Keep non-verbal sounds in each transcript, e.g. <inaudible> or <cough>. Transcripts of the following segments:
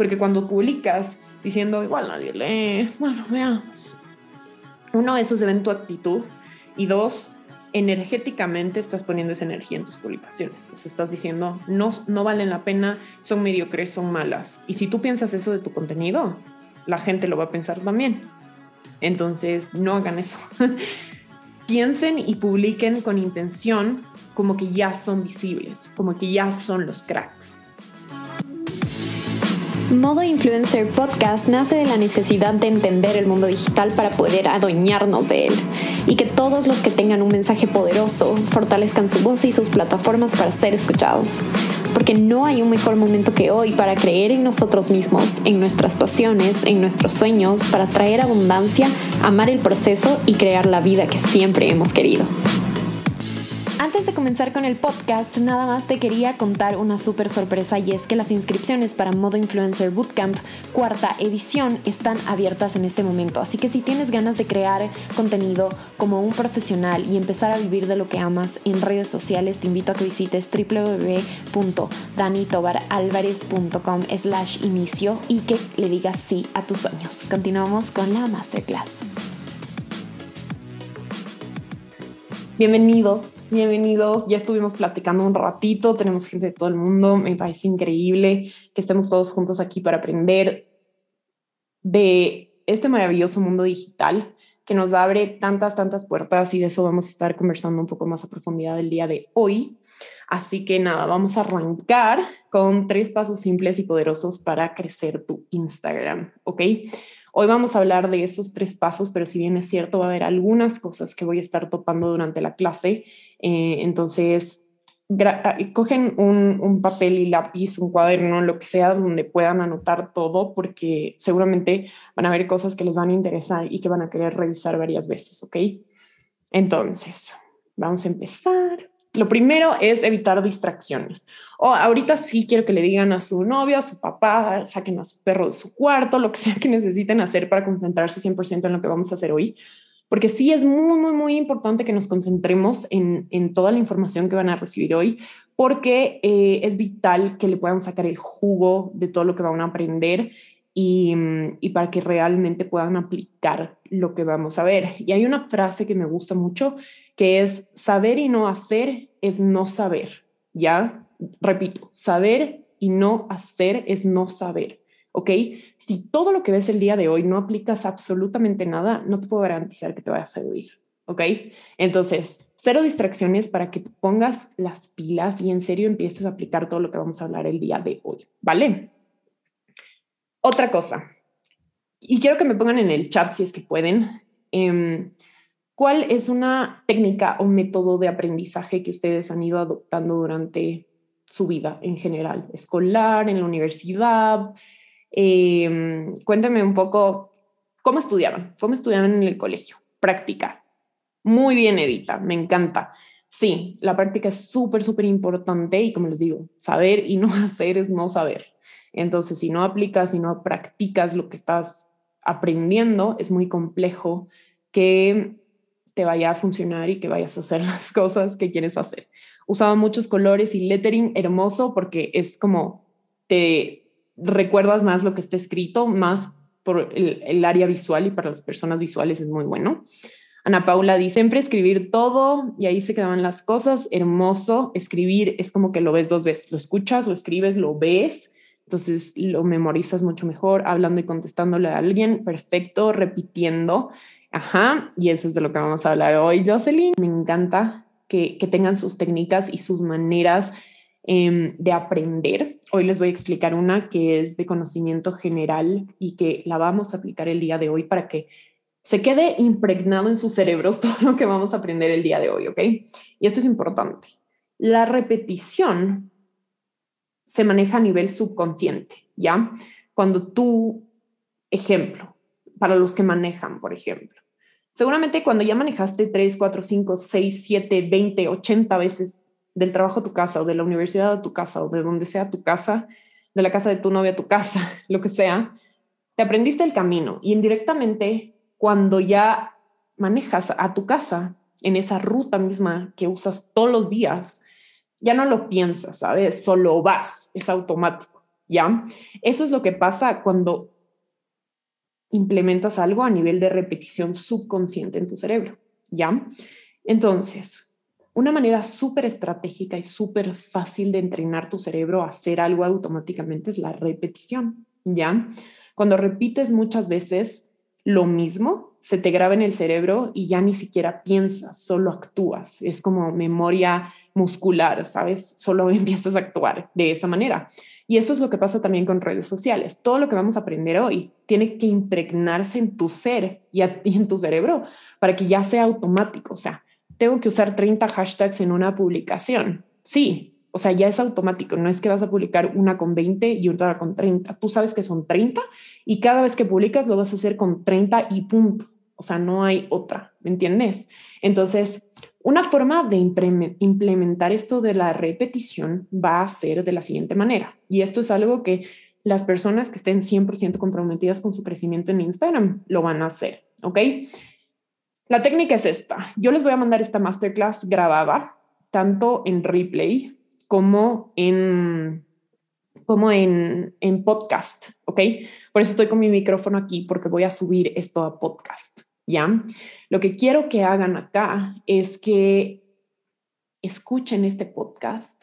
Porque cuando publicas diciendo igual nadie lee, bueno, veamos. Uno, eso se ve en tu actitud. Y dos, energéticamente estás poniendo esa energía en tus publicaciones. O sea, estás diciendo, no, no valen la pena, son mediocres, son malas. Y si tú piensas eso de tu contenido, la gente lo va a pensar también. Entonces, no hagan eso. <laughs> Piensen y publiquen con intención como que ya son visibles, como que ya son los cracks. Modo Influencer Podcast nace de la necesidad de entender el mundo digital para poder adueñarnos de él y que todos los que tengan un mensaje poderoso fortalezcan su voz y sus plataformas para ser escuchados. Porque no hay un mejor momento que hoy para creer en nosotros mismos, en nuestras pasiones, en nuestros sueños, para traer abundancia, amar el proceso y crear la vida que siempre hemos querido. Antes de comenzar con el podcast, nada más te quería contar una súper sorpresa y es que las inscripciones para Modo Influencer Bootcamp cuarta edición están abiertas en este momento. Así que si tienes ganas de crear contenido como un profesional y empezar a vivir de lo que amas en redes sociales, te invito a que visites www.danitobaralvarez.com slash inicio y que le digas sí a tus sueños. Continuamos con la masterclass. Bienvenidos bienvenidos. Ya estuvimos platicando un ratito, tenemos gente de todo el mundo, me parece increíble que estemos todos juntos aquí para aprender de este maravilloso mundo digital que nos abre tantas, tantas puertas y de eso vamos a estar conversando un poco más a profundidad el día de hoy. Así que nada, vamos a arrancar con tres pasos simples y poderosos para crecer tu Instagram, ¿ok? Hoy vamos a hablar de esos tres pasos, pero si bien es cierto, va a haber algunas cosas que voy a estar topando durante la clase. Eh, entonces, ah, cogen un, papel y lápiz, un cuaderno, lo que sea, donde puedan anotar todo, porque seguramente van a haber cosas que les van a interesar y que van a querer revisar varias veces, ¿ok? Entonces, vamos a empezar. Lo primero es evitar distracciones. O ahorita sí quiero que le digan a su novio, a su papá, saquen a su perro de su cuarto, lo que sea que necesiten hacer para concentrarse 100% en lo que vamos a hacer hoy. Porque sí es muy, muy, muy importante que nos concentremos en, en toda la información que van a recibir hoy, porque eh, es vital que le puedan sacar el jugo de todo lo que van a aprender y, y, para que realmente puedan aplicar lo que vamos a ver. Y hay una frase que me gusta mucho que es saber y no hacer es no saber, ¿ya? Repito, saber y no hacer es no saber, ¿ok? Si todo lo que ves el día de hoy no aplicas absolutamente nada, no te puedo garantizar que te vayas a servir, ¿ok? Entonces, cero distracciones para que te pongas las pilas y en serio empieces a aplicar todo lo que vamos a hablar el día de hoy, ¿vale? Otra cosa, y quiero que me pongan en el chat si es que pueden. Eh, ¿Cuál es una técnica o método de aprendizaje que ustedes han ido adoptando durante su vida en general, escolar, en la universidad? Eh, cuéntame un poco cómo estudiaban, cómo estudiaban en el colegio. Práctica. Muy bien, Edita, me encanta. Sí, la práctica es súper, súper importante y como les digo, saber y no <laughs> hacer es no saber. Entonces, si no aplicas y no practicas lo que estás aprendiendo, es muy complejo que te vaya a funcionar y que vayas a hacer <laughs> las cosas que quieres hacer. Usaba muchos colores y lettering hermoso porque es como te recuerdas más lo que está escrito, más por el, área visual y para las personas visuales es muy bueno. Ana Paula dice, siempre escribir todo y ahí se quedaban las cosas, hermoso. Escribir es como que lo ves dos veces, lo escuchas, lo escribes, lo ves, entonces lo memorizas mucho mejor, hablando y contestándole a alguien, perfecto, repitiendo. Ajá, y eso es de lo que vamos a hablar hoy, Jocelyn. Me encanta que, tengan sus técnicas y sus maneras em, de aprender. Hoy les voy a explicar una que es de conocimiento general y que la vamos a aplicar el día de hoy para que se quede impregnado en sus cerebros <laughs> todo lo que vamos a aprender el día de hoy, ¿ok? Y esto es importante. La repetición se maneja a nivel subconsciente, ¿ya? Cuando tú, ejemplo, para los que manejan, por ejemplo, Seguramente cuando ya manejaste 3, 4, 5, 6, 7, 20, 80 veces del trabajo a tu casa o de la universidad a tu casa o de donde sea tu casa, de la casa de tu novia a tu casa, <laughs> lo que sea, te aprendiste el camino y indirectamente cuando ya manejas a tu casa en esa ruta misma que usas todos los días, ya no lo piensas, ¿sabes? Solo vas, es automático. ¿ya? Eso es lo que pasa cuando implementas algo a nivel de repetición subconsciente en tu cerebro, ¿ya? Entonces, una manera súper estratégica y súper fácil de entrenar tu cerebro a hacer algo automáticamente es la repetición, ¿ya? Cuando repites muchas veces lo mismo, se te graba en el cerebro y ya ni siquiera piensas, solo actúas. Es como memoria muscular, ¿sabes? Solo <laughs> empiezas a actuar de esa manera. Y eso es lo que pasa también con redes sociales. Todo lo que vamos a aprender hoy tiene que impregnarse en tu ser y, <laughs> en tu cerebro para que ya sea automático. O sea, tengo que usar 30 hashtags en una publicación. Sí, o sea, ya es automático. No es que vas a publicar una con 20 y otra con 30. Tú sabes que son 30 y cada vez que publicas lo vas a hacer con 30 y punto. O sea, no hay otra, ¿me entiendes? Entonces, una forma de implementar esto de la repetición va a ser de la siguiente manera. Y esto es algo que las personas que estén 100% comprometidas con su crecimiento en Instagram lo van a hacer, ¿ok? La técnica es esta. Yo les voy a mandar esta masterclass grabada, tanto en replay como en, como en, en podcast, ¿ok? Por eso estoy con mi micrófono aquí, porque voy a subir esto a podcast. ¿ya? Lo que quiero que hagan acá es que escuchen este podcast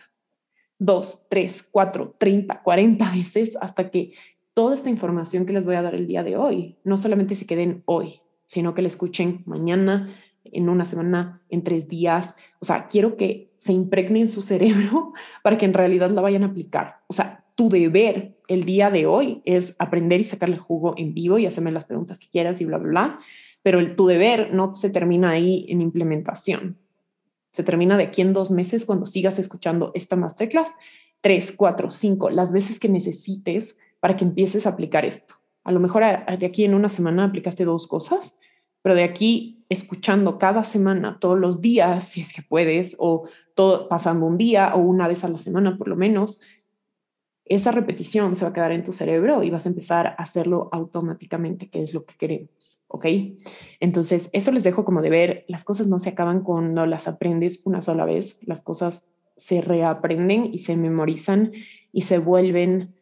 dos, tres, cuatro, treinta, cuarenta veces hasta que toda esta información que les voy a dar el día de hoy, no solamente se queden hoy, sino que la escuchen mañana, en una semana, en tres días. O sea, quiero que se impregne en su cerebro <laughs> para que en realidad la vayan a aplicar. O sea, tu deber el día de hoy es aprender y sacarle jugo en vivo y hacerme las preguntas que quieras y bla, bla, bla pero el, tu deber no se termina ahí en implementación. Se termina de aquí en dos meses cuando sigas escuchando esta masterclass, tres, cuatro, cinco, las veces que necesites para que empieces a aplicar esto. A lo mejor de aquí en una semana aplicaste dos cosas, pero de aquí escuchando cada semana, todos los días, si es que puedes, o pasando un día o una vez a la semana por lo menos, esa repetición se va a quedar en tu cerebro y vas a empezar a hacerlo automáticamente, que es lo que queremos, ¿ok? Entonces, eso les dejo como de ver, las cosas no se acaban cuando las aprendes una sola vez, las cosas se reaprenden y se memorizan y se vuelven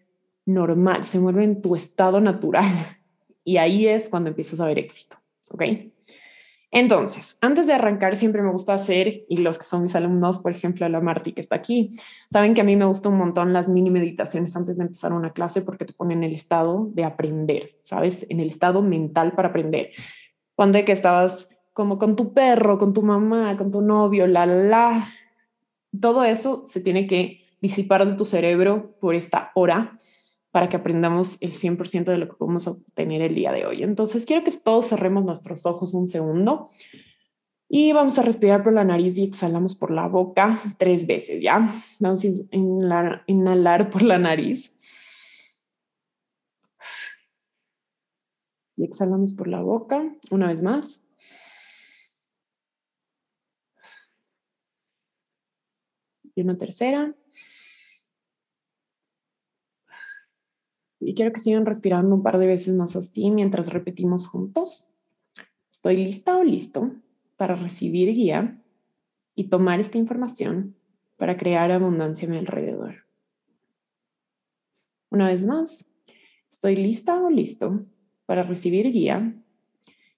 normal, se vuelven tu estado natural. <laughs> Y ahí es cuando empiezas a ver éxito, ¿ok? Entonces, antes de arrancar, siempre me gusta hacer, y los que son mis alumnos, por ejemplo, la Marti que está aquí, saben que a mí me gusta un montón las mini meditaciones antes de empezar una clase porque te ponen en el estado de aprender, ¿sabes? En el estado mental para aprender. Cuando que estabas como con tu perro, con tu mamá, con tu novio, la, la, todo eso se tiene que disipar de tu cerebro por esta hora para que aprendamos el 100% de lo que podemos obtener el día de hoy. Entonces, quiero que todos cerremos nuestros ojos un segundo y vamos a respirar por la nariz y exhalamos por la boca tres veces, ¿ya? Vamos a inhalar, inhalar por la nariz. Y exhalamos por la boca una vez más. Y una tercera. Y quiero que sigan respirando un par de veces más así mientras repetimos juntos. ¿Estoy lista o listo para recibir guía y tomar esta información para crear abundancia a mi alrededor? Una vez más, ¿estoy lista o listo para recibir guía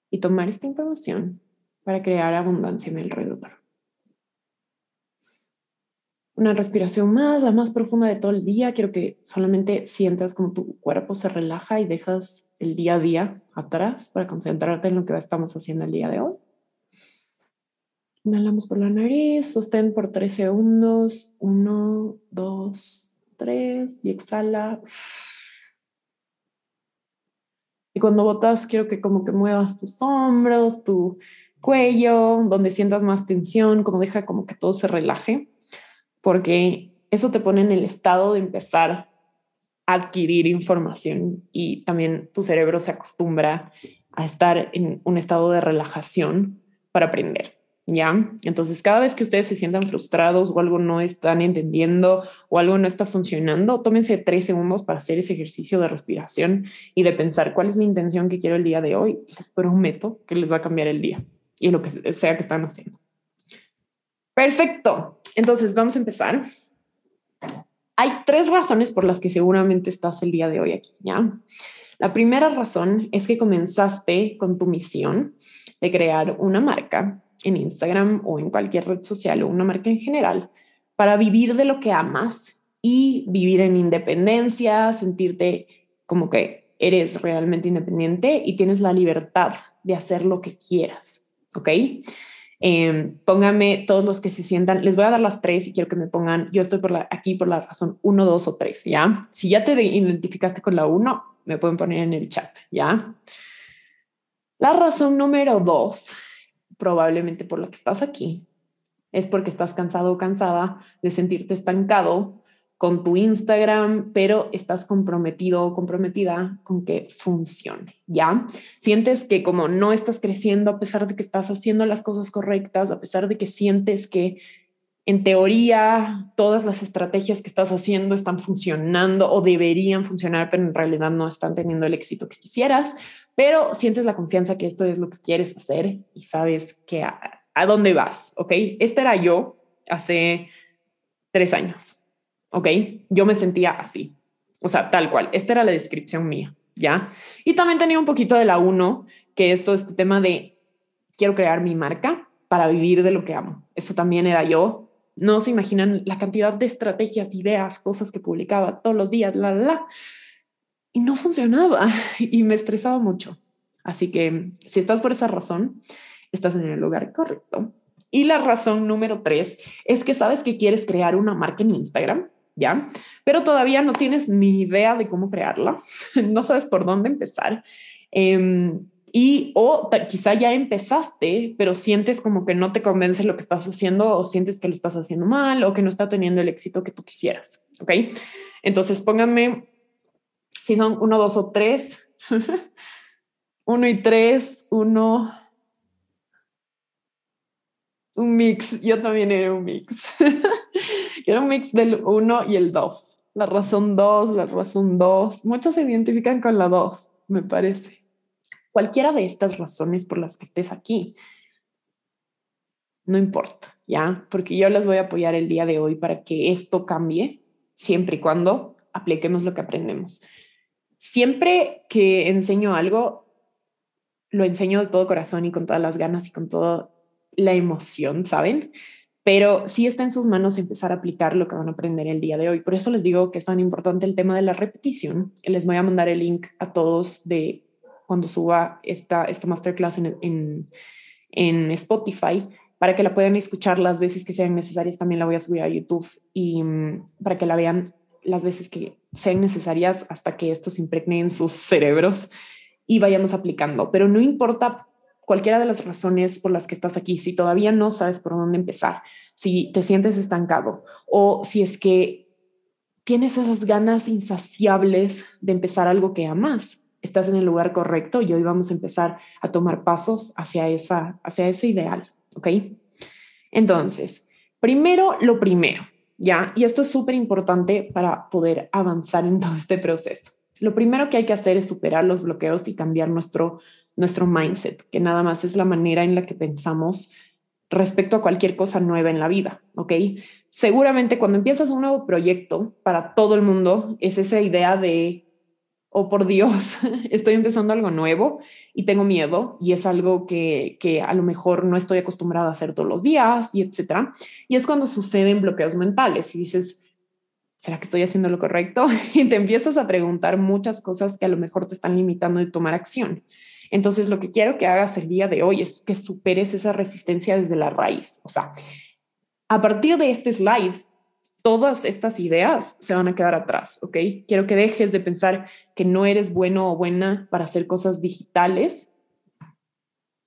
y tomar esta información para crear abundancia a mi alrededor? Una respiración más, la más profunda de todo el día. Quiero que solamente sientas como tu cuerpo se relaja y dejas el día a día atrás para concentrarte en lo que estamos haciendo el día de hoy. Inhalamos por la nariz, sostén por tres segundos. Uno, dos, tres y exhala. Y cuando botas, quiero que como que muevas tus hombros, tu cuello, donde sientas más tensión, como deja como que todo se relaje porque eso te pone en el estado de empezar a adquirir información y también tu cerebro se acostumbra a estar en un estado de relajación para aprender. ¿Ya? Entonces, cada vez que ustedes se sientan frustrados o algo no están entendiendo o algo no está funcionando, tómense tres segundos para hacer ese ejercicio de respiración y de pensar cuál es mi intención que quiero el día de hoy. Les prometo que les va a cambiar el día y lo que sea que están haciendo. Perfecto. Entonces, vamos a empezar. hay tres razones por las que seguramente estás el día de hoy aquí, ¿ya? La primera razón es que comenzaste con tu misión de crear una marca en Instagram o en cualquier red social o una marca en general para vivir de lo que amas y vivir en independencia, sentirte como que eres realmente independiente y tienes la libertad de hacer lo que quieras, ¿ok? Eh, pónganme todos los que se sientan, les voy a dar las tres y quiero que me pongan, yo estoy por la, aquí por la razón uno, dos o tres, ¿ya? Si ya te identificaste con la uno, me pueden poner en el chat, ¿ya? La razón número dos, probablemente por la que estás aquí, es porque estás cansado o cansada de sentirte estancado con tu Instagram, pero estás comprometido o comprometida con que funcione, ¿ya? Sientes que como no estás creciendo a pesar de que estás haciendo las cosas correctas, a pesar de que sientes que en teoría todas las estrategias que estás haciendo están funcionando o deberían funcionar, pero en realidad no están teniendo el éxito que quisieras, pero sientes la confianza que esto es lo que quieres hacer y sabes que a, a dónde vas, ¿ok? Este era yo hace tres años ¿ok? Yo me sentía así, o sea, tal cual. Esta era la descripción mía, ¿ya? Y también tenía un poquito de la uno, que esto, este tema de quiero crear mi marca para vivir de lo que amo. Eso también era yo. No se imaginan la cantidad de estrategias, ideas, cosas que publicaba todos los días, la, la, la. Y no funcionaba <laughs> y me estresaba mucho. Así que si estás por esa razón, estás en el lugar correcto. Y la razón número tres es que sabes que quieres crear una marca en Instagram ¿ya? Pero todavía no tienes ni idea de cómo crearla, <laughs> no sabes por dónde empezar. Em, y o quizá ya empezaste, pero sientes como que no te convence lo que estás haciendo o sientes que lo estás haciendo mal o que no está teniendo el éxito que tú quisieras, ¿ok? Entonces pónganme si son uno, dos o tres. <laughs> uno y tres, uno, un mix. Yo también era un mix. <laughs> era un mix del 1 y el 2. La razón 2, la razón 2. Muchos se identifican con la 2, me parece. Cualquiera de estas razones por las que estés aquí, no importa, ¿ya? Porque yo las voy a apoyar el día de hoy para que esto cambie, siempre y cuando apliquemos lo que aprendemos. Siempre que enseño algo, lo enseño de todo corazón y con todas las ganas y con toda la emoción, ¿saben? Pero sí está en sus manos empezar a aplicar lo que van a aprender el día de hoy. Por eso les digo que es tan importante el tema de la repetición. Les voy a mandar el link a todos de cuando suba esta, esta masterclass en, en, en Spotify para que la puedan escuchar las veces que sean necesarias. También la voy a subir a YouTube y mm, para que la vean las veces que sean necesarias hasta que esto se impregne en sus cerebros y vayamos aplicando. Pero no importa cualquiera de las razones por las que estás aquí, si todavía no sabes por dónde empezar, si te sientes estancado o si es que tienes esas ganas insaciables de empezar algo que amas, estás en el lugar correcto y hoy vamos a empezar a tomar pasos hacia, esa, hacia ese ideal, ¿ok? Entonces, primero lo primero, ¿ya? Y esto es súper importante para poder avanzar en todo este proceso. Lo primero que hay que hacer es superar los bloqueos y cambiar nuestro, nuestro mindset, que nada más es la manera en la que pensamos respecto a cualquier cosa nueva en la vida, ¿ok? Seguramente cuando empiezas un nuevo proyecto para todo el mundo es esa idea de, oh por Dios, <laughs> estoy empezando algo nuevo y tengo miedo y es algo que, que a lo mejor no estoy acostumbrado a hacer todos los días y etcétera. Y es cuando suceden bloqueos mentales y dices, ¿será que estoy haciendo lo correcto? <laughs> Y te empiezas a preguntar muchas cosas que a lo mejor te están limitando de tomar acción. Entonces, lo que quiero que hagas el día de hoy es que superes esa resistencia desde la raíz. O sea, a partir de este slide, todas estas ideas se van a quedar atrás, ¿ok? Quiero que dejes de pensar que no eres bueno o buena para hacer cosas digitales.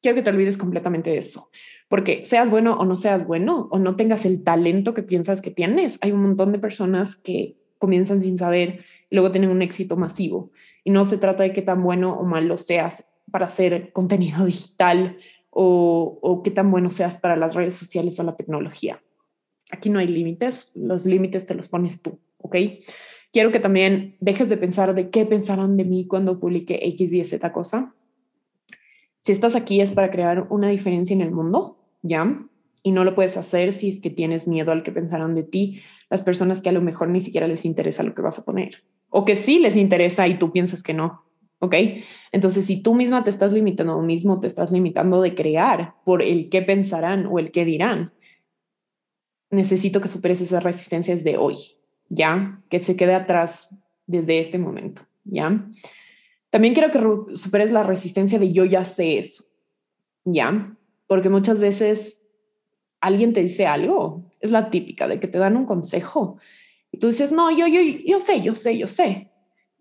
Quiero que te olvides completamente de eso. Porque seas bueno o no seas bueno, o no tengas el talento que piensas que tienes, hay un montón de personas que comienzan sin saber y luego tienen un éxito masivo. Y no se trata de qué tan bueno o malo seas para hacer contenido digital o, o qué tan bueno seas para las redes sociales o la tecnología. Aquí no hay límites, los límites te los pones tú, ¿ok? Quiero que también dejes de pensar de qué pensarán de mí cuando publique X y Z cosa. Si estás aquí es para crear una diferencia en el mundo ¿ya? Y no lo puedes hacer si es que tienes miedo al que pensarán de ti las personas que a lo mejor ni siquiera les interesa lo que vas a poner o que sí les interesa y tú piensas que no. ¿Ok? Entonces, si tú misma te estás limitando o mismo te estás limitando de crear por el qué pensarán o el qué dirán, necesito que superes esas resistencias de hoy, ¿ya? Que se quede atrás desde este momento, ¿ya? También quiero que superes la resistencia de yo ya sé eso, ¿ya? Porque muchas veces alguien te dice algo, es la típica de que te dan un consejo y tú dices, no, yo, yo, yo sé, yo sé, yo sé,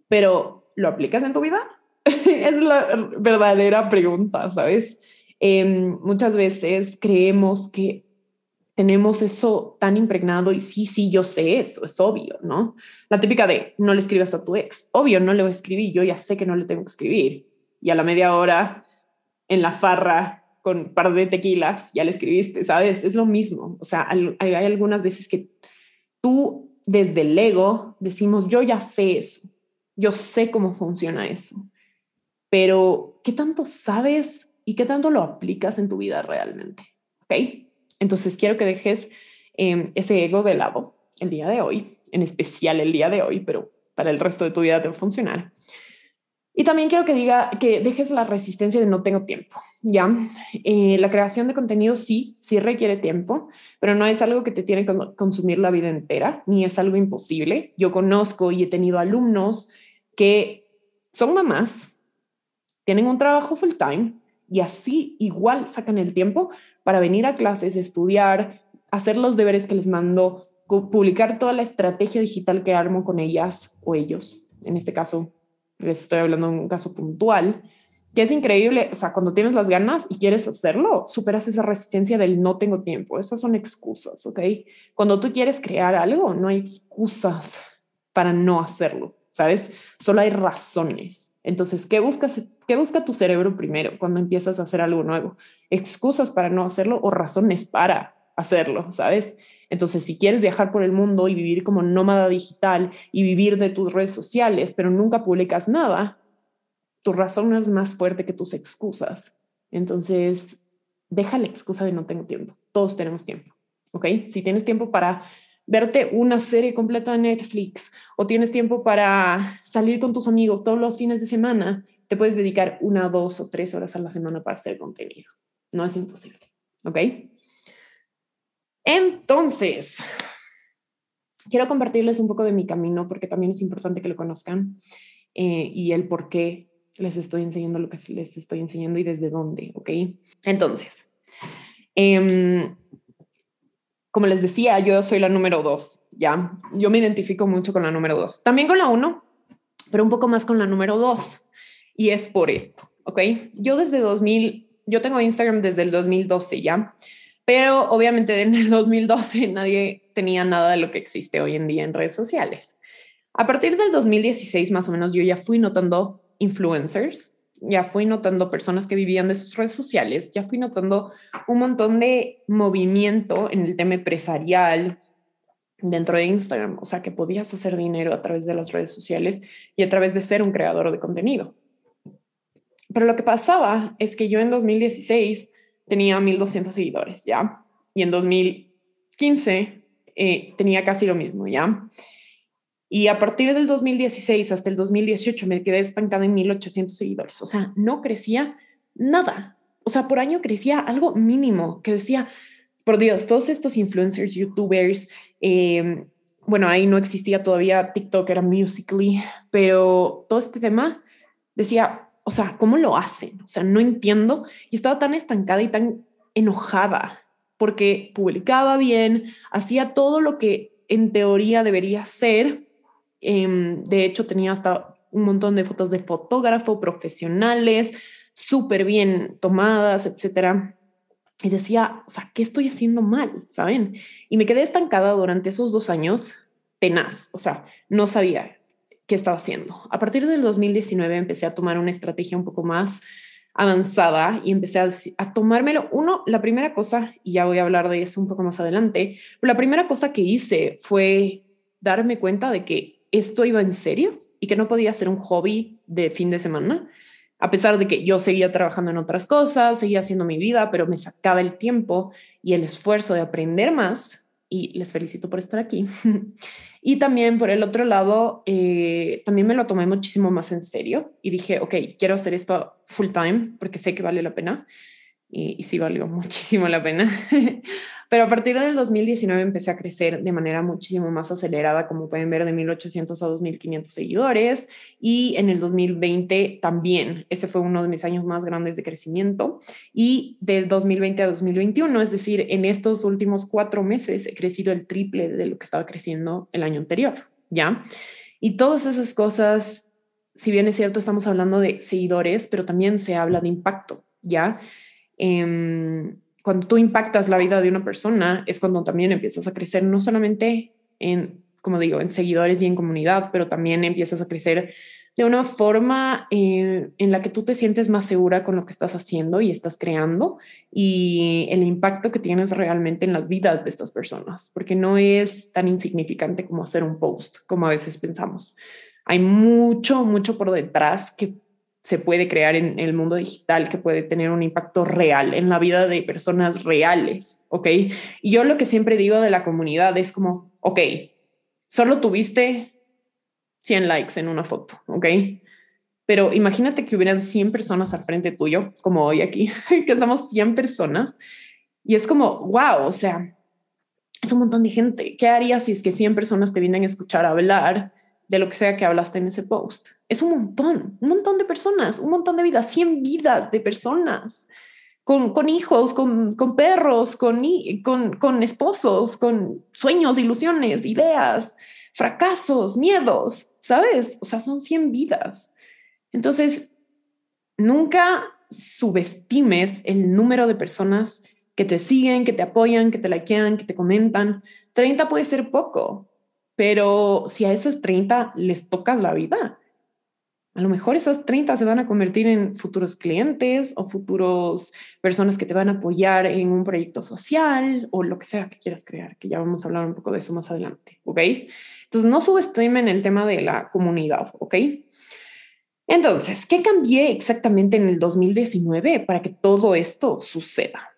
pero ¿lo aplicas en tu vida? <laughs> es la verdadera pregunta, ¿sabes? Em, muchas veces creemos que tenemos eso tan impregnado y sí, sí, yo sé eso, es obvio, ¿no? La típica de no le escribas a tu ex, obvio, no le voy a escribir, yo ya sé que no le tengo que escribir. Y a la media hora, en la farra, con un par de tequilas, ya le escribiste, ¿sabes? Es lo mismo. O sea, hay, hay algunas veces que tú desde el ego decimos, yo ya sé eso, yo sé cómo funciona eso, pero ¿qué tanto sabes y qué tanto lo aplicas en tu vida realmente? ¿Ok? Entonces quiero que dejes em, ese ego de lado el día de hoy, en especial el día de hoy, pero para el resto de tu vida debe funcionar. Y también quiero que diga que dejes la resistencia de no tengo tiempo, ¿ya? Eh, la creación de contenido sí, sí requiere tiempo, pero no es algo que te tiene que consumir la vida entera, ni es algo imposible. Yo conozco y he tenido alumnos que son mamás, tienen un trabajo full time y así igual sacan el tiempo para venir a clases, estudiar, hacer los deberes que les mando, publicar toda la estrategia digital que armo con ellas o ellos, en este caso, les estoy hablando de un caso puntual, que es increíble, o sea, cuando tienes las ganas y quieres hacerlo, superas esa resistencia del no tengo tiempo, esas son excusas, ¿ok? Cuando tú quieres crear algo, no hay excusas para no hacerlo, ¿sabes? Solo hay razones. Entonces, ¿qué buscas ¿Qué busca tu cerebro primero cuando empiezas a hacer algo nuevo? Excusas para no hacerlo o razones para hacerlo, ¿sabes? Entonces, si quieres viajar por el mundo y vivir como nómada digital y vivir de tus redes sociales, pero nunca publicas nada, tu razón es más fuerte que tus excusas. Entonces, deja la excusa de no tengo tiempo. Todos tenemos tiempo, ¿ok? Si tienes tiempo para verte una serie completa de Netflix o tienes tiempo para salir con tus amigos todos los fines de semana, te puedes dedicar una, dos o tres horas a la semana para hacer contenido. No es imposible. ¿Ok? Entonces, quiero compartirles un poco de mi camino porque también es importante que lo conozcan eh, y el por qué les estoy enseñando lo que les estoy enseñando y desde dónde. ¿Ok? Entonces, em, como les decía, yo soy la número dos, ¿ya? Yo me identifico mucho con la número dos. También con la uno, pero un poco más con la número dos y es por esto, ¿ok? Yo desde 2000, yo tengo Instagram desde el 2012 ya, pero obviamente en el 2012 nadie tenía nada de lo que existe hoy en día en redes sociales. A partir del 2016 más o menos yo ya fui notando influencers, ya fui notando personas que vivían de sus redes sociales, ya fui notando un montón de movimiento en el tema empresarial dentro de Instagram, o sea que podías hacer dinero a través de las redes sociales y a través de ser un creador de contenido. Pero lo que pasaba es que yo en 2016 tenía 1.200 seguidores, ¿ya? Y en 2015 eh, tenía casi lo mismo, ¿ya? Y a partir del 2016 hasta el 2018 me quedé estancada en 1.800 seguidores. O sea, no crecía nada. O sea, por año crecía algo mínimo que decía, por Dios, todos estos influencers, youtubers, eh, bueno, ahí no existía todavía TikTok, era Musically, pero todo este tema decía, o sea, ¿cómo lo hacen? O sea, no entiendo. Y estaba tan estancada y tan enojada porque publicaba bien, hacía todo lo que en teoría debería ser. Em, de hecho, tenía hasta un montón de fotos de fotógrafo profesionales, súper bien tomadas, etcétera. Y decía, o sea, ¿qué estoy haciendo mal? ¿Saben? Y me quedé estancada durante esos dos años, tenaz. O sea, no sabía qué estaba haciendo. A partir del 2019 empecé a tomar una estrategia un poco más avanzada y empecé a, tomármelo. Uno, la primera cosa, y ya voy a hablar de eso un poco más adelante, la primera cosa que hice fue darme cuenta de que esto iba en serio y que no podía ser un hobby de fin de semana, A pesar de que yo seguía trabajando en otras cosas, seguía haciendo mi vida, pero me sacaba el tiempo y el esfuerzo de aprender más. Y les felicito por estar aquí. <laughs> y también por el otro lado, eh, también me lo tomé muchísimo más en serio y dije, ok, quiero hacer esto full time porque sé que vale la pena y, y sí valió <laughs> muchísimo la pena. Pero a partir del 2019 empecé a crecer de manera muchísimo más acelerada, como pueden ver, de 1800 a 2500 seguidores. Y en el 2020 también, ese fue uno de mis años más grandes de crecimiento. Y del 2020 a 2021, es decir, en estos últimos cuatro meses he crecido el triple de lo que estaba creciendo el año anterior, ¿ya? Y todas esas cosas, si bien es cierto, estamos hablando de seguidores, pero también se habla de impacto, ¿ya? Eh, cuando tú impactas la vida de una persona, es cuando también empiezas a crecer, no solamente en, como digo, en seguidores y en comunidad, pero también empiezas a crecer de una forma eh, en la que tú te sientes más segura con lo que estás haciendo y estás creando y el impacto que tienes realmente en las vidas de estas personas, porque no es tan insignificante como hacer un post, como a veces pensamos. Hay mucho, mucho por detrás que se puede crear en el mundo digital que puede tener un impacto real en la vida de personas reales, ¿ok? Y yo lo que siempre digo de la comunidad es como, ok, solo tuviste 100 likes en una foto, ¿ok? Pero imagínate que hubieran 100 personas al frente tuyo, como hoy aquí, <laughs> que estamos 100 personas, y es como, wow, o sea, es un montón de gente. ¿Qué harías si es que 100 personas te vienen a escuchar hablar de lo que sea que hablaste en ese post? Es un montón, un montón de personas, un montón de vidas, 100 vidas de personas, con, con hijos, con, con perros, con, con, con esposos, con sueños, ilusiones, ideas, fracasos, miedos, ¿sabes? O sea, son 100 vidas. Entonces, nunca subestimes el número de personas que te siguen, que te apoyan, que te likean, que te comentan. 30 puede ser poco, pero si a esas 30 les tocas la vida, a lo mejor esas 30 se van a convertir en futuros clientes o futuros personas que te van a apoyar en un proyecto social o lo que sea que quieras crear, que ya vamos a hablar un poco de eso más adelante, ¿ok? Entonces, no subestimen el tema de la comunidad, ¿ok? Entonces, ¿qué cambié exactamente en el 2019 para que todo esto suceda?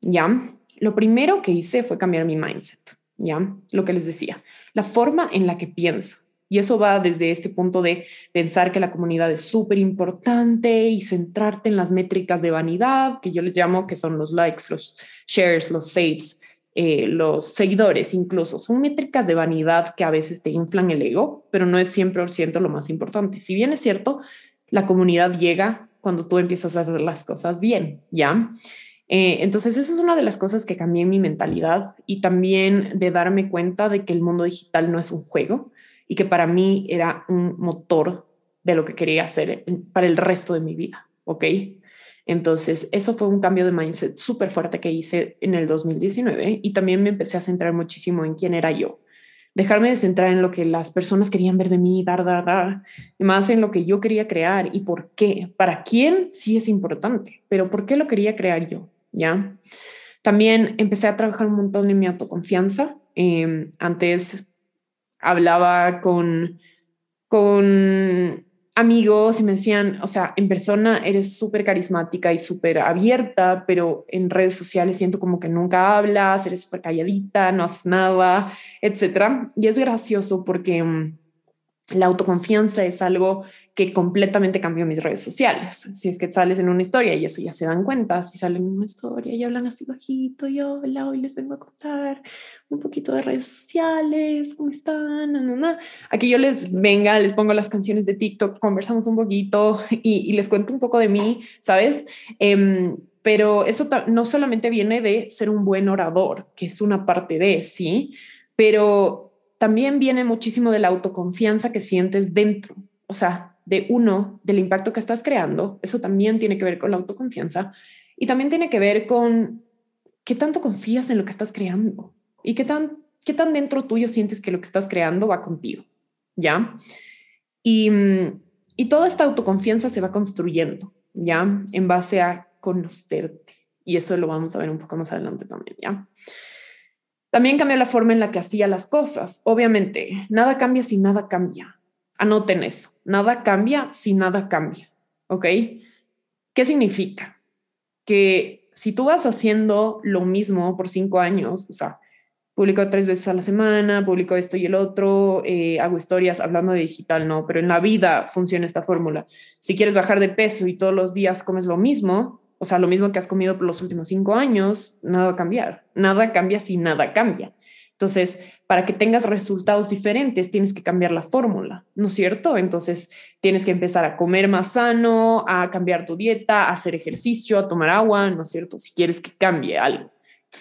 ¿Ya? Lo primero que hice fue cambiar mi mindset, ¿ya? Lo que les decía, la forma en la que pienso. Y eso va desde este punto de pensar que la comunidad es súper importante y centrarte en las métricas de vanidad, que yo les llamo que son los likes, los shares, los saves, eh, los seguidores incluso. Son métricas de vanidad que a veces te inflan el ego, pero no es siempre siento lo más importante. Si bien es cierto, la comunidad llega cuando tú empiezas a hacer las cosas bien, ¿ya? Eh, entonces, esa es una de las cosas que cambié mi mentalidad y también de darme cuenta de que el mundo digital no es un juego, y que para mí era un motor de lo que quería hacer para el resto de mi vida, ¿ok? Entonces, eso fue un cambio de mindset súper fuerte que hice en el 2019 y también me empecé a centrar muchísimo en quién era yo. Dejarme de centrar en lo que las personas querían ver de mí, dar, dar, dar, más en lo que yo quería crear y por qué. Para quién sí es importante, pero por qué lo quería crear yo, ¿ya? También empecé a trabajar un montón en mi autoconfianza. Eh, antes hablaba con, con amigos y me decían, o sea, en persona eres súper carismática y súper abierta, pero en redes sociales siento como que nunca hablas, eres súper calladita, no haces nada, etc. Y es gracioso porque mm, la autoconfianza es algo que completamente cambió mis redes sociales. Si es que sales en una historia y eso ya se dan cuenta, si salen en una historia y hablan así bajito, yo, hola, hoy les vengo a contar un poquito de redes sociales, ¿cómo están? No, Aquí yo les venga, les pongo las canciones de TikTok, conversamos un poquito y, les cuento un poco de mí, ¿sabes? Em, pero eso no solamente viene de ser un buen orador, que es una parte de, sí, pero también viene muchísimo de la autoconfianza que sientes dentro, o sea, de uno, del impacto que estás creando, eso también tiene que ver con la autoconfianza y también tiene que ver con qué tanto confías en lo que estás creando y qué tan, qué tan dentro tuyo sientes que lo que estás creando va contigo, ¿ya? Y, y toda esta autoconfianza se va construyendo, ¿ya? En base a conocerte. Y eso lo vamos a ver un poco más adelante también, ¿ya? También cambió la forma en la que hacía las cosas. Obviamente, nada cambia si nada cambia. Anoten eso. Nada cambia si nada cambia. ¿ok? ¿Qué significa? Que si tú vas haciendo lo mismo por cinco años, o sea, publico tres veces a la semana, publico esto y el otro, eh, hago historias hablando de digital, no, pero en la vida funciona esta fórmula. Si quieres bajar de peso y todos los días comes lo mismo, o sea, lo mismo que has comido por los últimos cinco años, nada va a cambiar. Nada cambia si nada cambia. Entonces, para que tengas resultados diferentes, tienes que cambiar la fórmula, ¿no es cierto? Entonces, tienes que empezar a comer más sano, a cambiar tu dieta, a hacer ejercicio, a tomar agua, ¿no es cierto? Si quieres que cambie algo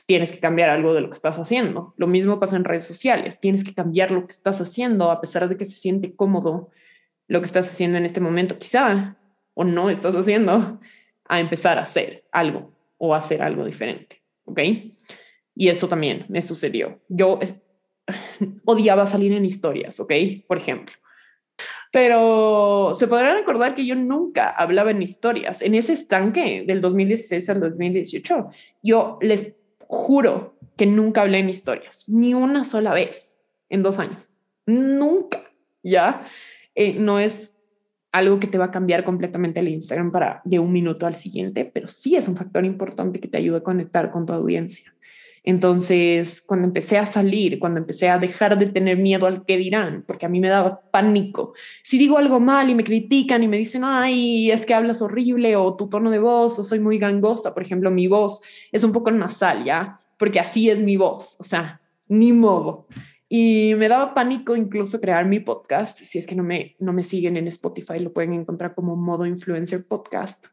tienes que cambiar algo de lo que estás haciendo. Lo mismo pasa en redes sociales, tienes que cambiar lo que estás haciendo a pesar de que se siente cómodo lo que estás haciendo en este momento, quizá, o no estás haciendo, a empezar a hacer algo o hacer algo diferente, ¿ok? Y eso también me sucedió. Yo <sighs> odiaba salir en historias, ¿ok? Por ejemplo. Pero se podrán recordar que yo nunca hablaba en historias. En ese estanque del 2016 al 2018, yo les juro que nunca hablé en historias, ni una sola vez en dos años. Nunca, ¿ya? Eh, no es algo que te va a cambiar completamente el Instagram para de un minuto al siguiente, pero sí es un factor importante que te ayude a conectar con tu audiencia. Entonces, cuando empecé a salir, cuando empecé a dejar de tener miedo al que dirán, porque a mí me daba pánico. Si digo algo mal y me critican y me dicen, ay, es que hablas horrible o tu tono de voz o soy muy gangosta, por ejemplo, mi voz es un poco nasal, ¿ya? Porque así es mi voz, o sea, ni modo. Y me daba pánico incluso crear mi podcast. Si es que no me, no me siguen en Spotify, lo pueden encontrar como modo influencer podcast.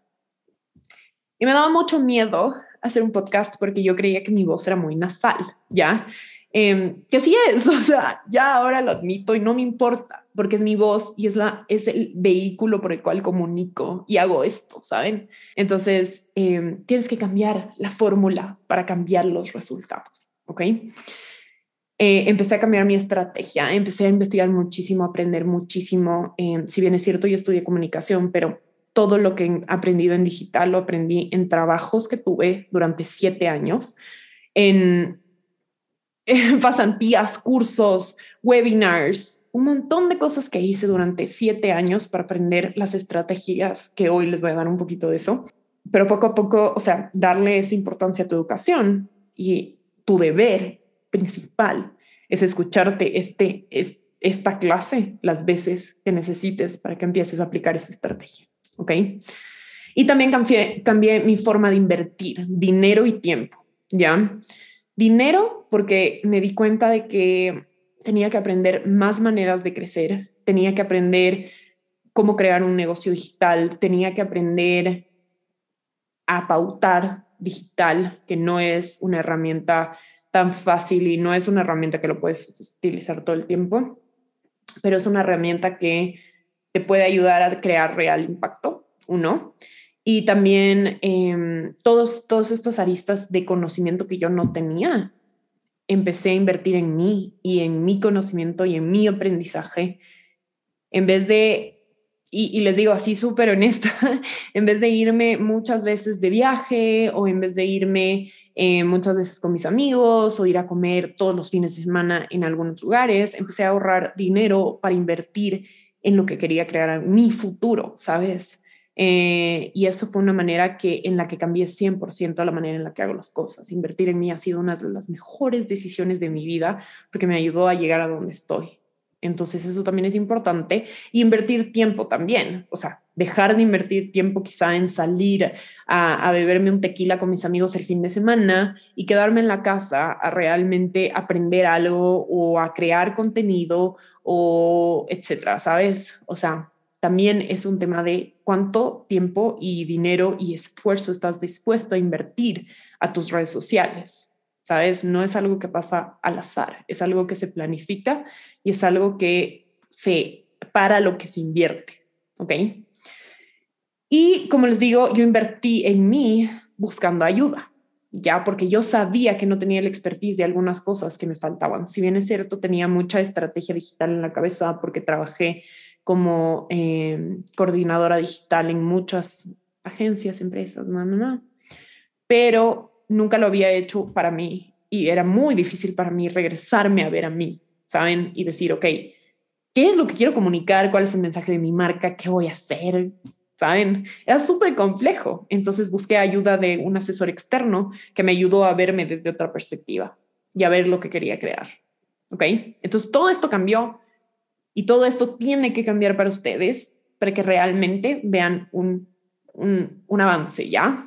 Y me daba mucho miedo hacer un podcast porque yo creía que mi voz era muy nasal, ¿ya? Em, que sí es, <laughs> o sea, ya ahora lo admito y no me importa porque es mi voz y es, la, es el vehículo por el cual comunico y hago esto, ¿saben? Entonces, em, tienes que cambiar la fórmula para cambiar los resultados, ¿ok? Eh, empecé a cambiar mi estrategia, empecé a investigar muchísimo, a aprender muchísimo. Em, si bien es cierto, yo estudié comunicación, pero todo lo que he aprendido en digital lo aprendí en trabajos que tuve durante siete años, <laughs> en, pasantías, cursos, webinars, un montón de cosas que hice durante siete años para aprender las estrategias que hoy les voy a dar un poquito de eso. Pero poco a poco, o sea, darle esa importancia a tu educación y tu deber principal es escucharte este, es, esta clase las veces que necesites para que empieces a aplicar esa estrategia. ¿ok? Y también cambié, cambié mi forma de invertir dinero y tiempo, ¿ya? Dinero porque me di cuenta de que tenía que aprender más maneras de crecer, tenía que aprender cómo crear un negocio digital, tenía que aprender a pautar digital, que no es una herramienta tan fácil y no es una herramienta que lo puedes utilizar todo el tiempo, pero es una herramienta que te puede ayudar a crear real impacto, uno. Y también eh, todos, todos estos aristas de conocimiento que yo no tenía, empecé a invertir en mí y en mi conocimiento y en mi aprendizaje, en vez de, y, les digo así súper honesta, <laughs> en vez de irme muchas veces de viaje o en vez de irme eh, muchas veces con mis amigos o ir a comer todos los fines de semana en algunos lugares, empecé a ahorrar dinero para invertir en lo que quería crear mi futuro, ¿sabes? Eh, y eso fue una manera que, en la que cambié 100% la manera en la que hago las cosas. Invertir en mí ha sido una de las mejores decisiones de mi vida porque me ayudó a llegar a donde estoy. Entonces eso también es importante. Invertir tiempo también. O sea, dejar de invertir tiempo quizá en salir a, a, beberme un tequila con mis amigos el fin de semana y quedarme en la casa a realmente aprender algo o a crear contenido o etcétera, ¿sabes? O sea, también es un tema de cuánto tiempo y dinero y esfuerzo estás dispuesto a invertir a tus redes sociales. ¿Sabes? No es algo que pasa al azar, es algo que se planifica y es algo que se para lo que se invierte. ¿Ok? Y como les digo, yo invertí en mí buscando ayuda ya porque yo sabía que no tenía el expertise de algunas cosas que me faltaban. Si bien es cierto, tenía mucha estrategia digital en la cabeza porque trabajé como eh, coordinadora digital en muchas agencias, empresas, no, no, no. Pero nunca lo había hecho para mí y era muy difícil para mí regresarme a ver a mí, ¿saben? Y decir, ok, ¿qué es lo que quiero comunicar? ¿Cuál es el mensaje de mi marca? ¿Qué voy a hacer? ¿saben? Era súper complejo. Entonces busqué ayuda de un asesor externo que me ayudó a verme desde otra perspectiva y a ver lo que quería crear. ¿Ok? Entonces todo esto cambió y todo esto tiene que cambiar para ustedes para que realmente vean un, un, un avance, ¿ya?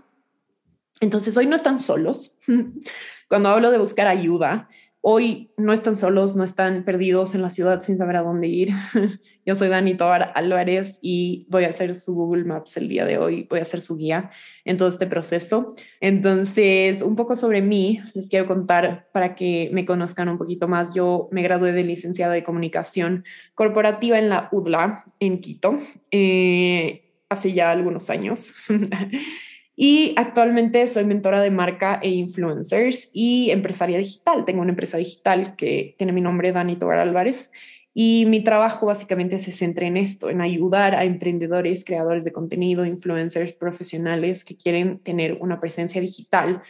Entonces hoy no están solos. <laughs> Cuando hablo de buscar ayuda, Hoy no están solos, no están perdidos en la ciudad sin saber a dónde ir. <laughs> Yo soy Dani Tobar Álvarez y voy a hacer su Google Maps el día de hoy, voy a ser su guía en todo este proceso. Entonces, un poco sobre mí, les quiero contar para que me conozcan un poquito más. Yo me gradué de licenciada de comunicación corporativa en la UDLA en Quito eh, hace ya algunos años. <laughs> Y actualmente soy mentora de marca e influencers y empresaria digital. Tengo una empresa digital que tiene mi nombre, Dani Tobar Álvarez. Y mi trabajo básicamente se centra en esto, en ayudar a emprendedores, creadores de contenido, influencers profesionales que quieren tener una presencia digital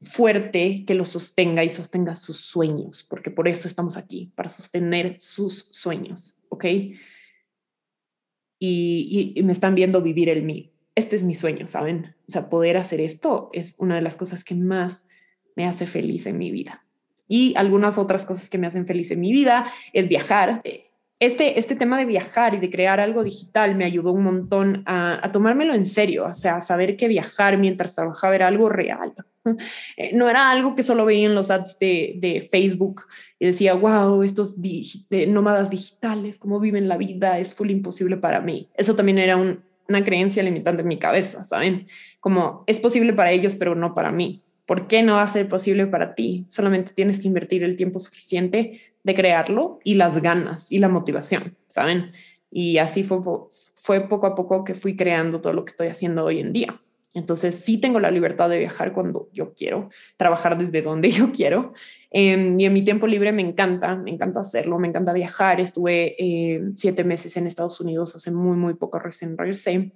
fuerte que los sostenga y sostenga sus sueños, porque por eso estamos aquí, para sostener sus sueños, ¿ok? Y, me están viendo vivir el mío este es mi sueño, ¿saben? O sea, poder hacer esto es una de las cosas que más me hace feliz en mi vida. Y algunas otras cosas que me hacen feliz en mi vida es viajar. Este, este tema de viajar y de crear algo digital me ayudó un montón a, tomármelo en serio, o sea, a saber que viajar mientras trabajaba era algo real. <laughs> Eh, no era algo que solo veía en los ads de, Facebook y decía, wow, estos nómadas digitales, cómo viven la vida, es full imposible para mí. Eso también era un, una creencia limitante en mi cabeza, ¿saben? Como es posible para ellos, pero no para mí. ¿Por qué no va a ser posible para ti? Solamente tienes que invertir el tiempo suficiente de crearlo y las ganas y la motivación, ¿saben? Y así fue, fue poco a poco que fui creando todo lo que estoy haciendo hoy en día. Entonces sí tengo la libertad de viajar cuando yo quiero, trabajar desde donde <laughs> yo quiero. Em, y en mi tiempo libre me encanta, me encanta hacerlo, me encanta viajar. Estuve eh, siete meses en Estados Unidos hace muy, muy poco recién regresé.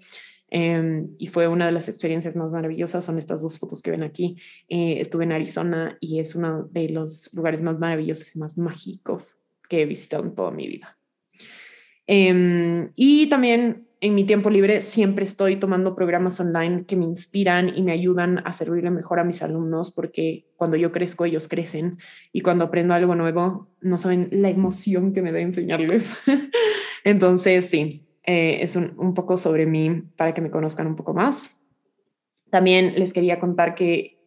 Em, y fue una de las experiencias más maravillosas. Son estas dos fotos que ven aquí. Eh, estuve en Arizona y es uno de los lugares más maravillosos y más mágicos que he visitado en toda mi vida. Em, y también en mi tiempo libre siempre estoy tomando programas online que me inspiran y me ayudan a servirle mejor a mis alumnos porque cuando yo crezco ellos crecen y cuando aprendo algo nuevo no saben la emoción que me da enseñarles. <laughs> Entonces sí, eh, es un, un poco sobre mí para que me conozcan un poco más. También les quería contar que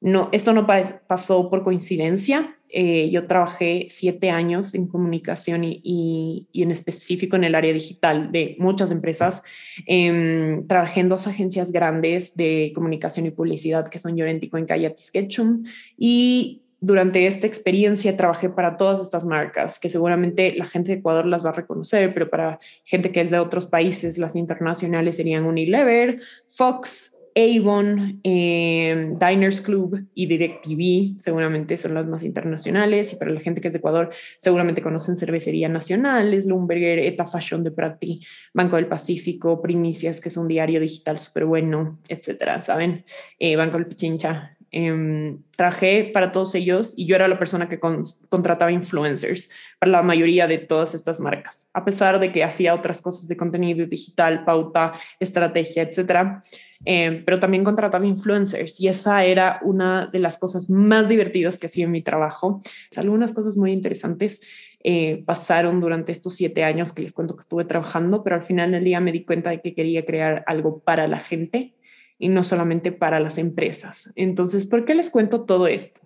no, esto no pasó por coincidencia. Eh, yo trabajé siete años en comunicación y, en específico en el área digital de muchas empresas. Em, trabajé en dos agencias grandes de comunicación y publicidad que son Llorentico en y Sketchum. Y durante esta experiencia trabajé para todas estas marcas que seguramente la gente de Ecuador las va a reconocer, pero para gente que es de otros países, las internacionales serían Unilever, Fox, Avon, eh, Diners Club y DirecTV seguramente son las más internacionales y para la gente que es de Ecuador seguramente conocen Cervecería Nacional, Slumberger, Eta Fashion de Prati, Banco del Pacífico, Primicias, que es un diario digital súper bueno, etcétera, ¿saben? Eh, Banco del Pichincha. Em, trabajé para todos ellos y yo era la persona que contrataba influencers para la mayoría de todas estas marcas, a pesar de que hacía otras cosas de contenido digital, pauta, estrategia, etcétera eh, pero también contrataba influencers y esa era una de las cosas más divertidas que hacía en mi trabajo. Algunas cosas muy interesantes eh, pasaron durante estos siete años que les cuento que estuve trabajando, pero al final del día me di cuenta de que quería crear algo para la gente y no solamente para las empresas. Entonces, ¿por qué les cuento todo esto?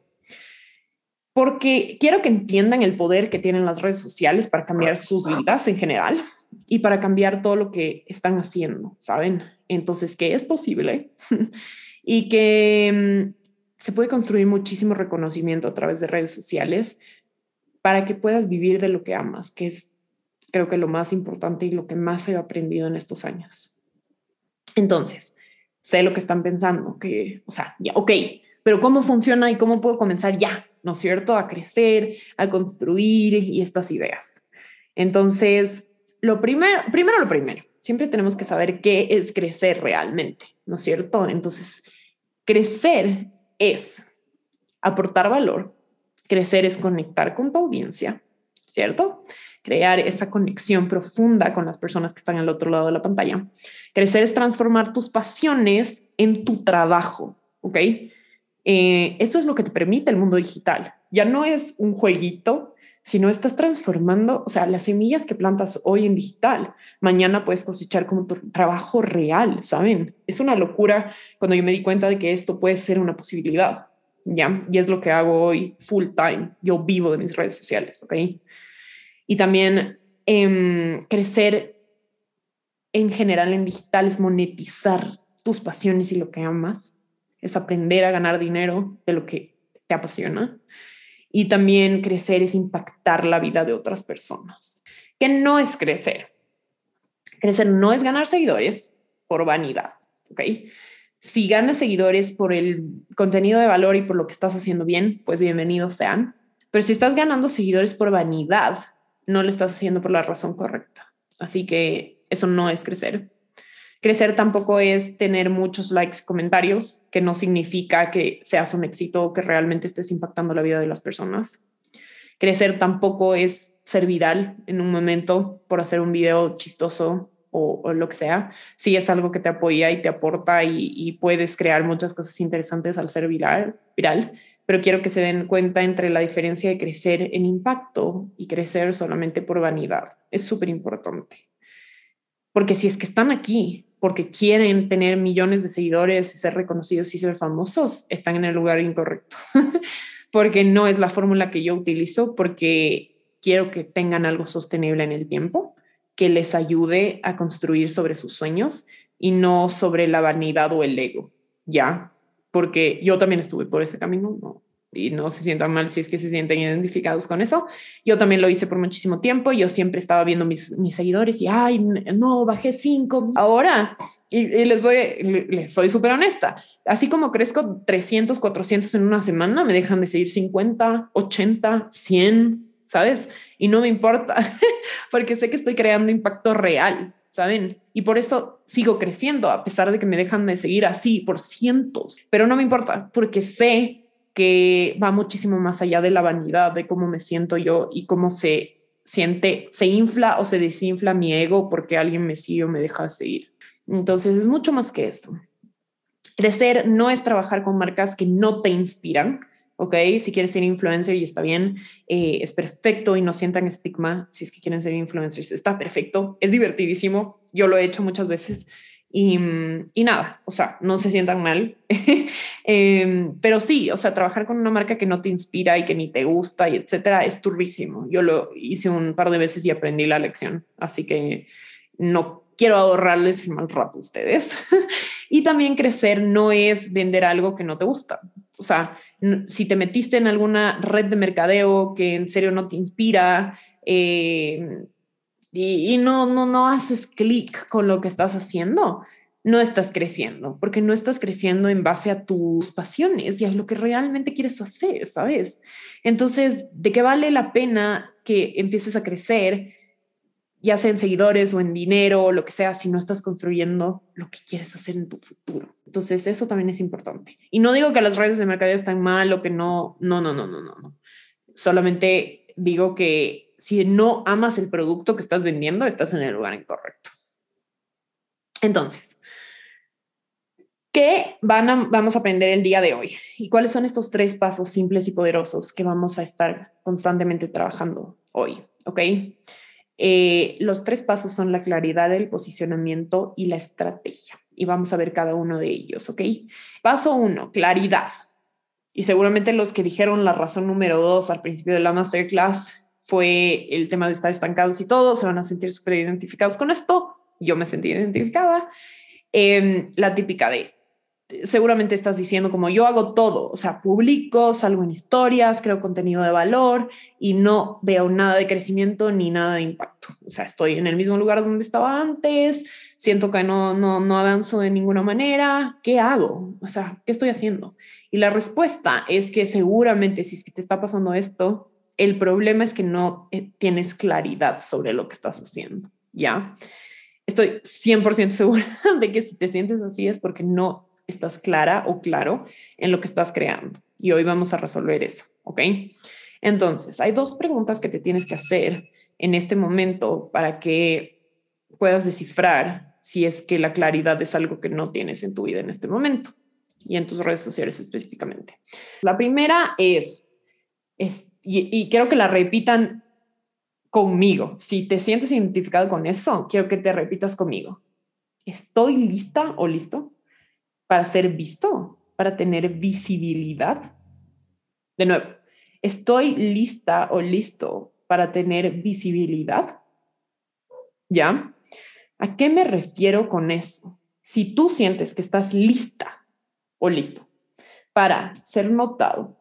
Porque quiero que entiendan el poder que tienen las redes sociales para cambiar sus vidas en general y para cambiar todo lo que están haciendo, ¿saben? Entonces, que es posible <laughs> y que mm, se puede construir muchísimo reconocimiento a través de redes sociales para que puedas vivir de lo que amas, que es creo que lo más importante y lo que más he aprendido en estos años. Entonces, sé lo que están pensando, que, o sea, ya, ok, pero ¿cómo funciona y cómo puedo comenzar ya? ¿No es cierto? A crecer, a construir y estas ideas. Entonces, lo primero, primero lo primero, siempre tenemos que saber qué es crecer realmente, ¿no es cierto? Entonces, crecer es aportar valor, crecer es conectar con tu audiencia, ¿cierto? Crear esa conexión profunda con las personas que están al otro lado de la pantalla. Crecer es transformar tus pasiones en tu trabajo, ¿ok? Eh, esto es lo que te permite el mundo digital. Ya no es un jueguito, sino estás transformando, o sea, las semillas que plantas hoy en digital, mañana puedes cosechar como tu trabajo real, ¿saben? Es una locura cuando yo me di cuenta de que esto puede ser una posibilidad, ¿ya? Y es lo que hago hoy full time. Yo vivo de mis redes sociales, ¿ok? Y también em, crecer en general en digital es monetizar tus pasiones y lo que amas, es aprender a ganar dinero de lo que te apasiona y también crecer es impactar la vida de otras personas, que no es crecer. Crecer no es ganar seguidores por vanidad, ¿ok? Si ganas seguidores por el contenido de valor y por lo que estás haciendo bien, pues bienvenidos sean. Pero si estás ganando seguidores por vanidad, no lo estás haciendo por la razón correcta. Así que eso no es crecer. Crecer tampoco es tener muchos likes comentarios, que no significa que seas un éxito o que realmente estés impactando la vida de las personas. Crecer tampoco es ser viral en un momento por hacer un video chistoso o, lo que sea. Sí es algo que te apoya y te aporta y, puedes crear muchas cosas interesantes al ser viral, pero quiero que se den cuenta entre la diferencia de crecer en impacto y crecer solamente por vanidad. Es súper importante. Porque si es que están aquí porque quieren tener millones de seguidores y ser reconocidos y ser famosos, están en el lugar incorrecto. <laughs> porque no es la fórmula que yo utilizo, porque quiero que tengan algo sostenible en el tiempo, que les ayude a construir sobre sus sueños y no sobre la vanidad o el ego, ¿ya? Porque yo también estuve por ese camino, no, y no se sientan mal si es que se sienten identificados con eso. Yo también lo hice por muchísimo tiempo. Yo siempre estaba viendo mis, mis seguidores y, ay, no, bajé cinco. Ahora, y, les voy, les soy súper honesta, así como crezco 300, 400 en una semana, me dejan de seguir 50, 80, 100, ¿sabes? Y no me importa, <laughs> porque sé que estoy creando impacto real, ¿saben? Y por eso sigo creciendo, a pesar de que me dejan de seguir así por cientos. Pero no me importa, porque sé que va muchísimo más allá de la vanidad, de cómo me siento yo y cómo se siente, se infla o se desinfla mi ego porque alguien me sigue o me deja de seguir. Entonces es mucho más que eso. Crecer no es trabajar con marcas que no te inspiran, ¿ok? Si quieres ser influencer y está bien, eh, es perfecto y no sientan estigma si es que quieren ser influencers, está perfecto, es divertidísimo, yo lo he hecho muchas veces y, y nada, o sea, no se sientan mal. <laughs> Em, pero sí, o sea, trabajar con una marca que no te inspira y que ni te gusta y etcétera es turrísimo. Yo lo hice un par de veces y aprendí la lección. Así que no quiero ahorrarles el mal rato a ustedes. <laughs> y también crecer no es vender algo que no te gusta. O sea, si te metiste en alguna red de mercadeo que en serio no te inspira, eh, y, no, no, no haces clic con lo que estás haciendo, no estás creciendo, porque no estás creciendo en base a tus pasiones y a lo que realmente quieres hacer, ¿sabes? Entonces, ¿de qué vale la pena que empieces a crecer, ya sea en seguidores o en dinero o lo que sea, si no estás construyendo lo que quieres hacer en tu futuro? Entonces, eso también es importante. Y no digo que las redes de mercadeo están mal o que no, no, no, no, no, no, no. Solamente digo que si no amas el producto que estás vendiendo, estás en el lugar incorrecto. Entonces, ¿qué van vamos a aprender el día de hoy? ¿Y cuáles son estos tres pasos simples y poderosos que vamos a estar constantemente trabajando hoy? ¿Ok? Eh, los tres pasos son la claridad, el posicionamiento y la estrategia. Y vamos a ver cada uno de ellos, ¿ok? Paso uno, claridad. Y seguramente los que dijeron la razón número dos al principio de la masterclass fue el tema de estar estancados y todo, se van a sentir súper identificados con esto. Yo me sentí identificada. Em, la típica de, seguramente estás diciendo como yo hago todo, o sea, publico, salgo en historias, creo contenido de valor y no veo nada de crecimiento ni nada de impacto. O sea, estoy en el mismo lugar donde estaba antes, siento que no, no, no avanzo de ninguna manera. ¿Qué hago? O sea, ¿qué estoy haciendo? Y la respuesta es que seguramente si es que te está pasando esto, el problema es que no eh, tienes claridad sobre lo que estás haciendo, ¿ya? Estoy 100% <laughs> segura de que si te sientes así es porque no estás clara o claro en lo que estás creando. Y hoy vamos a resolver eso, ¿ok? Entonces, hay dos preguntas que te tienes que hacer en este momento para que puedas descifrar si es que la claridad es algo que no tienes en tu vida en este momento y en tus redes sociales específicamente. La primera es, y quiero que la repitan conmigo. Si te sientes identificado con eso, quiero que te repitas conmigo. ¿Estoy lista o listo para ser visto, para tener visibilidad? De nuevo, ¿estoy lista o listo para tener visibilidad? ¿Ya? ¿A qué me refiero con eso? Si tú sientes que estás lista o listo para ser notado,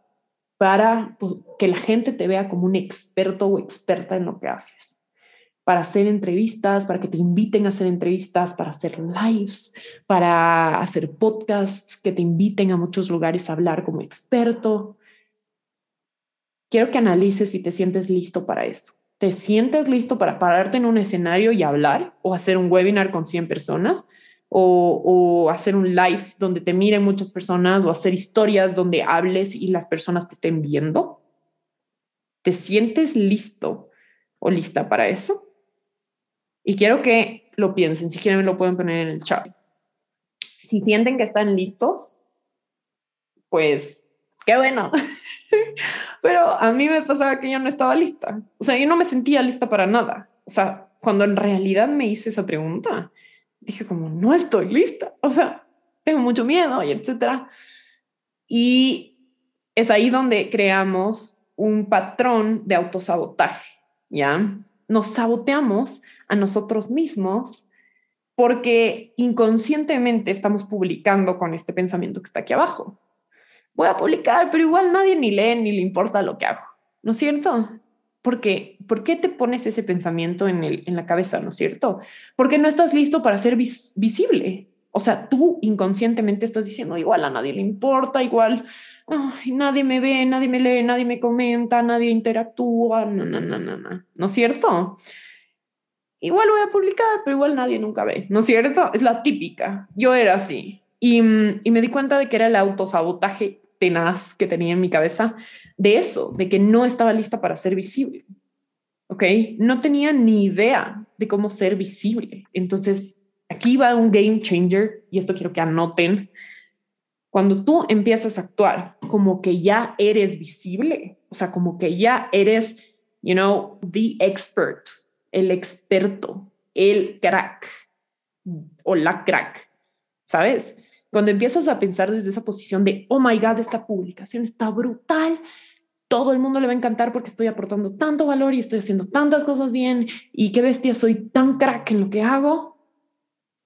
para pues, que la gente te vea como un experto o experta en lo que haces, para hacer entrevistas, para que te inviten a hacer entrevistas, para hacer lives, para hacer podcasts que te inviten a muchos lugares a hablar como experto. Quiero que analices si te sientes listo para eso. ¿Te sientes listo para pararte en un escenario y hablar o hacer un webinar con 100 personas? O, hacer un live donde te miren muchas personas o hacer historias donde hables y las personas te estén viendo? ¿Te sientes listo o lista para eso? Y quiero que lo piensen, si quieren lo pueden poner en el chat. Si sienten que están listos, pues qué bueno. <laughs> Pero a mí me pasaba que yo no estaba lista. O sea, yo no me sentía lista para nada. O sea, cuando en realidad me hice esa pregunta, dije como, no estoy lista. O sea, tengo mucho miedo y etcétera. Y es ahí donde creamos un patrón de autosabotaje, ¿ya? Nos saboteamos a nosotros mismos porque inconscientemente estamos publicando con este pensamiento que está aquí abajo voy a publicar, pero igual nadie ni lee ni le importa lo que hago, ¿no es cierto? Porque, ¿por qué te pones ese pensamiento en, el, en la cabeza, no es cierto? Porque no estás listo para ser visible. O sea, tú inconscientemente estás diciendo, igual a nadie le importa, igual nadie me ve, nadie me lee, nadie me comenta, nadie interactúa, no, no, no, no, no, ¿no es cierto? Igual voy a publicar, pero igual nadie nunca ve, ¿no es cierto? Es la típica. Yo era así. Y, y me di cuenta de que era el autosabotaje tenaz que tenía en mi cabeza de eso, de que no estaba lista para ser visible. ¿Ok? No tenía ni idea de cómo ser visible. Entonces, aquí va un game changer y esto quiero que anoten. Cuando tú empiezas a actuar como que ya eres visible, o sea, como que ya eres, you know, the expert, el experto, el crack o la crack, ¿sabes? Cuando empiezas a pensar desde esa posición de, oh my God, esta publicación está brutal, todo el mundo le va a encantar porque estoy aportando tanto valor y estoy haciendo tantas cosas bien y qué bestia, soy tan crack en lo que hago.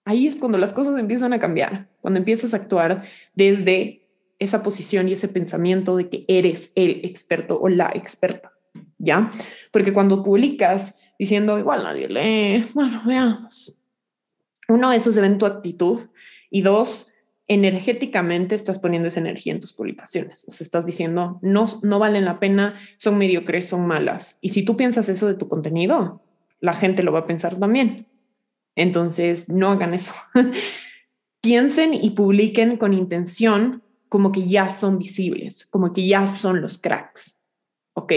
Ahí es cuando las cosas empiezan a cambiar, cuando empiezas a actuar desde esa posición y ese pensamiento de que eres el experto o la experta, ¿ya? Porque cuando publicas diciendo, igual nadie lee, <laughs> bueno, veamos. Uno, eso se ve en tu actitud y dos, energéticamente estás poniendo esa energía en tus publicaciones. O sea, estás diciendo, no, no valen la pena, son mediocres, son malas. Y si tú piensas eso de tu contenido, la gente lo va a pensar también. Entonces, no hagan eso. <laughs> Piensen y publiquen con intención como que ya son visibles, como que ya son los cracks. ¿Ok?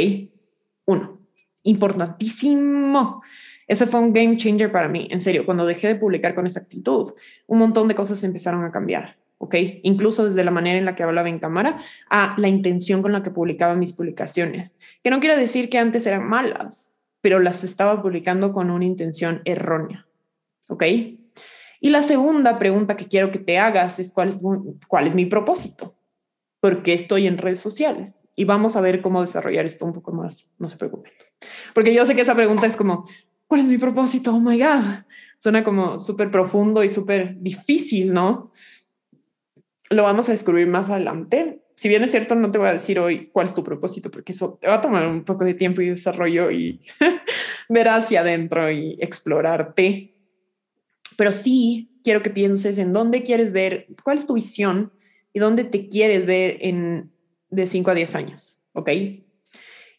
Uno, importantísimo. Ese fue un game changer para mí, en serio, cuando dejé de publicar con esa actitud, un montón de cosas empezaron a cambiar. ¿ok? Incluso desde la manera en la que hablaba en cámara a la intención con la que publicaba mis publicaciones. Que no quiero decir que antes eran malas, pero las estaba publicando con una intención errónea, ¿ok? Y la segunda pregunta que quiero que te hagas es cuál es, cuál es mi propósito, porque estoy en redes sociales y vamos a ver cómo desarrollar esto un poco más, no se preocupen. Porque yo sé que esa pregunta es como, ¿cuál es mi propósito? Oh my God. Suena como súper profundo y súper difícil, ¿no? lo vamos a descubrir más adelante. Si bien es cierto, no te voy a decir hoy cuál es tu propósito, porque eso te va a tomar un poco de tiempo y desarrollo y <laughs> ver hacia adentro y explorarte. Pero sí quiero que pienses en dónde quieres ver, cuál es tu visión y dónde te quieres ver en de 5 a 10 años, ¿ok?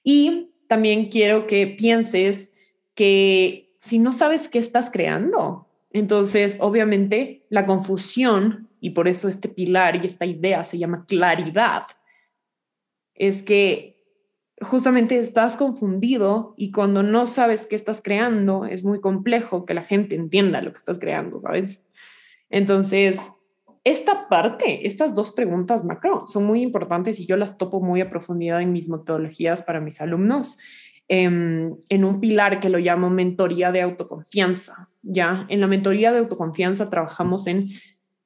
Y también quiero que pienses que si no sabes qué estás creando, entonces obviamente la confusión y por eso este pilar y esta idea se llama claridad, es que justamente estás confundido y cuando no sabes qué estás creando, es muy complejo que la gente entienda lo que estás creando, ¿sabes? Entonces, esta parte, estas dos preguntas macro son muy importantes y yo las topo muy a profundidad en mis metodologías para mis alumnos. Em, en un pilar que lo llamo mentoría de autoconfianza. Ya en la mentoría de autoconfianza trabajamos en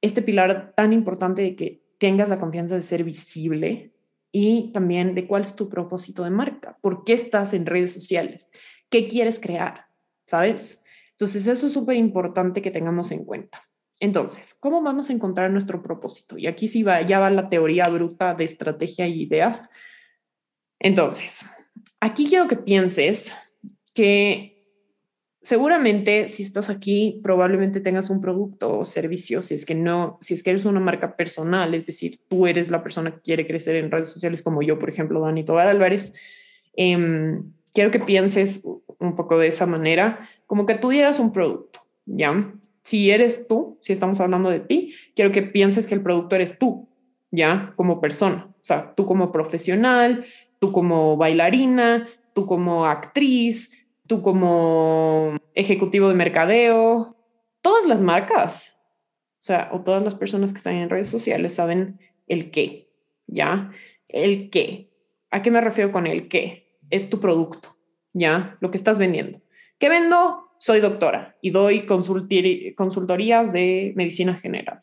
este pilar tan importante de que tengas la confianza de ser visible y también de cuál es tu propósito de marca, por qué estás en redes sociales, qué quieres crear, ¿sabes? Entonces eso es súper importante que tengamos en cuenta. Entonces, ¿cómo vamos a encontrar nuestro propósito? Y aquí sí va, ya va la teoría bruta de estrategia y ideas. Entonces, aquí quiero que pienses que seguramente si estás aquí, probablemente tengas un producto o servicio, si es que no, si es que eres una marca personal, es decir, tú eres la persona que quiere crecer en redes sociales como yo, por ejemplo, Dani Tobar Álvarez. Em, quiero que pienses un poco de esa manera, como que tuvieras un producto, ¿ya? Si eres tú, si estamos hablando de ti, quiero que pienses que el producto eres tú, ya, como persona, o sea, tú como profesional, tú como bailarina, tú como actriz, tú como ejecutivo de mercadeo, todas las marcas, o sea, o todas las personas que están en redes sociales saben el qué, ¿ya? El qué. ¿A qué me refiero con el qué? Es tu producto, ¿ya? Lo que estás vendiendo. ¿Qué vendo? Soy doctora y doy consultorías de medicina general.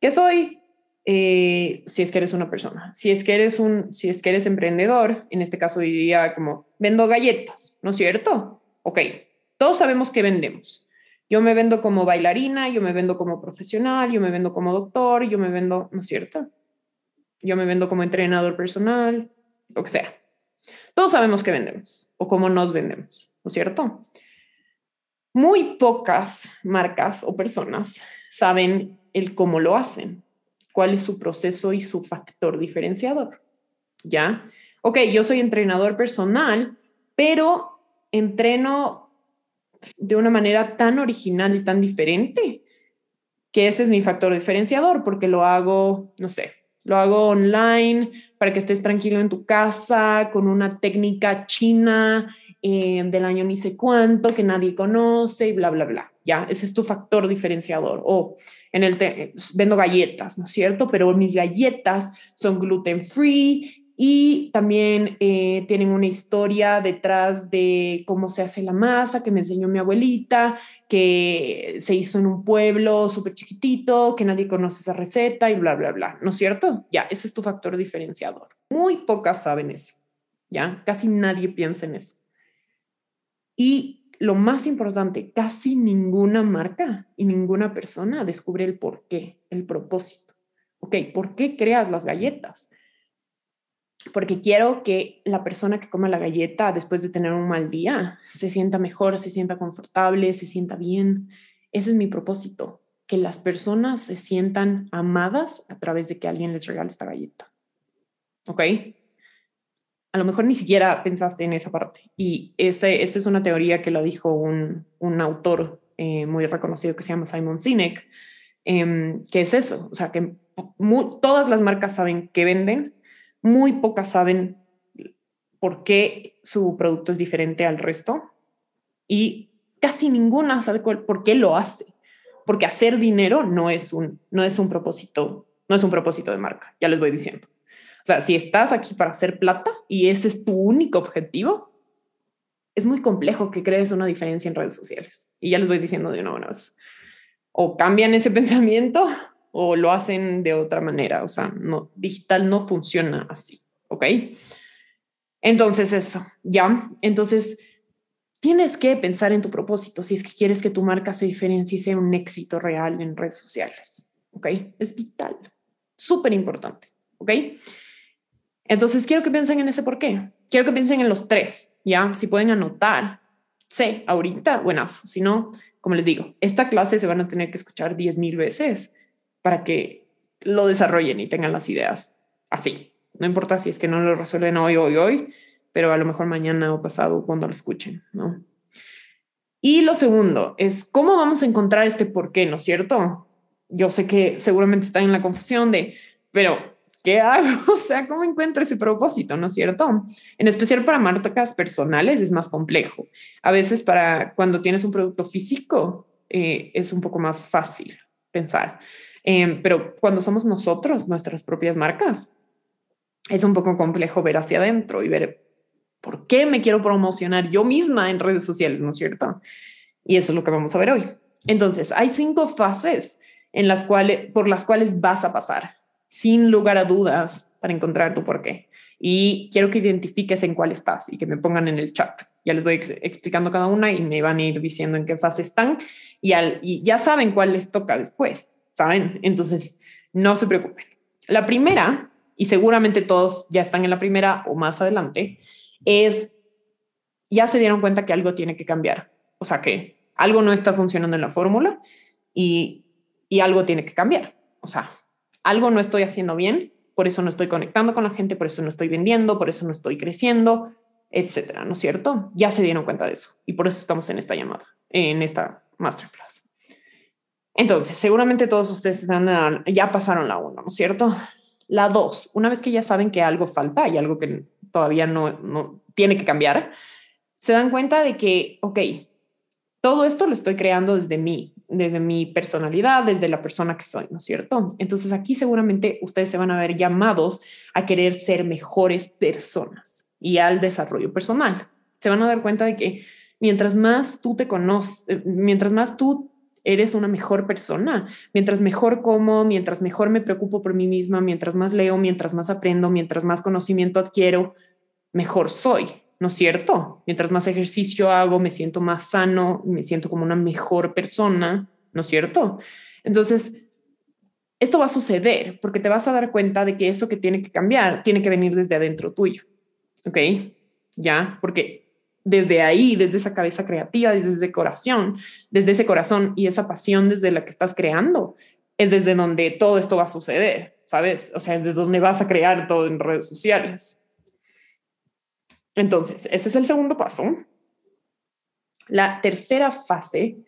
¿Qué soy? Eh, si es que eres una persona. Si es que eres un, si es que eres emprendedor, en este caso diría como vendo galletas, ¿no es cierto? Ok, todos sabemos que vendemos. Yo me vendo como bailarina, yo me vendo como profesional, yo me vendo como doctor, yo me vendo, ¿no es cierto? Yo me vendo como entrenador personal, lo que sea. Todos sabemos que vendemos o cómo nos vendemos, ¿no es cierto? Muy pocas marcas o personas saben el cómo lo hacen, cuál es su proceso y su factor diferenciador. ¿Ya? Ok, yo soy entrenador personal, pero entreno de una manera tan original y tan diferente que ese es mi factor diferenciador porque lo hago, no sé, lo hago online para que estés tranquilo en tu casa con una técnica china eh, del año ni sé cuánto que nadie conoce y bla, bla, bla. Ya, ese es tu factor diferenciador. O en el vendo galletas, ¿no es cierto? Pero mis galletas son gluten free y también eh, tienen una historia detrás de cómo se hace la masa que me enseñó mi abuelita, que se hizo en un pueblo súper chiquitito, que nadie conoce esa receta y bla, bla, bla, ¿no es cierto? Ya, ese es tu factor diferenciador. Muy pocas saben eso, ¿ya? Casi nadie piensa en eso. Y lo más importante, casi ninguna marca y ninguna persona descubre el por qué, el propósito. Ok, ¿por qué creas las galletas? Porque quiero que la persona que coma la galleta después de tener un mal día se sienta mejor, se sienta confortable, se sienta bien. Ese es mi propósito, que las personas se sientan amadas a través de que alguien les regale esta galleta. ¿Ok? A lo mejor ni siquiera pensaste en esa parte. Y este, esta es una teoría que la dijo un, un autor eh, muy reconocido que se llama Simon Sinek, eh, que es eso, o sea, que todas las marcas saben que venden, muy pocas saben por qué su producto es diferente al resto y casi ninguna sabe por qué lo hace. Porque hacer dinero no es un, no es un propósito, no es un propósito de marca, ya les voy diciendo. O sea, si estás aquí para hacer plata y ese es tu único objetivo, es muy complejo que crees una diferencia en redes sociales. Y ya les voy diciendo de una buena vez. O cambian ese <laughs> pensamiento o lo hacen de otra manera. O sea, no, digital no funciona así. ¿Ok? Entonces eso, ¿ya? Entonces, tienes que pensar en tu propósito si es que quieres que tu marca se diferencie y sea un éxito real en redes sociales. ¿Ok? Es vital, súper importante. ¿Ok? Entonces, quiero que piensen en ese por qué. Quiero que piensen en los tres, ¿ya? Si pueden anotar. Sé, ahorita, buenazo. Si no, como les digo, esta clase se van a tener que escuchar 10 mil veces para que lo desarrollen y tengan las ideas así. No importa si es que no lo resuelven hoy, hoy, hoy, pero a lo mejor mañana o pasado cuando lo escuchen, ¿no? Y lo segundo es cómo vamos a encontrar este por qué, ¿no es cierto? Yo sé que seguramente están en la confusión de, pero ¿qué hago? <laughs> O sea, ¿cómo encuentro ese propósito? ¿No es cierto? En especial para marcas personales es más complejo. A veces para cuando tienes un producto físico eh, es un poco más fácil pensar. Em, pero cuando somos nosotros, nuestras propias marcas, es un poco complejo ver hacia adentro y ver por qué me quiero promocionar yo misma en redes sociales, ¿no es cierto? Y eso es lo que vamos a ver hoy. Entonces, hay cinco fases en las cuales, por las cuales vas a pasar, sin lugar a dudas, para encontrar tu por qué. Y quiero que identifiques en cuál estás y que me pongan en el chat. Ya les voy explicando cada una y me van a ir diciendo en qué fase están y, al, y ya saben cuál les toca después, ¿saben? Entonces, no se preocupen. La primera, y seguramente todos ya están en la primera o más adelante, es ya se dieron cuenta que algo tiene que cambiar. O sea, que algo no está funcionando en la fórmula y y algo tiene que cambiar. O sea, algo no estoy haciendo bien, por eso no estoy conectando con la gente, por eso no estoy vendiendo, por eso no estoy creciendo, etcétera, ¿no es cierto? Ya se dieron cuenta de eso y por eso estamos en esta llamada, en esta masterclass. Entonces, seguramente todos ustedes ya pasaron la uno, ¿no es cierto? La dos, una vez que ya saben que algo falta y algo que todavía no, no tiene que cambiar, se dan cuenta de que, ok, todo esto lo estoy creando desde mí, desde mi personalidad, desde la persona que soy, ¿no es cierto? Entonces aquí seguramente ustedes se van a ver llamados a querer ser mejores personas y al desarrollo personal. Se van a dar cuenta de que mientras más tú te conoces, mientras más tú eres una mejor persona, mientras mejor como, mientras mejor me preocupo por mí misma, mientras más leo, mientras más aprendo, mientras más conocimiento adquiero, mejor soy. ¿No es cierto? Mientras más ejercicio hago, me siento más sano, me siento como una mejor persona, ¿no es cierto? Entonces, esto va a suceder porque te vas a dar cuenta de que eso que tiene que cambiar tiene que venir desde adentro tuyo, ¿ok? Ya, porque desde ahí, desde esa cabeza creativa, desde ese corazón, desde ese corazón y esa pasión desde la que estás creando, es desde donde todo esto va a suceder, ¿sabes? O sea, es desde donde vas a crear todo en redes sociales. Entonces, ese es el segundo paso. La tercera fase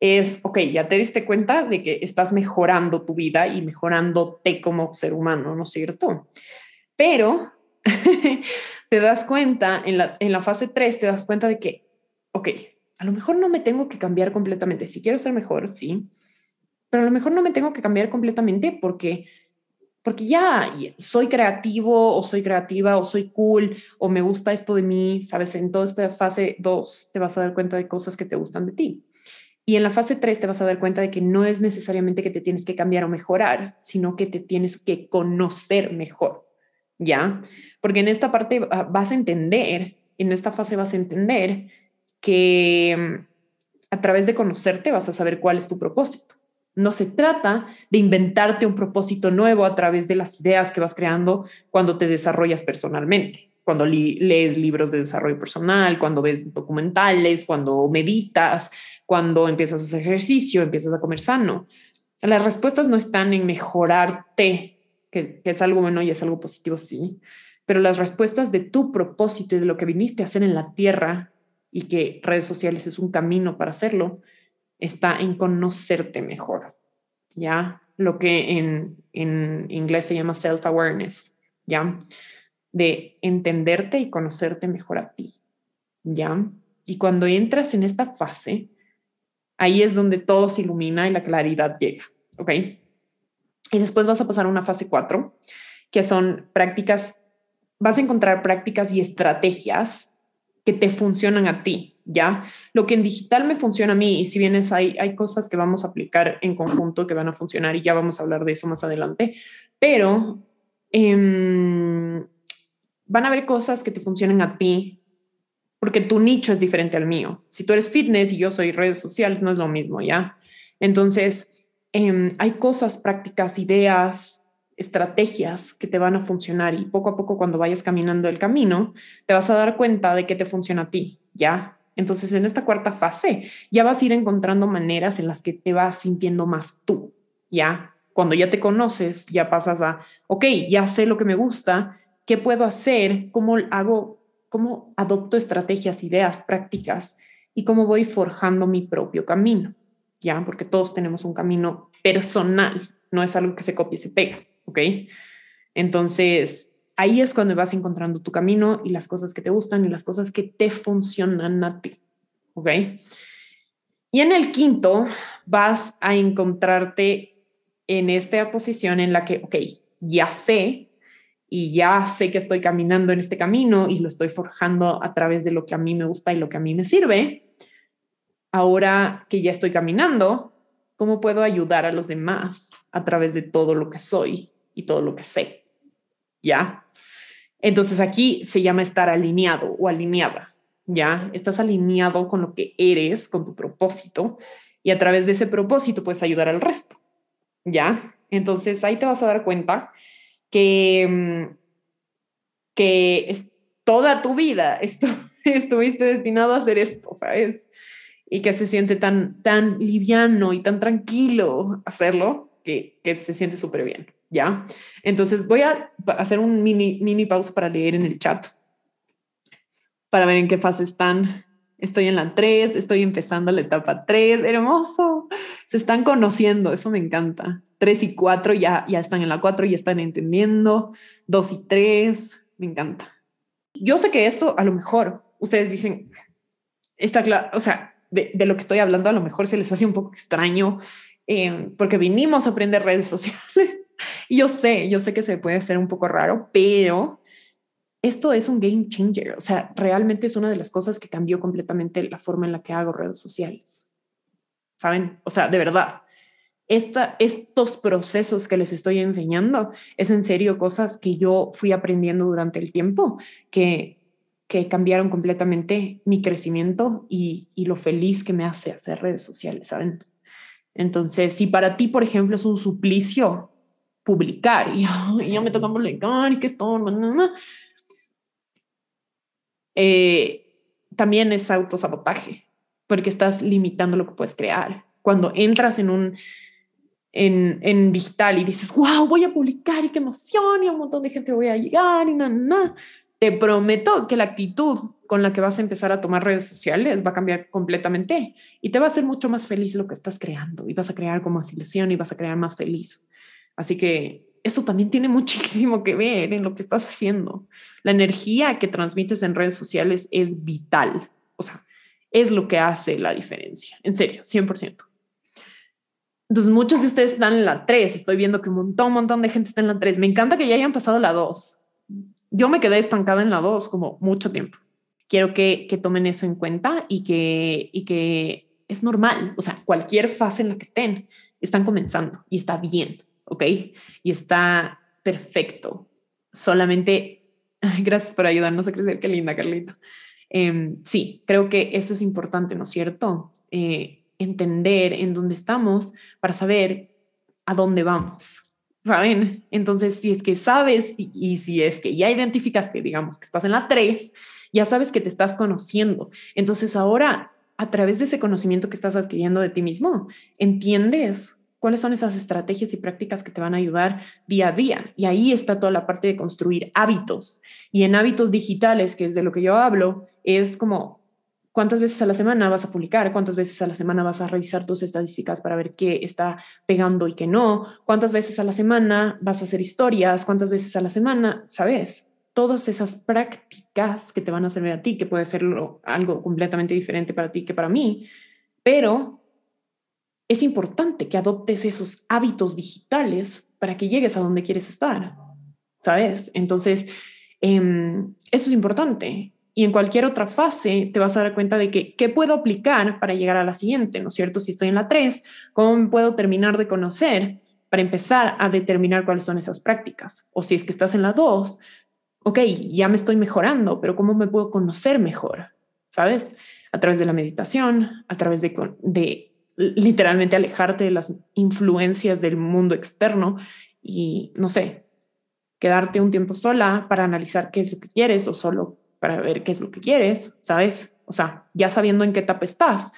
es, ok, ya te diste cuenta de que estás mejorando tu vida y mejorándote como ser humano, ¿no es cierto? Pero <laughs> te das cuenta, en la, en la fase 3, te das cuenta de que, ok, a lo mejor no me tengo que cambiar completamente. Si quiero ser mejor, sí, pero a lo mejor no me tengo que cambiar completamente porque porque ya soy creativo o soy creativa o soy cool o me gusta esto de mí, sabes, en toda esta fase 2 te vas a dar cuenta de cosas que te gustan de ti. Y en la fase 3 te vas a dar cuenta de que no es necesariamente que te tienes que cambiar o mejorar, sino que te tienes que conocer mejor, ¿ya? Porque en esta parte vas a entender, en esta fase vas a entender que mm, a través de conocerte vas a saber cuál es tu propósito. No se trata de inventarte un propósito nuevo a través de las ideas que vas creando cuando te desarrollas personalmente, cuando lees libros de desarrollo personal, cuando ves documentales, cuando meditas, cuando empiezas a hacer ejercicio, empiezas a comer sano. Las respuestas no están en mejorarte, que, que es algo bueno y es algo positivo, sí, pero las respuestas de tu propósito y de lo que viniste a hacer en la tierra y que redes sociales es un camino para hacerlo, está en conocerte mejor, ¿ya? Lo que en, en inglés se llama self-awareness, ¿ya? De entenderte y conocerte mejor a ti, ¿ya? Y cuando entras en esta fase, ahí es donde todo se ilumina y la claridad llega, ¿ok? Y después vas a pasar a una fase 4, que son prácticas, vas a encontrar prácticas y estrategias que te funcionan a ti, ¿ya? Lo que en digital me funciona a mí, y si bien hay, hay cosas que vamos a aplicar en conjunto que van a funcionar y ya vamos a hablar de eso más adelante, pero em, van a haber cosas que te funcionen a ti porque tu nicho es diferente al mío. Si tú eres fitness y yo soy redes sociales, no es lo mismo, ¿ya? Entonces, em, hay cosas, prácticas, ideas, estrategias que te van a funcionar y poco a poco cuando vayas caminando el camino, te vas a dar cuenta de que te funciona a ti, ¿ya? Entonces, en esta cuarta fase, ya vas a ir encontrando maneras en las que te vas sintiendo más tú, ¿ya? Cuando ya te conoces, ya pasas a, ok, ya sé lo que me gusta, ¿qué puedo hacer? ¿Cómo hago? ¿Cómo adopto estrategias, ideas, prácticas? Y cómo voy forjando mi propio camino, ¿ya? Porque todos tenemos un camino personal, no es algo que se copie y se pega, ¿ok? Entonces, ahí es cuando vas encontrando tu camino y las cosas que te gustan y las cosas que te funcionan a ti. ¿Ok? Y en el quinto, vas a encontrarte en esta posición en la que, ok, ya sé y ya sé que estoy caminando en este camino y lo estoy forjando a través de lo que a mí me gusta y lo que a mí me sirve. Ahora que ya estoy caminando, ¿cómo puedo ayudar a los demás a través de todo lo que soy y todo lo que sé? ¿Ya? Entonces aquí se llama estar alineado o alineada. ¿Ya? Estás alineado con lo que eres, con tu propósito y a través de ese propósito puedes ayudar al resto. ¿Ya? Entonces ahí te vas a dar cuenta que, mm, que es toda tu vida <laughs> estuviste destinado a hacer esto, ¿sabes? Y que se siente tan, tan liviano y tan tranquilo hacerlo que, que se siente súper bien, ¿ya? Entonces voy a hacer un mini, mini pausa para leer en el chat, para ver en qué fase están. Estoy en la 3, estoy empezando la etapa 3, hermoso. Se están conociendo, eso me encanta. 3 y 4 ya, ya están en la 4, ya están entendiendo. 2 y 3, me encanta. Yo sé que esto a lo mejor ustedes dicen, está claro, o sea, de, de, lo que estoy hablando a lo mejor se les hace un poco extraño eh, porque vinimos a aprender redes sociales. Yo sé, yo sé que se puede hacer un poco raro, pero esto es un game changer. O sea, realmente es una de las cosas que cambió completamente la forma en la que hago redes sociales. ¿Saben? O sea, de verdad esta, estos procesos que les estoy enseñando es en serio cosas que yo fui aprendiendo durante el tiempo, que, que cambiaron completamente mi crecimiento y, y lo feliz que me hace hacer redes sociales, ¿saben? Entonces, si para ti, por ejemplo, es un suplicio publicar y, ya me toca publicar y que esto, no, eh, también es autosabotaje, porque estás limitando lo que puedes crear. Cuando entras en un en, en, digital y dices, wow, voy a publicar y qué emoción y a un montón de gente voy a llegar y nada, nada. Te prometo que la actitud con la que vas a empezar a tomar redes sociales va a cambiar completamente y te va a hacer mucho más feliz lo que estás creando y vas a crear como más ilusión y vas a crear más feliz. Así que eso también tiene muchísimo que ver en lo que estás haciendo. La energía que transmites en redes sociales es vital. O sea, es lo que hace la diferencia. En serio, 100%. Entonces, muchos de ustedes están en la 3. Estoy viendo que un montón, un montón de gente está en la 3. Me encanta que ya hayan pasado la 2. Yo me quedé estancada en la 2 como mucho tiempo. Quiero que, que tomen eso en cuenta y que, y que es normal. O sea, cualquier fase en la que estén, están comenzando y está bien, ¿ok? Y está perfecto. Solamente, <laughs> gracias por ayudarnos a crecer. Qué linda, Carlita. Eh, sí, creo que eso es importante, ¿no es cierto? Eh, entender en dónde estamos para saber a dónde vamos. ¿Saben? Entonces, si es que sabes y, si es que ya identificaste, digamos, que estás en la 3, ya sabes que te estás conociendo. Entonces, ahora, a través de ese conocimiento que estás adquiriendo de ti mismo, entiendes cuáles son esas estrategias y prácticas que te van a ayudar día a día. Y ahí está toda la parte de construir hábitos. Y en hábitos digitales, que es de lo que yo hablo, es como cuántas veces a la semana vas a publicar, cuántas veces a la semana vas a revisar tus estadísticas para ver qué está pegando y qué no, cuántas veces a la semana vas a hacer historias, cuántas veces a la semana, ¿sabes? Todas esas prácticas que te van a servir a ti, que puede ser algo completamente diferente para ti que para mí, pero es importante que adoptes esos hábitos digitales para que llegues a donde quieres estar, ¿sabes? Entonces, em, eso es importante y en cualquier otra fase te vas a dar cuenta de que qué puedo aplicar para llegar a la siguiente, ¿no es cierto? Si estoy en la 3, ¿cómo me puedo terminar de conocer para empezar a determinar cuáles son esas prácticas? O si es que estás en la 2, ok, ya me estoy mejorando, pero ¿cómo me puedo conocer mejor? ¿Sabes? A través de la meditación, a través de, de literalmente alejarte de las influencias del mundo externo y, no sé, quedarte un tiempo sola para analizar qué es lo que quieres o solo para ver qué es lo que quieres, ¿sabes? O sea, ya sabiendo en qué etapa estás,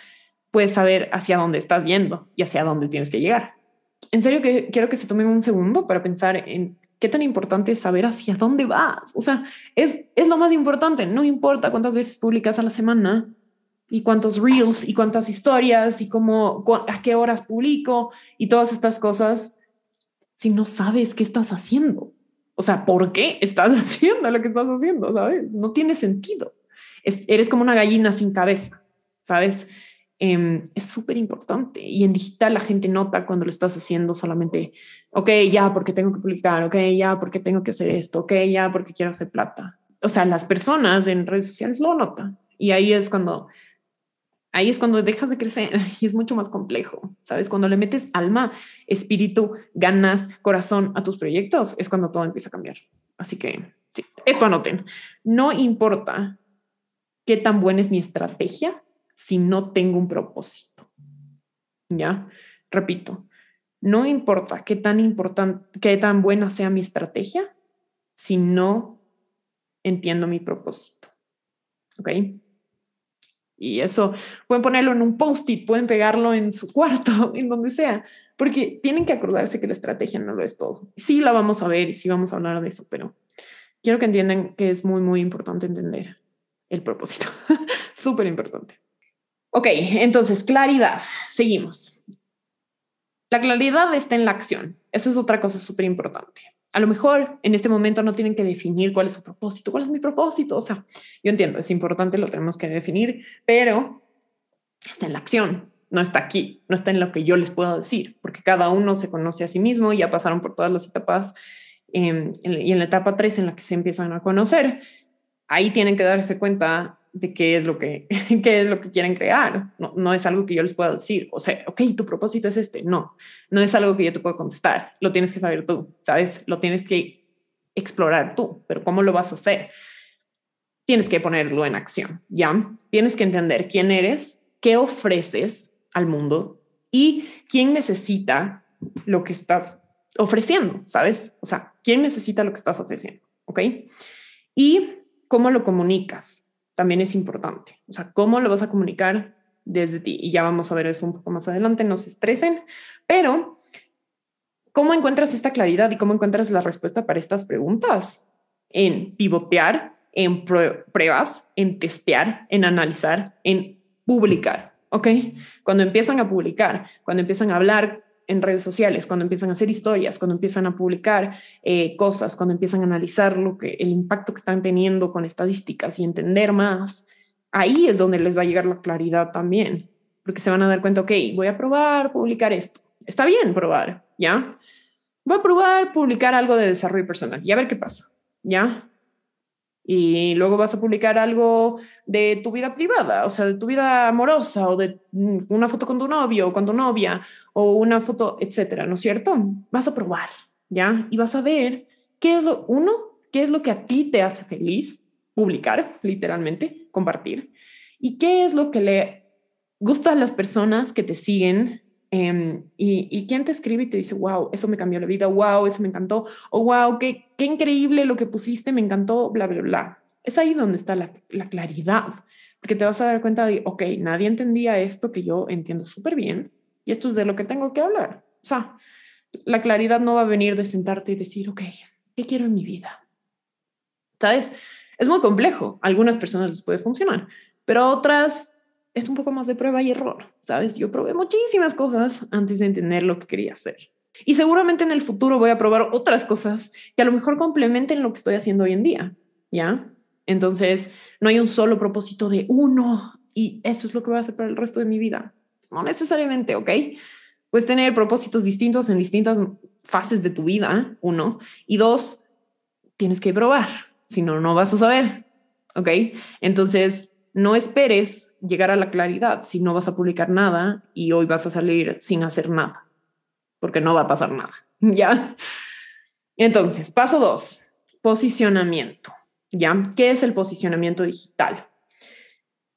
puedes saber hacia dónde estás yendo y hacia dónde tienes que llegar. En serio que quiero que se tomen un segundo para pensar en qué tan importante es saber hacia dónde vas. O sea, es, es lo más importante. No importa cuántas veces publicas a la semana y cuántos reels y cuántas historias y cómo, a qué horas publico y todas estas cosas, si no sabes qué estás haciendo. O sea, ¿por qué estás <laughs> haciendo lo que estás haciendo? ¿Sabes? No tiene sentido. eres como una gallina sin cabeza, ¿sabes? Em, es súper importante. Y en digital la gente nota cuando lo estás haciendo solamente, ok, ya porque tengo que publicar, ok, ya porque tengo que hacer esto, ok, ya porque quiero hacer plata. O sea, las personas en redes sociales lo notan. Y ahí es cuando, ahí es cuando dejas de crecer <laughs> y es mucho más complejo. ¿Sabes? Cuando le metes alma, espíritu, ganas, corazón a tus proyectos, es cuando todo empieza a cambiar. Así que, sí, esto anoten. No importa qué tan buena es mi estrategia, si no tengo un propósito. ¿Ya? Repito, no importa qué tan importante, qué tan buena sea mi estrategia, si no entiendo mi propósito. ¿Ok? Y eso pueden ponerlo en un post-it, pueden pegarlo en su cuarto, <laughs> en donde sea, porque tienen que acordarse que la estrategia no lo es todo. Sí la vamos a ver y sí vamos a hablar de eso, pero quiero que entiendan que es muy, muy importante entender el propósito. <laughs> Súper importante. Ok, entonces, claridad. Seguimos. La claridad está en la acción. Esa es otra cosa súper importante. A lo mejor en este momento no tienen que definir cuál es su propósito, cuál es mi propósito. O sea, yo entiendo, es importante, lo tenemos que definir, pero está en la acción, no está aquí, no está en lo que yo les puedo decir, porque cada uno se conoce a sí mismo ya pasaron por todas las etapas. Em, y en la etapa 3 en la que se empiezan a conocer, ahí tienen que darse cuenta de qué es lo que, <laughs> qué es lo que quieren crear. No, no es algo que yo les pueda decir. O sea, ok, tu propósito es este. No, no es algo que yo te pueda contestar. Lo tienes que saber tú, ¿sabes? Lo tienes que explorar tú, pero ¿cómo lo vas a hacer? Tienes que ponerlo en acción, ¿ya? Tienes que entender quién eres, qué ofreces al mundo y quién necesita lo que estás ofreciendo, ¿sabes? O sea, quién necesita lo que estás ofreciendo, ¿ok? Y cómo lo comunicas también es importante. O sea, cómo lo vas a comunicar desde ti. Y ya vamos a ver eso un poco más adelante, no se estresen, pero ¿cómo encuentras esta claridad y cómo encuentras la respuesta para estas preguntas? En pivotear, en pruebas, en testear, en analizar, en publicar. ¿Ok? Cuando empiezan a publicar, cuando empiezan a hablar en redes sociales, cuando empiezan a hacer historias, cuando empiezan a publicar eh, cosas, cuando empiezan a analizar lo que, el impacto que están teniendo con estadísticas y entender más, ahí es donde les va a llegar la claridad también, porque se van a dar cuenta, ok, voy a probar publicar esto. Está bien probar, ¿ya? Voy a probar publicar algo de desarrollo personal y a ver qué pasa, ¿ya? Y luego vas a publicar algo de tu vida privada, o sea, de tu vida amorosa o de mm, una foto con tu novio o con tu novia o una foto, etcétera, ¿no es cierto? Vas a probar, ¿ya? Y vas a ver qué es lo, uno, qué es lo que a ti te hace feliz publicar, literalmente, compartir, y qué es lo que le gusta a las personas que te siguen Em, y, y quién te escribe y te dice, wow, eso me cambió la vida, wow, eso me encantó, o wow, qué, qué increíble lo que pusiste, me encantó, bla, bla, bla. Es ahí donde está la, la claridad, porque te vas a dar cuenta de, ok, nadie entendía esto que yo entiendo súper bien y esto es de lo que tengo que hablar. O sea, la claridad no va a venir de sentarte y decir, ok, ¿qué quiero en mi vida? ¿Sabes? Es muy complejo. Algunas personas les puede funcionar, pero otras es un poco más de prueba y error, ¿sabes? Yo probé muchísimas cosas antes de entender lo que quería hacer. Y seguramente en el futuro voy a probar otras cosas que a lo mejor complementen lo que estoy haciendo hoy en día, ¿ya? Entonces, no hay un solo propósito de uno y eso es lo que voy a hacer para el resto de mi vida. No necesariamente, ¿ok? Puedes tener propósitos distintos en distintas fases de tu vida, uno. Y dos, tienes que probar, si no, no vas a saber, ¿ok? Entonces, no esperes llegar a la claridad si no vas a publicar nada y hoy vas a salir sin hacer nada, porque no va a pasar nada, <laughs> ¿ya? Entonces, paso dos, posicionamiento, ¿ya? ¿Qué es el posicionamiento digital?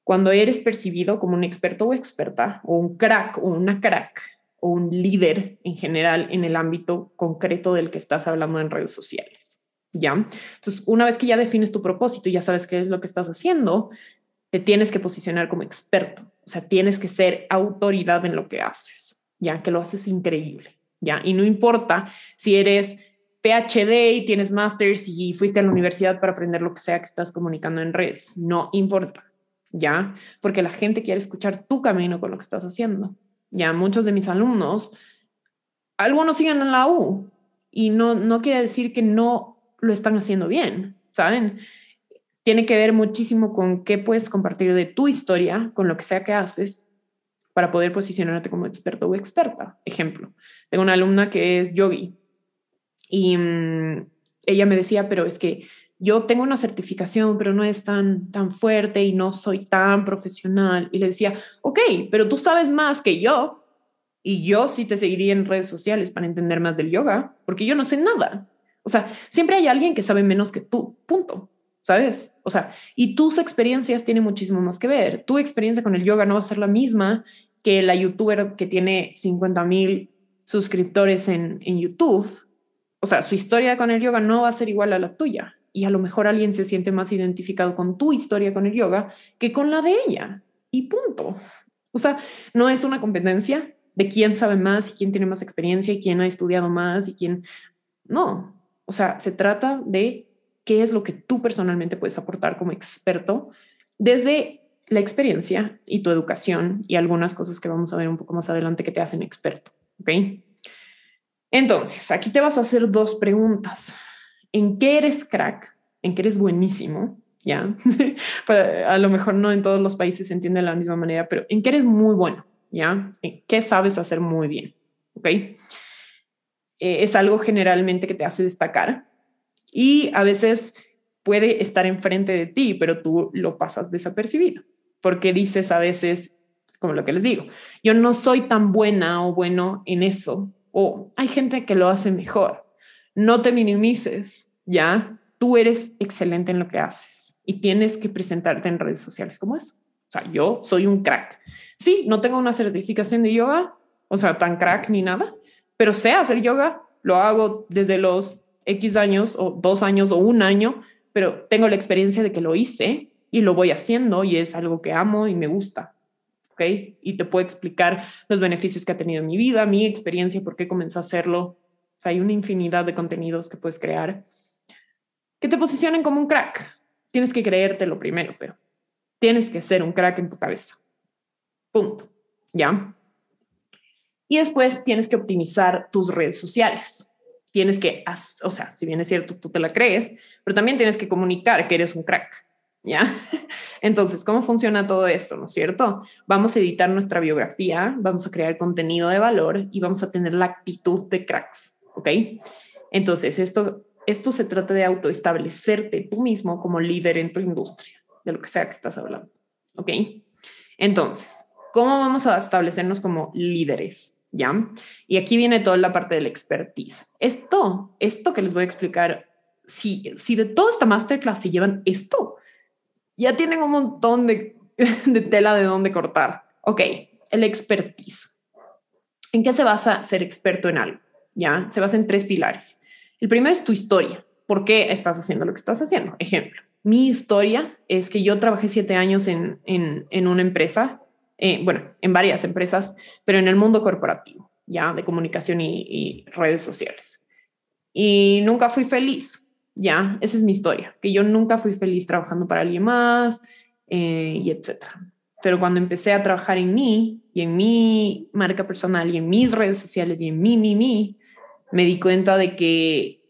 Cuando eres percibido como un experto o experta, o un crack o una crack, o un líder en general en el ámbito concreto del que estás hablando en redes sociales. ¿Ya? Entonces, una vez que ya defines tu propósito y ya sabes qué es lo que estás haciendo, te tienes que posicionar como experto, o sea, tienes que ser autoridad en lo que haces, ya que lo haces increíble, ya, y no importa si eres PhD y tienes másters y fuiste a la universidad para aprender lo que sea que estás comunicando en redes, no importa, ya, porque la gente quiere escuchar tu camino con lo que estás haciendo. Ya muchos de mis alumnos, algunos siguen en la U y no, no quiere decir que no lo están haciendo bien, ¿saben? Tiene que ver muchísimo con qué puedes compartir de tu historia, con lo que sea que haces, para poder posicionarte como experto o experta. Ejemplo, tengo una alumna que es yogi y mm, ella me decía, pero es que yo tengo una certificación, pero no es tan, tan fuerte y no soy tan profesional. Y le decía, ok, pero tú sabes más que yo. Y yo sí te seguiría en redes sociales para entender más del yoga, porque yo no sé nada. O sea, siempre hay alguien que sabe menos que tú, punto. ¿Sabes? O sea, y tus experiencias tienen muchísimo más que ver. Tu experiencia con el yoga no va a ser la misma que la youtuber que tiene 50 mil suscriptores en, en YouTube. O sea, su historia con el yoga no va a ser igual a la tuya y a lo mejor alguien se siente más identificado con tu historia con el yoga que con la de ella. Y punto. O sea, no es una competencia de quién sabe más y quién tiene más experiencia y quién ha estudiado más y quién... No, o sea, se trata de qué es lo que tú personalmente puedes aportar como experto desde la experiencia y tu educación y algunas cosas que vamos a ver un poco más adelante que te hacen experto. ¿Ok? Entonces, aquí te vas a hacer dos preguntas en qué eres crack, en qué eres buenísimo, ya. <laughs> a lo mejor no en todos los países se entiende de la misma manera, pero en qué eres muy bueno, ya. ¿En qué sabes hacer muy bien, ok. Eh, es algo generalmente que te hace destacar y a veces puede estar enfrente de ti, pero tú lo pasas desapercibido, porque dices a veces, como lo que les digo, yo no soy tan buena o bueno en eso, o hay gente que lo hace mejor. No te minimices, ya tú eres excelente en lo que haces y tienes que presentarte en redes sociales como eso. O sea, yo soy un crack. Sí, no tengo una certificación de yoga, o sea, tan crack ni nada, pero sé hacer yoga, lo hago desde los X años o dos años o un año, pero tengo la experiencia de que lo hice y lo voy haciendo y es algo que amo y me gusta. ¿Ok? Y te puedo explicar los beneficios que ha tenido en mi vida, mi experiencia, por qué comenzó a hacerlo. O sea, hay una infinidad de contenidos que puedes crear que te posicionen como un crack. Tienes que creértelo primero, pero tienes que ser un crack en tu cabeza. Punto. ¿Ya? Y después tienes que optimizar tus redes sociales. Tienes que, o sea, si bien es cierto, tú te la crees, pero también tienes que comunicar que eres un crack. ¿Ya? <laughs> Entonces, ¿cómo funciona todo eso? ¿No es cierto? Vamos a editar nuestra biografía, vamos a crear contenido de valor y vamos a tener la actitud de cracks. ¿Ok? Entonces, esto esto se trata de autoestablecerte tú mismo como líder en tu industria, de lo que sea que estás hablando. ¿Ok? Entonces, ¿cómo vamos a establecernos como líderes? ¿Ya? Y aquí viene toda la parte del expertise. Esto, esto que les voy a explicar, si, si de toda esta masterclass se llevan esto, ya tienen un montón <laughs> de, tela de dónde cortar. Ok, el expertise. ¿En qué se basa ser experto en algo? ¿Ya? Se basa en tres pilares. El primero es tu historia. ¿Por qué estás haciendo lo que estás haciendo? Ejemplo, mi historia es que yo trabajé siete años en, en, una empresa, eh, bueno, en varias empresas, pero en el mundo corporativo, ya de comunicación y, redes sociales. Y nunca fui feliz, ya, esa es mi historia, que yo nunca fui feliz trabajando para alguien más eh, y etcétera. Pero cuando empecé a trabajar en mí y en mi marca personal y en mis redes sociales y en mi, mi, mi, me di cuenta de que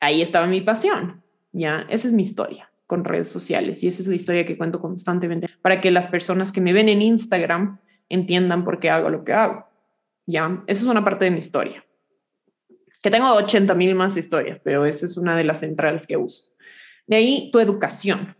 ahí estaba mi pasión. Ya, esa es mi historia con redes sociales y esa es la historia que cuento constantemente para que las personas que me ven en Instagram entiendan por qué hago lo que hago. Ya, esa es una parte de mi historia. Que tengo 80 mil más historias, pero esa es una de las centrales que uso. De ahí tu educación.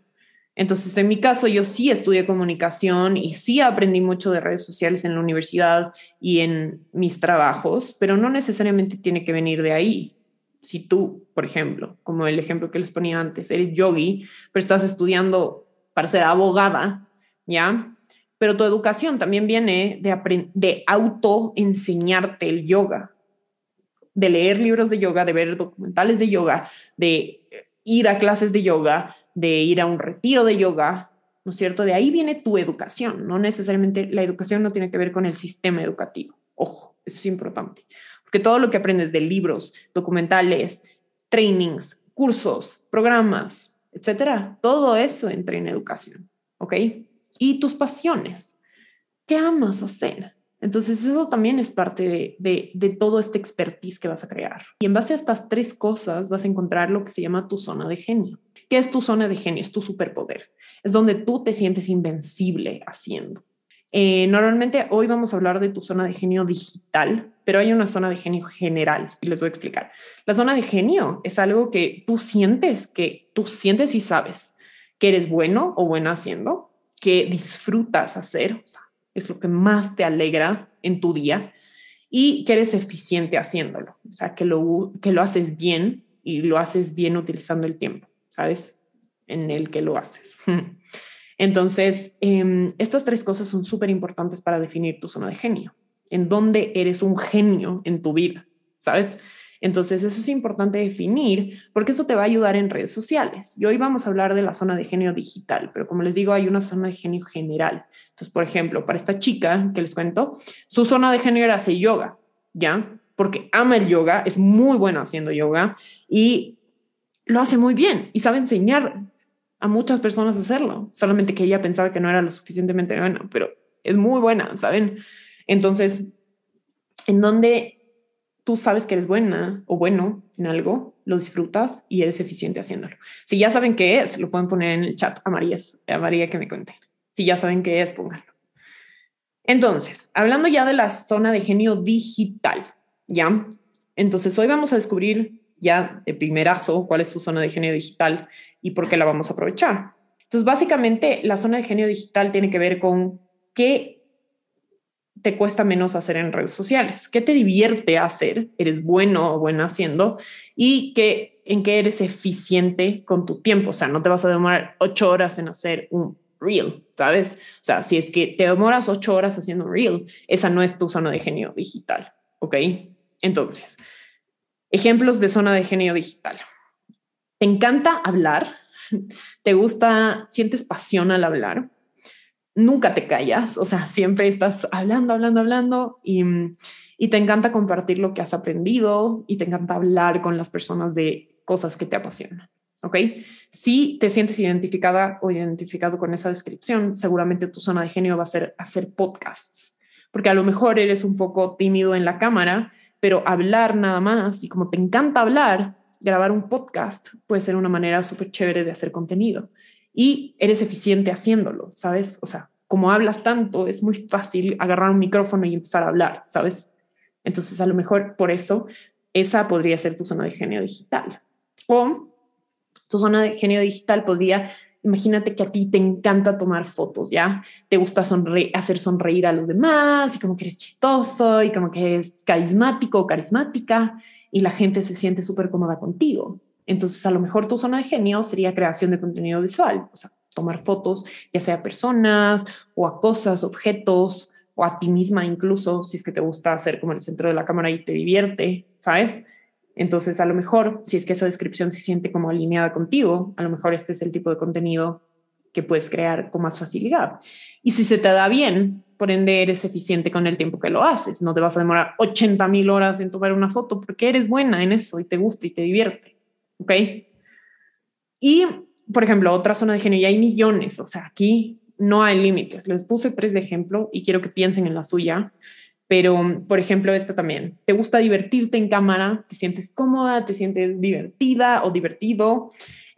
Entonces, en mi caso, yo sí estudié comunicación y sí aprendí mucho de redes sociales en la universidad y en mis trabajos, pero no necesariamente tiene que venir de ahí. Si tú, por ejemplo, como el ejemplo que les ponía antes, eres yogi, pero estás estudiando para ser abogada, ¿ya? Pero tu educación también viene de, de auto enseñarte el yoga, de leer libros de yoga, de ver documentales de yoga, de ir a clases de yoga, de ir a un retiro de yoga, ¿no es cierto? De ahí viene tu educación, no necesariamente la educación no tiene que ver con el sistema educativo. Ojo, eso es importante, porque todo lo que aprendes de libros, documentales, trainings, cursos, programas, etcétera, todo eso entra en educación, ¿ok? Y tus pasiones. ¿Qué amas hacer? Entonces eso también es parte de, todo este expertise que vas a crear. Y en base a estas tres cosas vas a encontrar lo que se llama tu zona de genio. ¿Qué es tu zona de genio? Es tu superpoder. Es donde tú te sientes invencible haciendo. Eh, normalmente hoy vamos a hablar de tu zona de genio digital, pero hay una zona de genio general y les voy a explicar. La zona de genio es algo que tú sientes, que tú sientes y sabes que eres bueno o buena haciendo, que disfrutas hacer, o sea, es lo que más te alegra en tu día y que eres eficiente haciéndolo, o sea, que lo, que lo haces bien y lo haces bien utilizando el tiempo, ¿sabes? En el que lo haces. <laughs> Entonces, em, estas tres cosas son súper importantes para definir tu zona de genio, en dónde eres un genio en tu vida, ¿sabes? Entonces, eso es importante definir porque eso te va a ayudar en redes sociales. Y hoy vamos a hablar de la zona de genio digital, pero como les digo, hay una zona de genio general. Entonces, por ejemplo, para esta chica que les cuento, su zona de genio era hacer yoga, ¿ya? Porque ama el yoga, es muy bueno haciendo yoga y lo hace muy bien y sabe enseñar a muchas personas a hacerlo, solamente que ella pensaba que no era lo suficientemente buena, pero es muy buena, ¿saben? Entonces, en donde tú sabes que eres buena o bueno en algo, lo disfrutas y eres eficiente haciéndolo. Si ya saben qué es, lo pueden poner en el chat a María, que me cuente. Si ya saben qué es, pónganlo. Entonces, hablando ya de la zona de genio digital, ¿ya? Entonces, hoy vamos a descubrir ya de primerazo cuál es su zona de genio digital y por qué la vamos a aprovechar. Entonces, básicamente, la zona de genio digital tiene que ver con qué te cuesta menos hacer en redes sociales? ¿Qué te divierte hacer? ¿Eres bueno o buena haciendo? ¿Y en qué eres eficiente con tu tiempo? O sea, no te vas a demorar ocho horas en hacer un reel, ¿sabes? O sea, si es que te demoras ocho horas haciendo un reel, esa no es tu zona de genio digital, ¿ok? Entonces, ejemplos de zona de genio digital. ¿Te encanta hablar? ¿Te gusta, sientes pasión al hablar? Nunca te callas, o sea, siempre estás hablando, hablando, hablando y, y te encanta compartir lo que has aprendido y te encanta hablar con las personas de cosas que te apasionan. ¿Ok? Si te sientes identificada o identificado con esa descripción, seguramente tu zona de genio va a ser hacer podcasts, porque a lo mejor eres un poco tímido en la cámara, pero hablar nada más y como te encanta hablar, grabar un podcast puede ser una manera súper chévere de hacer contenido y eres eficiente haciéndolo, ¿sabes? O sea, como hablas tanto, es muy fácil agarrar un micrófono y empezar a hablar, ¿sabes? Entonces, a lo mejor por eso, esa podría ser tu zona de genio digital. O tu zona de genio digital podría, imagínate que a ti te encanta tomar fotos, ¿ya? Te gusta hacer sonreír a los demás y como que eres chistoso y como que eres carismático o carismática y la gente se siente súper cómoda contigo. Entonces, a lo mejor tu zona de genio sería creación de contenido visual, o sea, tomar fotos, ya sea a personas o a cosas, objetos o a ti misma incluso, si es que te gusta hacer como el centro de la cámara y te divierte, ¿sabes? Entonces, a lo mejor, si es que esa descripción se siente como alineada contigo, a lo mejor este es el tipo de contenido que puedes crear con más facilidad. Y si se te da bien, por ende eres eficiente con el tiempo que lo haces. No te vas a demorar 80 mil horas en tomar una foto porque eres buena en eso y te gusta y te divierte. ¿Ok? Y, por ejemplo, otra zona de genio, y hay millones, o sea, aquí no hay límites. Les puse tres de ejemplo y quiero que piensen en la suya, pero, por ejemplo, esta también. ¿Te gusta divertirte en cámara? ¿Te sientes cómoda? ¿Te sientes divertida o divertido?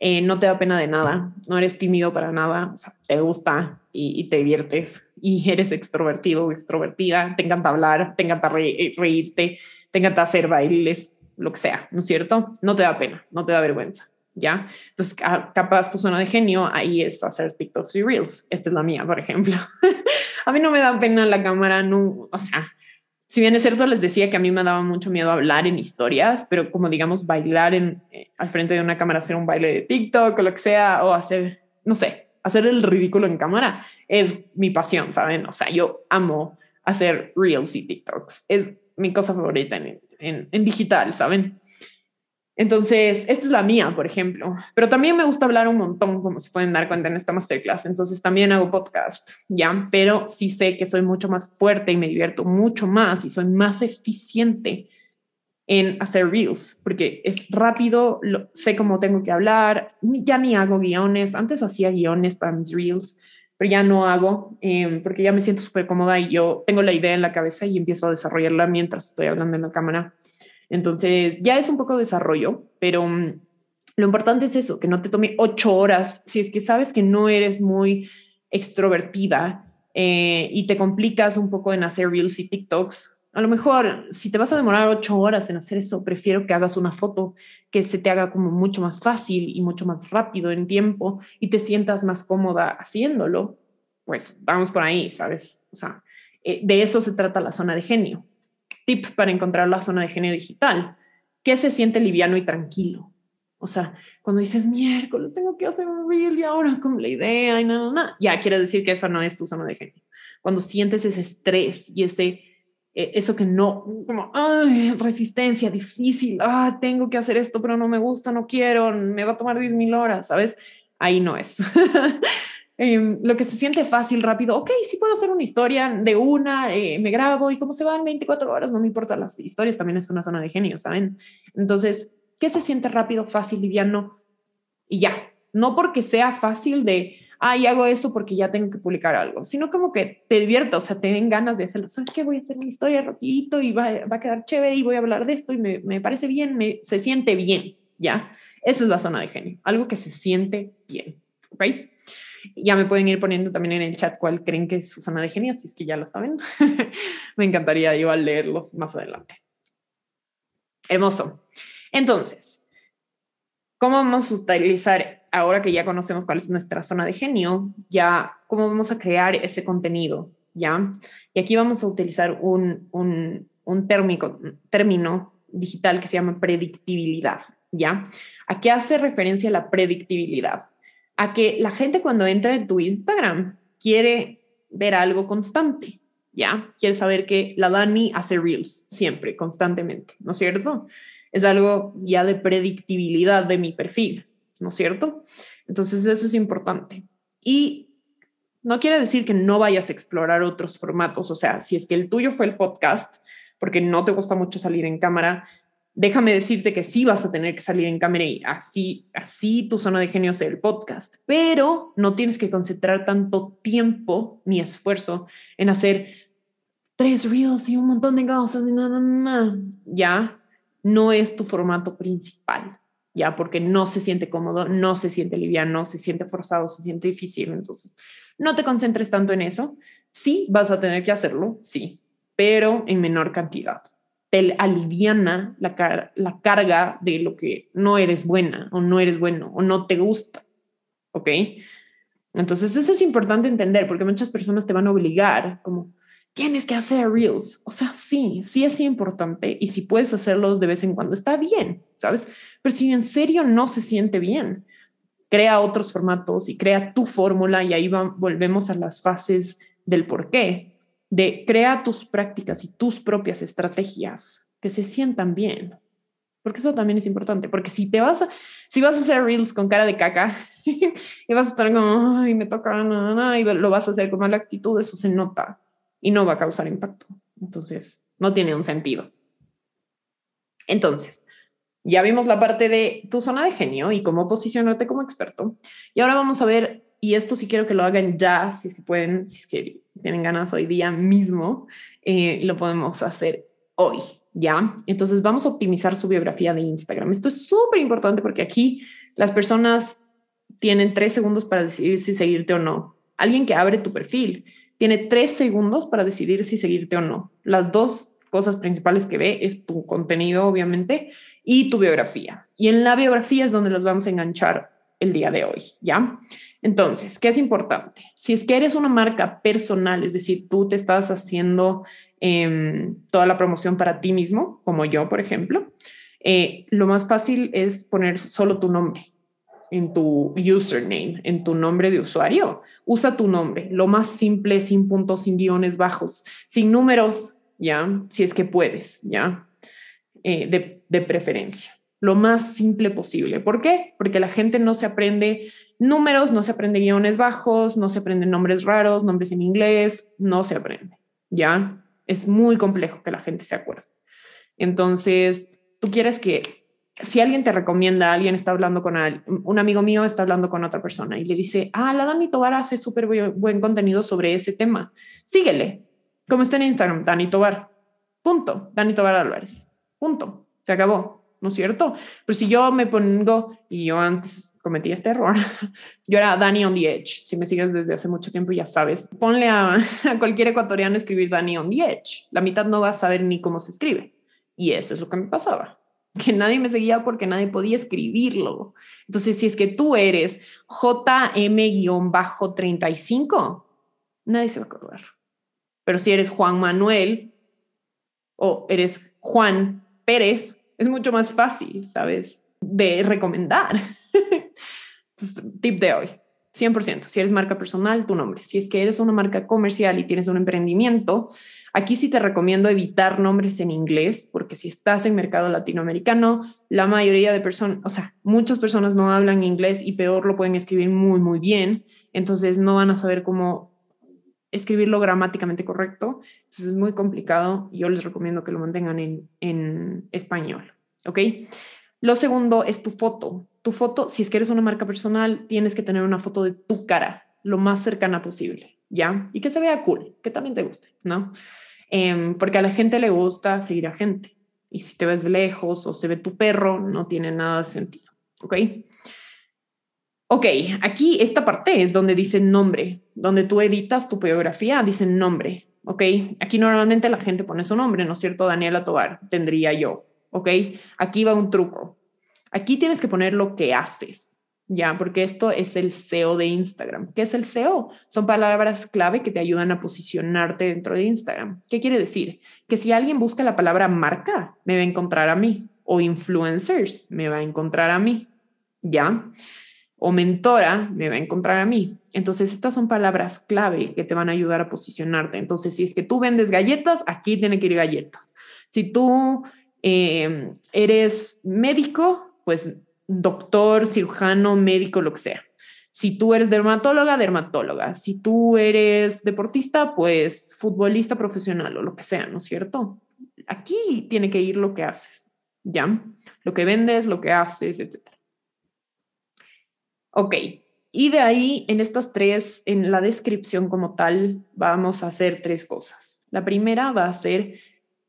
Eh, no te da pena de nada, no eres tímido para nada, o sea, te gusta y, te diviertes y eres extrovertido o extrovertida, te encanta hablar, te encanta reírte, te encanta hacer bailes, lo que sea, ¿no es cierto? No te da pena, no te da vergüenza, ¿ya? Entonces, capaz tu zona de genio ahí es hacer TikToks y Reels. Esta es la mía, por ejemplo. <laughs> a mí no me da pena la cámara, no, o sea, si bien es cierto, les decía que a mí me daba mucho miedo hablar en historias, pero como digamos, bailar en, eh, al frente de una cámara, hacer un baile de TikTok o lo que sea, o hacer, no sé, hacer el ridículo en cámara, es mi pasión, ¿saben? O sea, yo amo hacer Reels y TikToks. Es mi cosa favorita en, en, digital, ¿saben? Entonces, esta es la mía, por ejemplo, pero también me gusta hablar un montón, como se pueden dar cuenta en esta masterclass. Entonces, también hago podcast, ¿ya? Pero sí sé que soy mucho más fuerte y me divierto mucho más y soy más eficiente en hacer reels, porque es rápido, sé cómo tengo que hablar, ya ni hago guiones, antes hacía guiones para mis reels, pero ya no hago em, porque ya me siento súper cómoda y yo tengo la idea en la cabeza y empiezo a desarrollarla mientras estoy hablando en la cámara. Entonces ya es un poco desarrollo, pero mm, lo importante es eso, que no te tome ocho horas. Si es que sabes que no eres muy extrovertida eh, y te complicas un poco en hacer reels y TikToks, a lo mejor si te vas a demorar ocho horas en hacer eso, prefiero que hagas una foto que se te haga como mucho más fácil y mucho más rápido en tiempo y te sientas más cómoda haciéndolo. Pues vamos por ahí, ¿sabes? O sea, eh, de eso se trata la zona de genio. Tip para encontrar la zona de genio digital. ¿Qué se siente liviano y tranquilo? O sea, cuando dices miércoles tengo que hacer un reel y ahora con la idea y nada, nada, ya quiero decir que eso no es tu zona de genio. Cuando sientes ese estrés y ese eh, eso que no, como, resistencia, difícil, ah, tengo que hacer esto, pero no me gusta, no quiero, me va a tomar 10 mil horas, ¿sabes? Ahí no es. <laughs> Em, lo que se siente fácil, rápido, ok, sí puedo hacer una historia de una, eh, me grabo y cómo se van 24 horas, no me importa, las historias también es una zona de genio, ¿saben? Entonces, ¿qué se siente rápido, fácil, liviano? Y ya, no porque sea fácil de, ay, hago eso porque ya tengo que publicar algo, sino como que te divierta, o sea, te den ganas de hacerlo. ¿Sabes qué? Voy a hacer una historia rapidito y va, a quedar chévere y voy a hablar de esto y me, parece bien, se siente bien, ¿ya? Esa es la zona de genio, algo que se siente bien, ¿ok? Ya me pueden ir poniendo también en el chat cuál creen que es su zona de genio, si es que ya lo saben. <laughs> me encantaría igual leerlos más adelante. Hermoso. Entonces, ¿cómo vamos a utilizar, ahora que ya conocemos cuál es nuestra zona de genio, ya cómo vamos a crear ese contenido? ¿Ya? Y aquí vamos a utilizar un, un, un térmico, término digital que se llama predictibilidad. ¿Ya? ¿A qué hace referencia la predictibilidad? A que la gente cuando entra en tu Instagram quiere ver algo constante, ¿ya? Quiere saber que la Dani hace reels siempre, constantemente, ¿no es cierto? es algo ya de predictibilidad de mi perfil, ¿no es cierto? Entonces eso es importante. Y no quiere decir que no vayas a explorar otros formatos, o sea, si es que el tuyo fue el podcast, porque no te gusta mucho salir en cámara, déjame decirte que sí vas a tener que salir en cámara y así, así tu zona de genio sea el podcast, pero no tienes que concentrar tanto tiempo ni esfuerzo en hacer tres reels y un montón de cosas, ya, no es tu formato principal, ya porque no se siente cómodo, no se siente liviano, se siente forzado, se siente difícil. Entonces, no te concentres tanto en eso. Sí, vas a tener que hacerlo, sí, pero en menor cantidad. Te aliviana la, la carga de lo que no eres buena o no eres bueno o no te gusta. ¿Ok? Entonces, eso es importante entender porque muchas personas te van a obligar, como, tienes que hacer reels. O sea, sí, sí es importante y si puedes hacerlos de vez en cuando está bien, ¿sabes? Pero si en serio no se siente bien, crea otros formatos y crea tu fórmula y ahí volvemos a las fases del por qué, de crea tus prácticas y tus propias estrategias que se sientan bien. Porque eso también es importante, porque si te vas a, si vas a hacer reels con cara de caca <laughs> y vas a estar como, ay, me toca, y lo vas a hacer con mala actitud, eso se nota y no va a causar impacto. Entonces, no tiene un sentido. Entonces, ya vimos la parte de tu zona de genio y cómo posicionarte como experto. Y ahora vamos a ver, y esto sí quiero que lo hagan ya, si es que pueden, si es que tienen ganas hoy día mismo, eh, lo podemos hacer hoy, ¿ya? Entonces vamos a optimizar su biografía de Instagram. Esto es súper importante porque aquí las personas tienen tres segundos para decidir si seguirte o no. Alguien que abre tu perfil tiene tres segundos para decidir si seguirte o no. Las dos cosas principales que ve es tu contenido, obviamente, y tu biografía. Y en la biografía es donde los vamos a enganchar el día de hoy, ¿ya? Entonces, ¿qué es importante? Si es que eres una marca personal, es decir, tú te estás haciendo em, toda la promoción para ti mismo, como yo, por ejemplo, eh, lo más fácil es poner solo tu nombre en tu username, en tu nombre de usuario. Usa tu nombre, lo más simple, sin puntos, sin guiones bajos, sin números, ¿ya? Si es que puedes, ¿ya? Eh, de, de preferencia. Lo más simple posible. ¿Por qué? Porque la gente no se aprende números, no se aprende guiones bajos, no se aprende nombres raros, nombres en inglés, no se aprende, ¿ya? Es muy complejo que la gente se acuerde. Entonces, tú quieres que si alguien te recomienda, alguien está hablando con un amigo mío está hablando con otra persona y le dice, ah, la Dani Tobar hace súper buen contenido sobre ese tema. Síguele, como está en Instagram, Dani Tobar. Punto. Dani Tobar Álvarez. Punto. Se acabó. ¿No es cierto? Pero si yo me pongo, y yo antes cometí este error, <laughs> yo era Dani on the Edge. Si me sigues desde hace mucho tiempo, ya sabes. Ponle a, <laughs> a cualquier ecuatoriano escribir Dani on the Edge. La mitad no va a saber ni cómo se escribe. Y eso es lo que me pasaba que nadie me seguía porque nadie podía escribirlo. Entonces, si es que tú eres JM-35, nadie se va a acordar. Pero si eres Juan Manuel o eres Juan Pérez, es mucho más fácil, ¿sabes? De recomendar. <laughs> tip de hoy. 100%. Si eres marca personal, tu nombre. Si es que eres una marca comercial y tienes un emprendimiento, aquí sí te recomiendo evitar nombres en inglés, porque si estás en mercado latinoamericano, la mayoría de personas, o sea, muchas personas no hablan inglés y peor lo pueden escribir muy, muy bien. Entonces no van a saber cómo escribirlo gramáticamente correcto. Entonces es muy complicado. Yo les recomiendo que lo mantengan en, en español. ¿Ok? Lo segundo es tu foto tu foto, si es que eres una marca personal, tienes que tener una foto de tu cara lo más cercana posible, ¿ya? Y que se vea cool, que también te guste, ¿no? Em, porque a la gente le gusta seguir a gente. Y si te ves lejos o se ve tu perro, no tiene nada de sentido, ¿ok? Ok, aquí esta parte es donde dice nombre, donde tú editas tu biografía, dice nombre, ¿ok? Aquí normalmente la gente pone su nombre, ¿no es cierto? Daniela Tobar, tendría yo, ¿ok? Aquí va un truco. Aquí tienes que poner lo que haces, ya, porque esto es el SEO de Instagram. ¿Qué es el SEO? Son palabras clave que te ayudan a posicionarte dentro de Instagram. ¿Qué quiere decir? Que si alguien busca la palabra marca, me va a encontrar a mí, o influencers, me va a encontrar a mí, ya, o mentora, me va a encontrar a mí. Entonces, estas son palabras clave que te van a ayudar a posicionarte. Entonces, si es que tú vendes galletas, aquí tiene que ir galletas. Si tú eh, eres médico, pues doctor, cirujano, médico, lo que sea. Si tú eres dermatóloga, dermatóloga. Si tú eres deportista, pues futbolista profesional o lo que sea, ¿no es cierto? Aquí tiene que ir lo que haces, ¿ya? Lo que vendes, lo que haces, etc. Ok, y de ahí en estas tres, en la descripción como tal, vamos a hacer tres cosas. La primera va a ser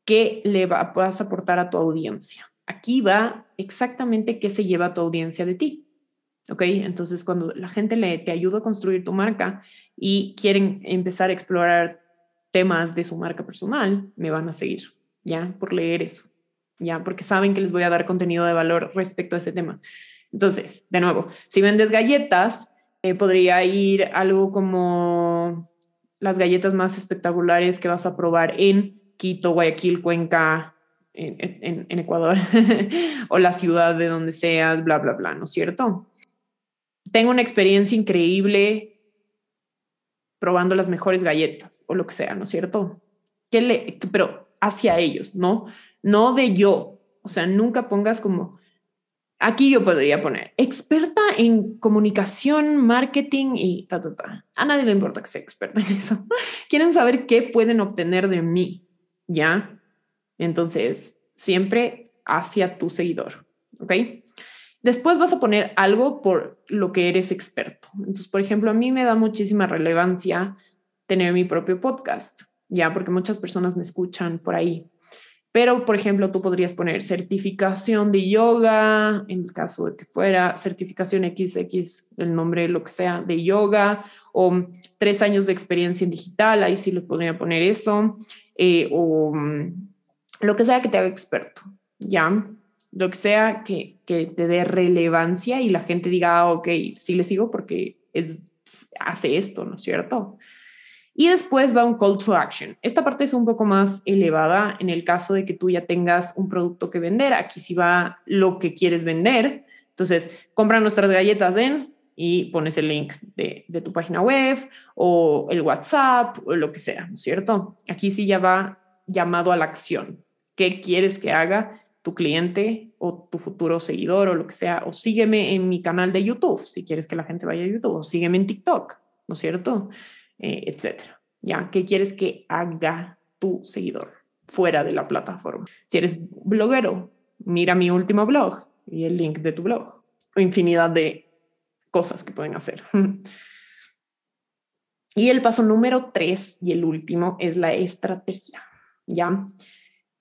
qué le vas a aportar a tu audiencia. Aquí va exactamente qué se lleva tu audiencia de ti. ¿Ok? Entonces, cuando la gente le, te ayuda a construir tu marca y quieren empezar a explorar temas de su marca personal, me van a seguir, ¿ya? Por leer eso, ¿ya? Porque saben que les voy a dar contenido de valor respecto a ese tema. Entonces, de nuevo, si vendes galletas, eh, podría ir algo como las galletas más espectaculares que vas a probar en Quito, Guayaquil, Cuenca, en, Ecuador <laughs> o la ciudad de donde seas, bla, bla, bla, ¿no es cierto? Tengo una experiencia increíble probando las mejores galletas o lo que sea, ¿no es cierto? ¿Qué le, pero hacia ellos, ¿no? No de yo. O sea, nunca pongas como, aquí yo podría poner, experta en comunicación, marketing y ta, ta, ta. A nadie le importa que sea experta en eso. <laughs> Quieren saber qué pueden obtener de mí, ¿ya? Entonces, siempre hacia tu seguidor, ¿ok? Después vas a poner algo por lo que eres experto. Entonces, por ejemplo, a mí me da muchísima relevancia tener mi propio podcast, ya, porque muchas personas me escuchan por ahí. Pero, por ejemplo, tú podrías poner certificación de yoga, en el caso de que fuera certificación XX, el nombre, lo que sea, de yoga, o tres años de experiencia en digital, ahí sí lo podría poner eso, eh, o lo que sea que te haga experto, ¿ya? Lo que sea que, te dé relevancia y la gente diga, ah, ok, sí le sigo porque es, hace esto, ¿no es cierto? Y después va un call to action. Esta parte es un poco más elevada en el caso de que tú ya tengas un producto que vender. Aquí sí va lo que quieres vender. Entonces, compra nuestras galletas en y pones el link de, de, tu página web o el WhatsApp o lo que sea, ¿no es cierto? Aquí sí ya va llamado a la acción qué quieres que haga tu cliente o tu futuro seguidor o lo que sea, o sígueme en mi canal de YouTube si quieres que la gente vaya a YouTube, o sígueme en TikTok, ¿no es cierto? Eh, etcétera. ¿Ya? ¿Qué quieres que haga tu seguidor fuera de la plataforma? Si eres bloguero, mira mi último blog, y el link de tu blog. O infinidad de cosas que pueden hacer. <laughs> Y el paso número tres y el último es la estrategia. ¿Ya?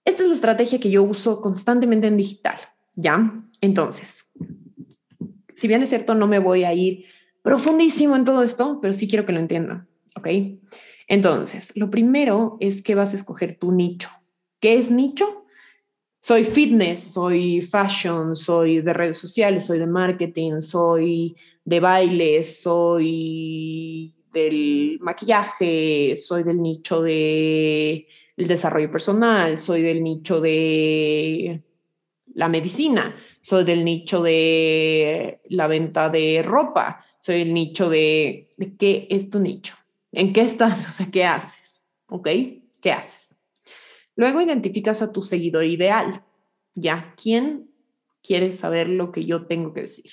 Esta es la estrategia que yo uso constantemente en digital. ¿Ya? Entonces, si bien es cierto, no me voy a ir profundísimo en todo esto, pero sí quiero que lo entiendan. ¿Ok? Entonces, lo primero es que vas a escoger tu nicho. ¿Qué es nicho? soy fitness, soy fashion, soy de redes sociales, soy de marketing, soy de baile, soy del maquillaje, soy del nicho de el desarrollo personal, soy del nicho de la medicina, soy del nicho de la venta de ropa, soy el nicho de, de qué es tu nicho, en qué estás, <laughs> o sea, qué haces, ¿ok? ¿Qué haces? Luego identificas a tu seguidor ideal. Ya, ¿quién quiere saber lo que yo tengo que decir?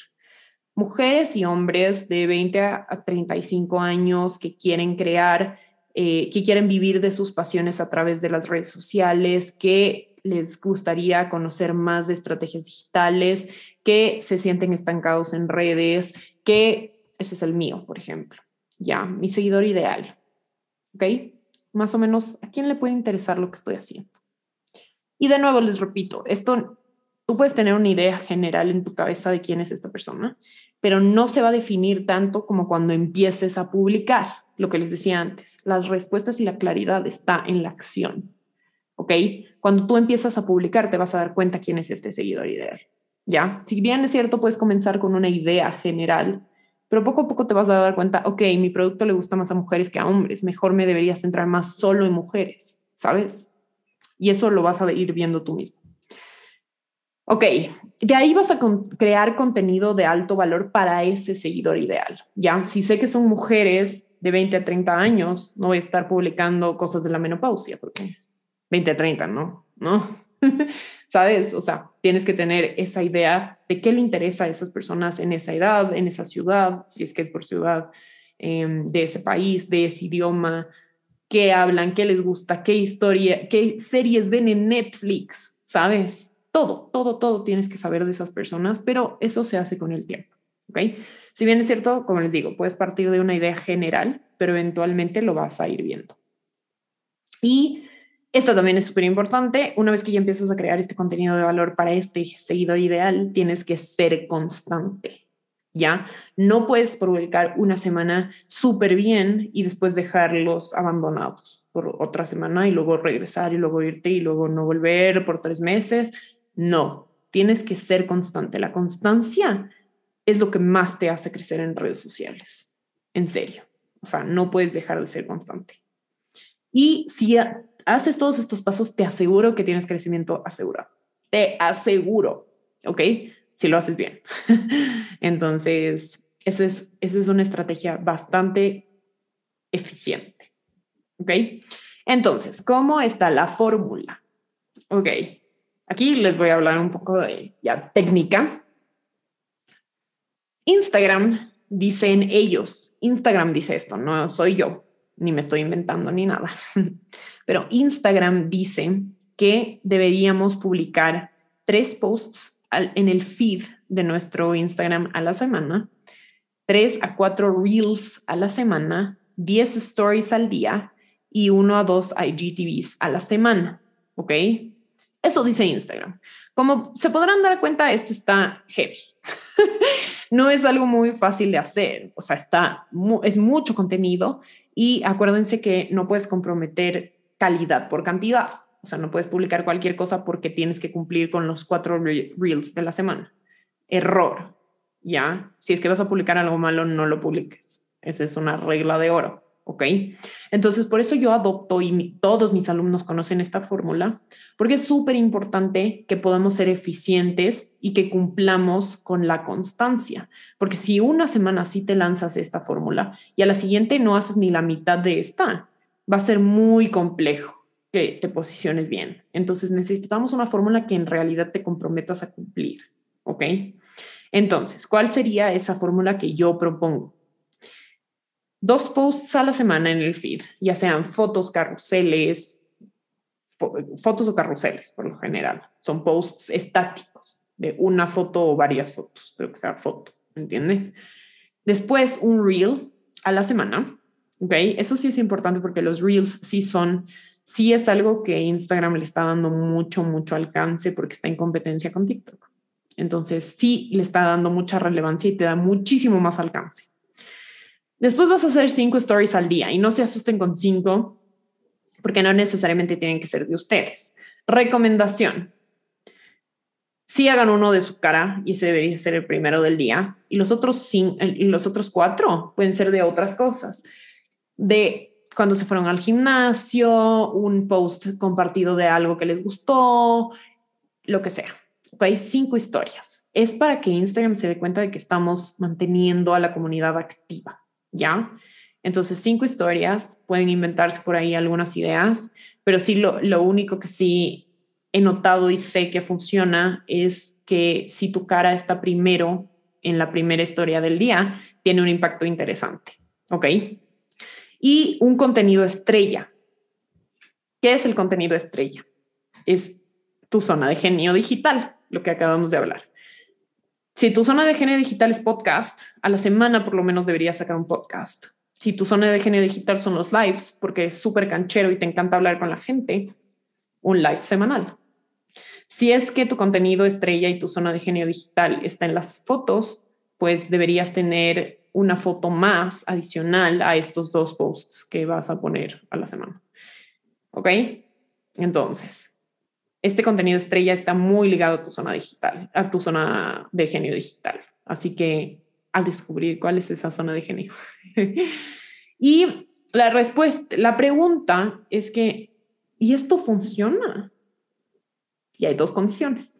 Mujeres y hombres de 20 a 35 años que quieren crear, eh, que quieren vivir de sus pasiones a través de las redes sociales, que les gustaría conocer más de estrategias digitales, que se sienten estancados en redes, que ese es el mío, por ejemplo. Ya, mi seguidor ideal. ¿Ok? más o menos a quién le puede interesar lo que estoy haciendo. Y de nuevo les repito, esto tú puedes tener una idea general en tu cabeza de quién es esta persona, pero no se va a definir tanto como cuando empieces a publicar, lo que les decía antes. Las respuestas y la claridad está en la acción. ¿Ok? Cuando tú empiezas a publicar, te vas a dar cuenta quién es este seguidor ideal. ¿Ya? Si bien es cierto, puedes comenzar con una idea general pero poco a poco te vas a dar cuenta, ok, mi producto le gusta más a mujeres que a hombres, mejor me debería centrar más solo en mujeres, ¿sabes? Y eso lo vas a ir viendo tú mismo. Ok, de ahí vas a crear contenido de alto valor para ese seguidor ideal. Ya, si sé que son mujeres de 20 a 30 años, no voy a estar publicando cosas de la menopausia, porque 20 a 30, ¿no? ¿No? <laughs> ¿sabes? O sea, tienes que tener esa idea de qué le interesa a esas personas en esa edad, en esa ciudad, si es que es por ciudad, em, de ese país, de ese idioma, qué hablan, qué les gusta, qué historia, qué series ven en Netflix, ¿sabes? Todo, todo, todo tienes que saber de esas personas, pero eso se hace con el tiempo, ¿ok? Si bien es cierto, como les digo, puedes partir de una idea general, pero eventualmente lo vas a ir viendo. Y esto también es súper importante. Una vez que ya empiezas a crear este contenido de valor para este seguidor ideal, tienes que ser constante. ¿Ya? No puedes publicar una semana súper bien y después dejarlos abandonados por otra semana y luego regresar y luego irte y luego no volver por tres meses. No, tienes que ser constante. La constancia es lo que más te hace crecer en redes sociales. En serio. O sea, no puedes dejar de ser constante. Y si haces todos estos pasos, te aseguro que tienes crecimiento asegurado. Te aseguro, ¿ok? Si lo haces bien. <laughs> Entonces, esa es, esa es una estrategia bastante eficiente, ¿ok? Entonces, ¿cómo está la fórmula? Ok, aquí les voy a hablar un poco de ya técnica. Instagram, dicen ellos, Instagram dice esto, no soy yo, ni me estoy inventando ni nada. <laughs> Pero Instagram dice que deberíamos publicar tres posts en el feed de nuestro Instagram a la semana, tres a cuatro reels a la semana, diez stories al día y uno a dos IGTVs a la semana. ¿Ok? Eso dice Instagram. Como se podrán dar cuenta, esto está heavy. <laughs> no es algo muy fácil de hacer. O sea, está, es mucho contenido y acuérdense que no puedes comprometer calidad por cantidad. O sea, no puedes publicar cualquier cosa porque tienes que cumplir con los cuatro reels de la semana. Error. ¿Ya? Si es que vas a publicar algo malo, no lo publiques. Esa es una regla de oro. ¿Ok? Entonces, por eso yo adopto y todos mis alumnos conocen esta fórmula, porque es súper importante que podamos ser eficientes y que cumplamos con la constancia. Porque si una semana sí te lanzas esta fórmula y a la siguiente no haces ni la mitad de esta, va a ser muy complejo que te posiciones bien. Entonces, necesitamos una fórmula que en realidad te comprometas a cumplir. ¿Ok? Entonces, ¿cuál sería esa fórmula que yo propongo? Dos posts a la semana en el feed, ya sean fotos, carruseles, fotos o carruseles por lo general. Son posts estáticos, de una foto o varias fotos, pero que sea foto, ¿entiendes? Después un reel a la semana, ¿ok? Eso sí es importante porque los reels sí son, sí es algo que Instagram le está dando mucho, mucho alcance porque está en competencia con TikTok. Entonces sí le está dando mucha relevancia y te da muchísimo más alcance. Después vas a hacer cinco stories al día y no se asusten con cinco porque no necesariamente tienen que ser de ustedes. Recomendación. Sí hagan uno de su cara y ese debería ser el primero del día y los otros, y los otros cuatro pueden ser de otras cosas. De cuando se fueron al gimnasio, un post compartido de algo que les gustó, lo que sea. hay Cinco historias. Es para que Instagram se dé cuenta de que estamos manteniendo a la comunidad activa, ¿ya? Entonces, cinco historias, pueden inventarse por ahí algunas ideas, pero sí lo, lo único que sí he notado y sé que funciona es que si tu cara está primero en la primera historia del día, tiene un impacto interesante, ¿ok? Y un contenido estrella. ¿Qué es el contenido estrella? Es tu zona de genio digital, lo que acabamos de hablar. Si tu zona de genio digital es podcast, a la semana por lo menos deberías sacar un podcast si tu zona de genio digital son los lives, porque es súper canchero y te encanta hablar con la gente, un live semanal. Si es que tu contenido estrella y tu zona de genio digital está en las fotos, pues deberías tener una foto más adicional a estos dos posts que vas a poner a la semana. ¿Ok? Entonces, este contenido estrella está muy ligado a tu zona digital, a tu zona de genio digital. Así que a descubrir cuál es esa zona de genio. <laughs> y la respuesta, la pregunta es que, ¿y esto funciona? Y hay dos condiciones.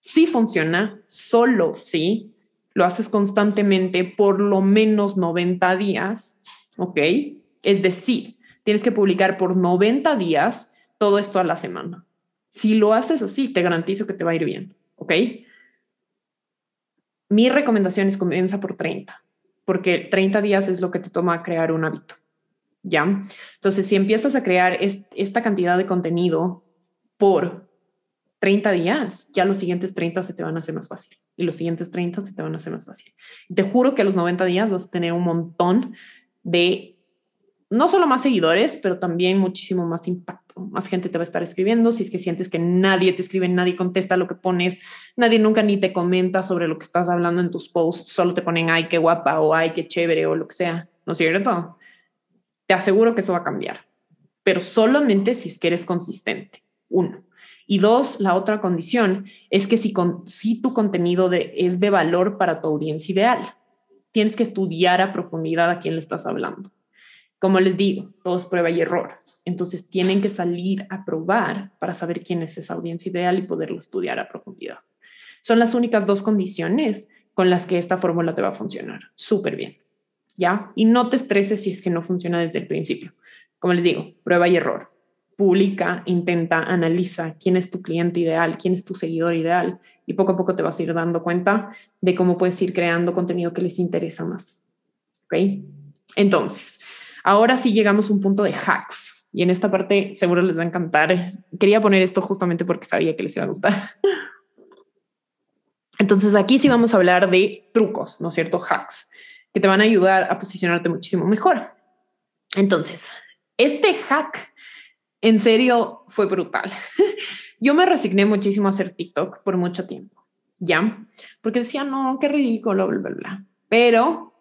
Si funciona, solo si lo haces constantemente por lo menos 90 días, ¿ok? Es decir, tienes que publicar por 90 días todo esto a la semana. Si lo haces así, te garantizo que te va a ir bien, ¿ok? Mi recomendación es comienza por 30, porque 30 días es lo que te toma crear un hábito. ¿Ya? Entonces, si empiezas a crear esta cantidad de contenido por 30 días, ya los siguientes 30 se te van a hacer más fácil y los siguientes 30 se te van a hacer más fácil. Te juro que a los 90 días vas a tener un montón de no solo más seguidores, pero también muchísimo más impacto. Más gente te va a estar escribiendo. Si es que sientes que nadie te escribe, nadie contesta lo que pones, nadie nunca ni te comenta sobre lo que estás hablando en tus posts, solo te ponen ay, qué guapa o ay, qué chévere o lo que sea. ¿No es cierto? Te aseguro que eso va a cambiar, pero solamente si es que eres consistente. Uno. Y dos, la otra condición es que si, con, si tu contenido de, es de valor para tu audiencia ideal, tienes que estudiar a profundidad a quién le estás hablando como les digo, todo es prueba y error. Entonces tienen que salir a probar para saber quién es esa audiencia ideal y poderlo estudiar a profundidad. Son las únicas dos condiciones con las que esta fórmula te va a funcionar súper bien. ¿Ya? Y no te estreses si es que no funciona desde el principio. Como les digo, prueba y error. Publica, intenta, analiza quién es tu cliente ideal, quién es tu seguidor ideal y poco a poco te vas a ir dando cuenta de cómo puedes ir creando contenido que les interesa más. ¿Ok? Entonces, Ahora sí llegamos a un punto de hacks y en esta parte seguro les va a encantar. Quería poner esto justamente porque sabía que les iba a gustar. <laughs> Entonces aquí sí vamos a hablar de trucos, ¿no es cierto? Hacks que te van a ayudar a posicionarte muchísimo mejor. Entonces, este hack en serio fue brutal. <laughs> Yo me resigné muchísimo a hacer TikTok por mucho tiempo, ¿ya? Porque decía, no, qué ridículo, bla, bla, bla. Pero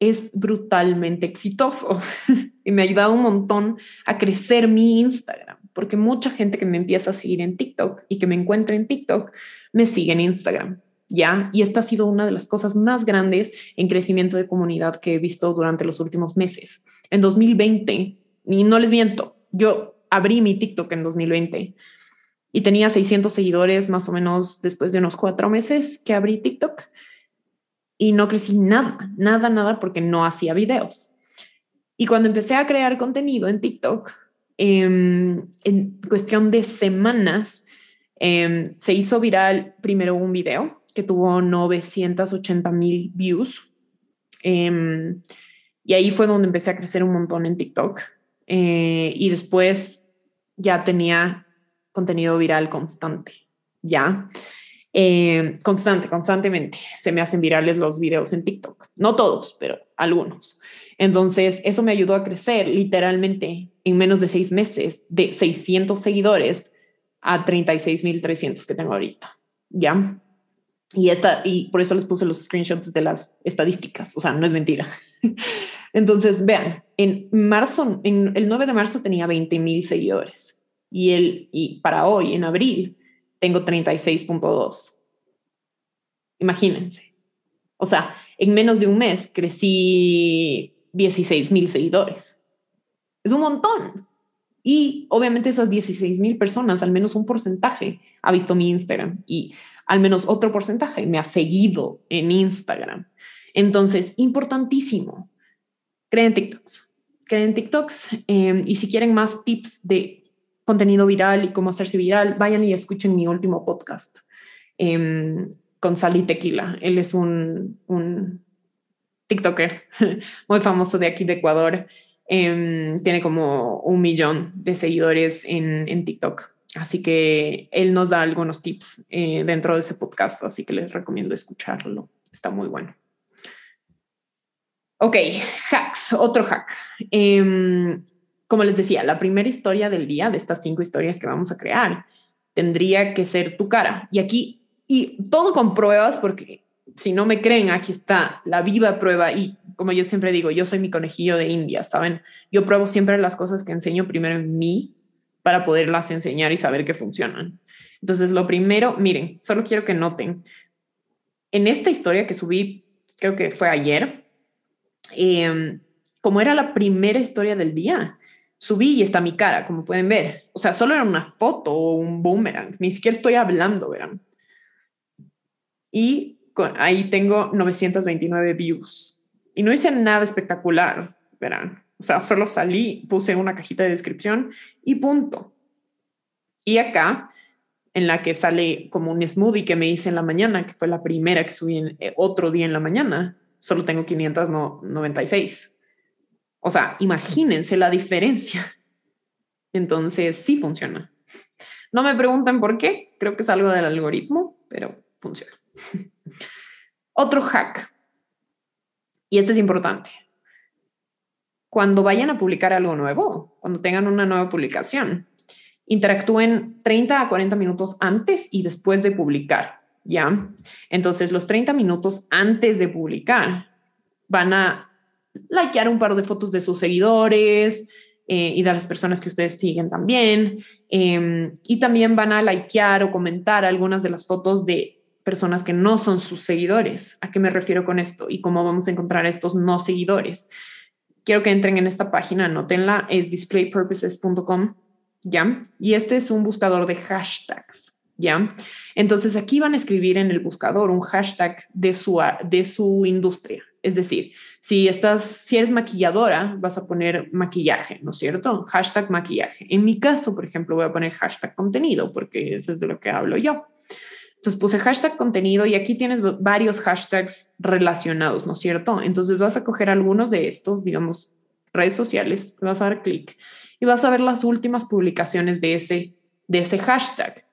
es brutalmente exitoso <laughs> y me ha ayudado un montón a crecer mi Instagram, porque mucha gente que me empieza a seguir en TikTok y que me encuentra en TikTok me sigue en Instagram. ¿ya? Y esta ha sido una de las cosas más grandes en crecimiento de comunidad que he visto durante los últimos meses. En 2020, y no les miento, yo abrí mi TikTok en 2020 y tenía 600 seguidores más o menos después de unos cuatro meses que abrí TikTok y no crecí nada, nada, nada porque no hacía videos. Y cuando empecé a crear contenido en TikTok, em, en cuestión de semanas, em, se hizo viral primero un video que tuvo 980 mil views. Em, y ahí fue donde empecé a crecer un montón en TikTok. Eh, y después ya tenía contenido viral constante, ¿ya? Eh, constante, constantemente se me hacen virales los videos en TikTok. No todos, pero algunos. Entonces, eso me ayudó a crecer literalmente en menos de seis meses de 600 seguidores a 36.300 que tengo ahorita. ¿Ya? Y, esta, y por eso les puse los screenshots de las estadísticas. O sea, no es mentira. <laughs> Entonces, vean, en marzo, en el 9 de marzo tenía 20.000 seguidores y, el, y para hoy, en abril, tengo 36.2. Imagínense. O sea, en menos de un mes crecí 16 mil seguidores. Es un montón. Y obviamente esas 16 mil personas, al menos un porcentaje, ha visto mi Instagram y al menos otro porcentaje me ha seguido en Instagram. Entonces, importantísimo, creen TikToks. Creen TikToks em, y si quieren más tips de contenido viral y cómo hacerse viral, vayan y escuchen mi último podcast eh, con Sally Tequila. Él es un, un TikToker <laughs> muy famoso de aquí de Ecuador. Em, tiene como un millón de seguidores en, TikTok. Así que él nos da algunos tips eh, dentro de ese podcast, así que les recomiendo escucharlo. Está muy bueno. Ok, hacks, otro hack. Eh, como les decía, la primera historia del día de estas cinco historias que vamos a crear tendría que ser tu cara. Y aquí, y todo con pruebas, porque si no me creen, aquí está la viva prueba. Y como yo siempre digo, yo soy mi conejillo de India, ¿saben? Yo pruebo siempre las cosas que enseño primero en mí para poderlas enseñar y saber que funcionan. Entonces, lo primero, miren, solo quiero que noten, en esta historia que subí, creo que fue ayer, eh, como era la primera historia del día, subí y está mi cara, como pueden ver. O sea, solo era una foto o un boomerang, ni siquiera estoy hablando, verán. Y ahí tengo 929 views. Y no hice nada espectacular, verán. O sea, solo salí, puse una cajita de descripción y punto. Y acá, en la que sale como un smoothie que me hice en la mañana, que fue la primera que subí en, eh, otro día en la mañana, solo tengo 596. O sea, imagínense la diferencia. Entonces, sí funciona. No me pregunten por qué, creo que es algo del algoritmo, pero funciona. Otro hack, y este es importante. Cuando vayan a publicar algo nuevo, cuando tengan una nueva publicación, interactúen 30 a 40 minutos antes y después de publicar, ¿ya? Entonces, los 30 minutos antes de publicar van a likear un par de fotos de sus seguidores eh, y de las personas que ustedes siguen también. Em, y también van a likear o comentar algunas de las fotos de personas que no son sus seguidores. ¿A qué me refiero con esto? Y cómo vamos a encontrar estos no seguidores. Quiero que entren en esta página, anótenla, es displaypurposes.com, ¿ya? Y este es un buscador de hashtags, ¿ya? Entonces aquí van a escribir en el buscador un hashtag de su, de su industria, es decir, si estás, si eres maquilladora, vas a poner maquillaje, ¿no es cierto? Hashtag maquillaje. En mi caso, por ejemplo, voy a poner hashtag contenido porque eso es de lo que hablo yo. Entonces puse hashtag contenido y aquí tienes varios hashtags relacionados, ¿no es cierto? Entonces vas a coger algunos de estos, digamos, redes sociales, vas a dar clic y vas a ver las últimas publicaciones de ese, de ese hashtag.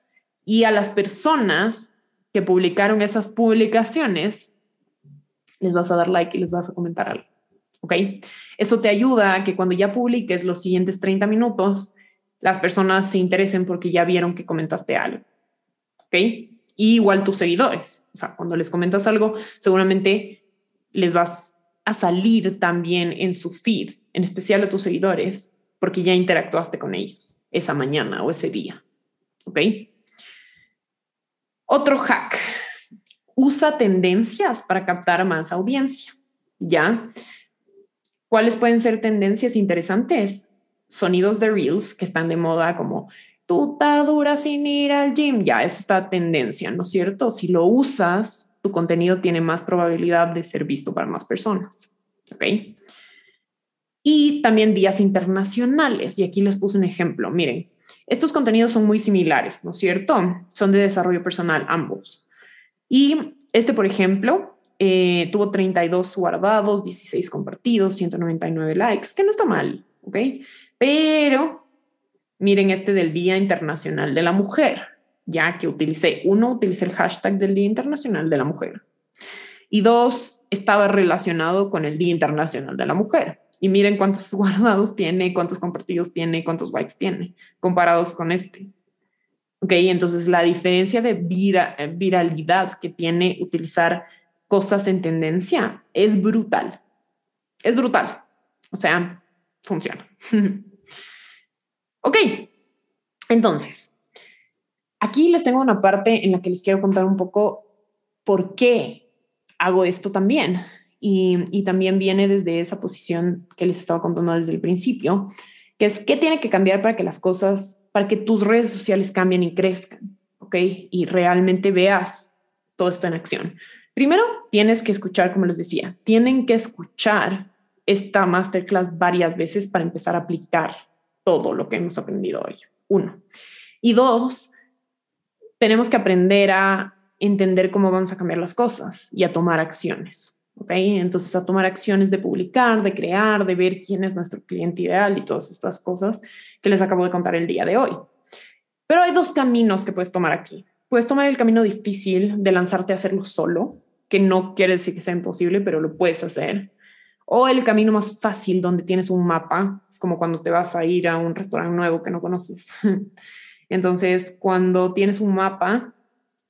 Y a las personas que publicaron esas publicaciones, les vas a dar like y les vas a comentar algo. ¿Ok? Eso te ayuda a que cuando ya publiques los siguientes 30 minutos, las personas se interesen porque ya vieron que comentaste algo. ¿Ok? Y igual tus seguidores. O sea, cuando les comentas algo, seguramente les vas a salir también en su feed, en especial a tus seguidores, porque ya interactuaste con ellos esa mañana o ese día. ¿Ok? Otro hack usa tendencias para captar más audiencia. ¿Ya? ¿Cuáles pueden ser tendencias interesantes? Sonidos de Reels que están de moda como tú estás dura sin ir al gym. Ya, es esta tendencia, ¿no es cierto? Si lo usas, tu contenido tiene más probabilidad de ser visto para más personas. ¿Ok? Y también días internacionales. Y aquí les puse un ejemplo. Miren, estos contenidos son muy similares, ¿no es cierto? Son de desarrollo personal ambos. Y este, por ejemplo, eh, tuvo 32 guardados, 16 compartidos, 199 likes, que no está mal, ¿ok? Pero miren este del Día Internacional de la Mujer, ya que utilicé, uno, utilicé el hashtag del Día Internacional de la Mujer. Y dos, estaba relacionado con el Día Internacional de la Mujer. Y miren cuántos <laughs> guardados tiene, cuántos compartidos tiene, cuántos likes tiene, comparados con este. Ok, entonces la diferencia de viralidad que tiene utilizar cosas en tendencia es brutal. Es brutal. O sea, funciona. <laughs> ok, entonces, aquí les tengo una parte en la que les quiero contar un poco por qué hago esto también. Y, también viene desde esa posición que les estaba contando desde el principio, que es qué tiene que cambiar para que las cosas, para que tus redes sociales cambien y crezcan, ¿ok? Y realmente veas todo esto en acción. Primero, tienes que escuchar, como les decía, tienen que escuchar esta masterclass varias veces para empezar a aplicar todo lo que hemos aprendido hoy. Uno. Y dos, tenemos que aprender a entender cómo vamos a cambiar las cosas y a tomar acciones. ¿Ok? Entonces, a tomar acciones de publicar, de crear, de ver quién es nuestro cliente ideal y todas estas cosas que les acabo de contar el día de hoy. Pero hay dos caminos que puedes tomar aquí. Puedes tomar el camino difícil de lanzarte a hacerlo solo, que no quiere decir que sea imposible, pero lo puedes hacer. O el camino más fácil donde tienes un mapa, es como cuando te vas a ir a un restaurante nuevo que no conoces. <laughs> Entonces, cuando tienes un mapa,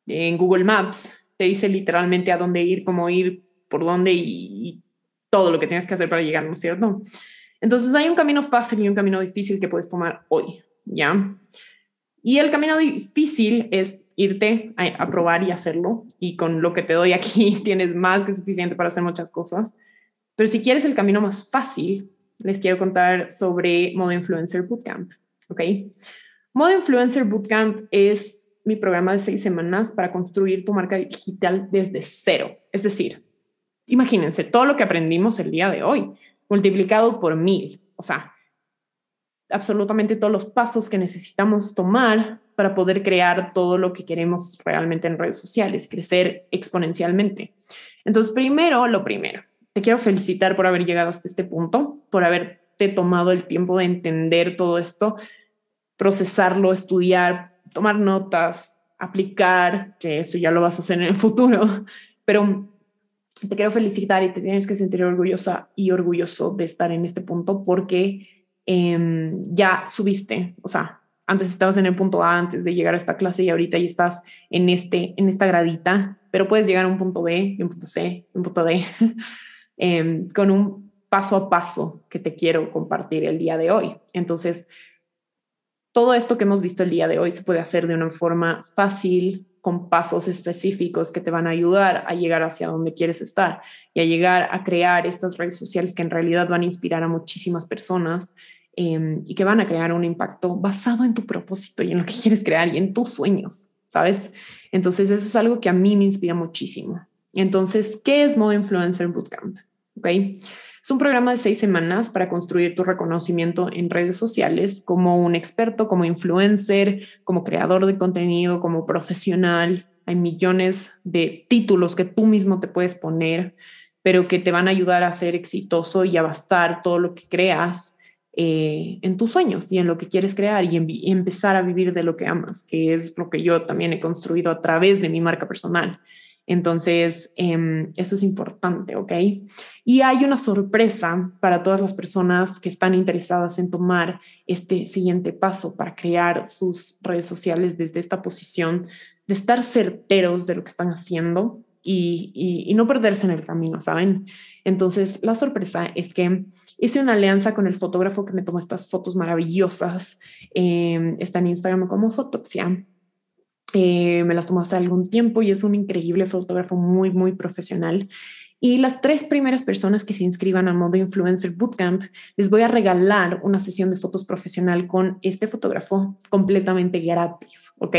en Google Maps te dice literalmente a dónde ir, cómo ir, por dónde y, todo lo que tienes que hacer para llegar, ¿no es cierto? Entonces hay un camino fácil y un camino difícil que puedes tomar hoy, ¿ya? Y el camino difícil es irte a, probar y hacerlo. Y con lo que te doy aquí <laughs> tienes más que suficiente para hacer muchas cosas. Pero si quieres el camino más fácil, les quiero contar sobre Modo Influencer Bootcamp, ¿ok? Modo Influencer Bootcamp es mi programa de seis semanas para construir tu marca digital desde cero. Es decir, imagínense todo lo que aprendimos el día de hoy, multiplicado por mil. O sea, absolutamente todos los pasos que necesitamos tomar para poder crear todo lo que queremos realmente en redes sociales, crecer exponencialmente. Entonces, primero, lo primero, te quiero felicitar por haber llegado hasta este punto, por haberte tomado el tiempo de entender todo esto, procesarlo, estudiar, tomar notas, aplicar, que eso ya lo vas a hacer en el futuro, pero te quiero felicitar y te tienes que sentir orgullosa y orgulloso de estar en este punto porque em, ya subiste, o sea, antes estabas en el punto A antes de llegar a esta clase y ahorita ya estás en, este, en esta gradita, pero puedes llegar a un punto B, un punto C, un punto D, <laughs> em, con un paso a paso que te quiero compartir el día de hoy. Entonces, todo esto que hemos visto el día de hoy se puede hacer de una forma fácil, con pasos específicos que te van a ayudar a llegar hacia donde quieres estar y a llegar a crear estas redes sociales que en realidad van a inspirar a muchísimas personas em, y que van a crear un impacto basado en tu propósito y en lo que quieres crear y en tus sueños, ¿sabes? Entonces eso es algo que a mí me inspira muchísimo. Entonces, ¿qué es Modo Influencer Bootcamp? ¿Ok? Es un programa de seis semanas para construir tu reconocimiento en redes sociales como un experto, como influencer, como creador de contenido, como profesional. Hay millones de títulos que tú mismo te puedes poner, pero que te van a ayudar a ser exitoso y a bastar todo lo que creas eh, en tus sueños y en lo que quieres crear y, y empezar a vivir de lo que amas, que es lo que yo también he construido a través de mi marca personal. Entonces, em, eso es importante, ¿ok? Y hay una sorpresa para todas las personas que están interesadas en tomar este siguiente paso para crear sus redes sociales desde esta posición, de estar certeros de lo que están haciendo y, no perderse en el camino, ¿saben? Entonces, la sorpresa es que hice una alianza con el fotógrafo que me tomó estas fotos maravillosas. Em, está en Instagram como Fotoxia eh, me las tomó hace algún tiempo y es un increíble fotógrafo muy, muy profesional. Y las tres primeras personas que se inscriban al modo Influencer Bootcamp, les voy a regalar una sesión de fotos profesional con este fotógrafo completamente gratis, ¿ok?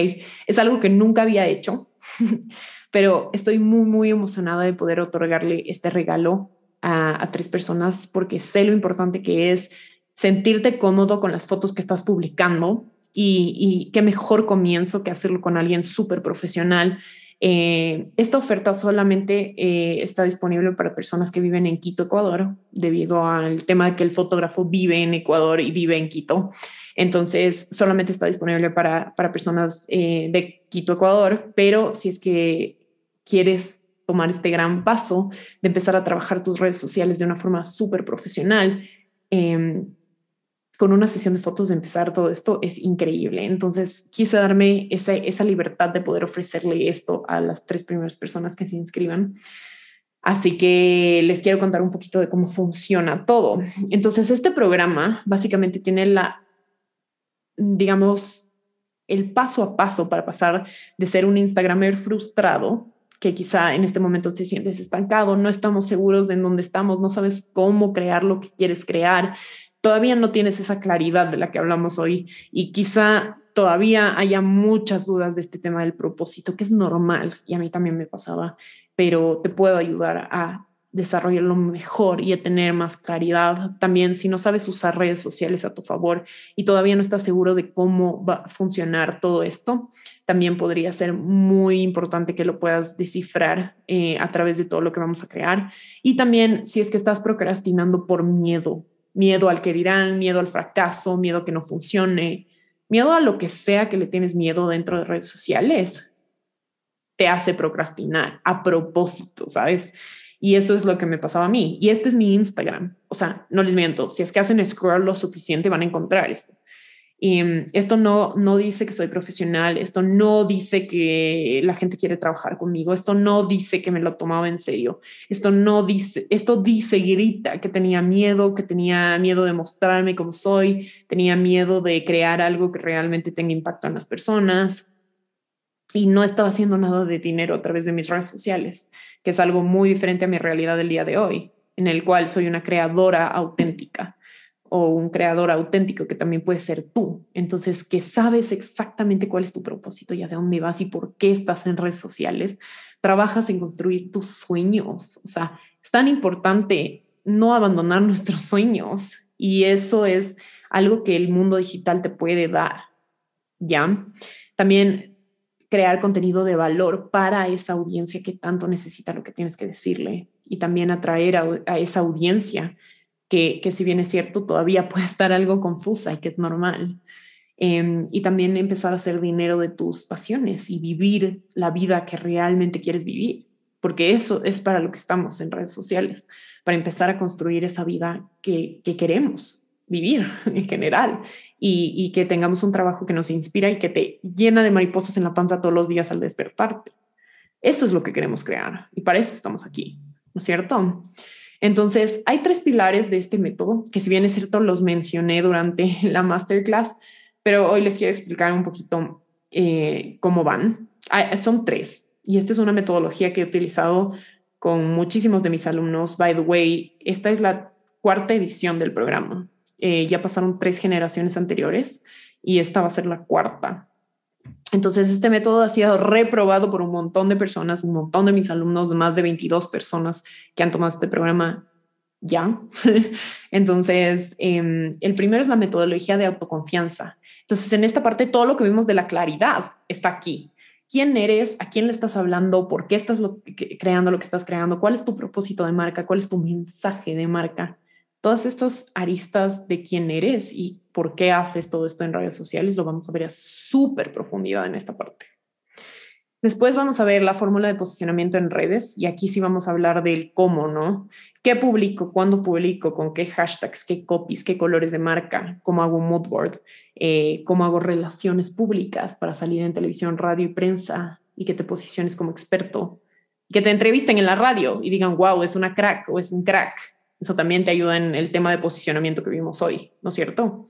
Es algo que nunca había hecho, <laughs> pero estoy muy, muy emocionada de poder otorgarle este regalo a, a tres personas porque sé lo importante que es sentirte cómodo con las fotos que estás publicando y, qué mejor comienzo que hacerlo con alguien súper profesional Eh, esta oferta solamente eh, está disponible para personas que viven en Quito, Ecuador, debido al tema de que el fotógrafo vive en Ecuador y vive en Quito. Entonces, solamente está disponible para, para personas eh, de Quito, Ecuador, pero si es que quieres tomar este gran paso de empezar a trabajar tus redes sociales de una forma súper profesional, em, con una sesión de fotos de empezar todo esto es increíble. Entonces quise darme esa, esa libertad de poder ofrecerle esto a las tres primeras personas que se inscriban. Así que les quiero contar un poquito de cómo funciona todo. Entonces este programa básicamente tiene la, digamos, el paso a paso para pasar de ser un Instagramer frustrado que quizá en este momento te sientes estancado, no estamos seguros de en dónde estamos, no sabes cómo crear lo que quieres crear, todavía no tienes esa claridad de la que hablamos hoy y quizá todavía haya muchas dudas de este tema del propósito, que es normal y a mí también me pasaba, pero te puedo ayudar a desarrollarlo mejor y a tener más claridad. También si no sabes usar redes sociales a tu favor y todavía no estás seguro de cómo va a funcionar todo esto, también podría ser muy importante que lo puedas descifrar eh, a través de todo lo que vamos a crear. Y también si es que estás procrastinando por miedo miedo al que dirán, miedo al fracaso, miedo que no funcione, miedo a lo que sea que le tienes miedo dentro de redes sociales, te hace procrastinar a propósito, ¿sabes? Y eso es lo que me pasaba a mí. Y este es mi Instagram. O sea, no les miento, si es que hacen scroll lo suficiente van a encontrar esto. Mm, esto no, no dice que soy profesional, esto no dice que la gente quiere trabajar conmigo, esto no dice que me lo tomaba en serio, esto no dice, esto dice, grita que tenía miedo, que tenía miedo de mostrarme como soy, tenía miedo de crear algo que realmente tenga impacto en las personas. Y no estaba haciendo nada de dinero a través de mis redes sociales, que es algo muy diferente a mi realidad del día de hoy, en el cual soy una creadora auténtica o un creador auténtico que también puede ser tú. Entonces, que sabes exactamente cuál es tu propósito y a dónde vas y por qué estás en redes sociales, trabajas en construir tus sueños. O sea, es tan importante no abandonar <laughs> nuestros sueños y eso es algo que el mundo digital te puede dar. ¿Ya? También crear contenido de valor para esa audiencia que tanto necesita lo que tienes que decirle y también atraer a, a esa audiencia que, si bien es cierto, todavía <laughs> puede estar algo confusa y que es normal. Em, y también empezar a hacer dinero de tus pasiones y vivir la vida que realmente quieres vivir, porque eso es para lo que estamos en redes sociales, para empezar a construir esa vida que, queremos vivir <laughs> en general y, y, que tengamos un trabajo que nos inspira y que te llena de mariposas en la panza todos los días al despertarte. Eso es lo que queremos crear y para eso estamos aquí, ¿no es cierto? Entonces, hay tres pilares de este método, que si bien es cierto, los mencioné durante <laughs> la masterclass, pero hoy les quiero explicar un poquito eh, cómo van. son tres, y esta es una metodología que he utilizado con muchísimos de mis alumnos. By the way, esta es la cuarta edición del programa. Eh, ya pasaron tres generaciones anteriores y esta va a ser la cuarta. Entonces, este método ha sido reprobado por un montón de personas, un montón de mis alumnos, de más de 22 personas que han tomado este programa ya. <laughs> Entonces, em, el primero es la metodología de autoconfianza. Entonces, en esta parte, todo lo que vimos de la claridad está aquí. ¿Quién eres? ¿A quién le estás hablando? ¿Por qué estás creando lo que estás creando? ¿Cuál es tu propósito de marca? ¿Cuál es tu mensaje de marca? Todas estas aristas de quién eres y por qué haces todo esto en redes sociales lo vamos a ver a súper profundidad en esta parte. Después vamos a ver la fórmula de posicionamiento en redes y aquí sí vamos a hablar del cómo, ¿no? ¿Qué publico? ¿Cuándo publico? ¿Con qué hashtags? ¿Qué copies? ¿Qué colores de marca? ¿Cómo hago mood board? Eh, ¿Cómo hago relaciones públicas para salir en televisión, radio y prensa y que te posiciones como experto? Que te entrevisten en la radio y digan, wow, es una crack o es un crack. Eso también te ayuda en el tema de posicionamiento que vimos hoy, ¿no es cierto?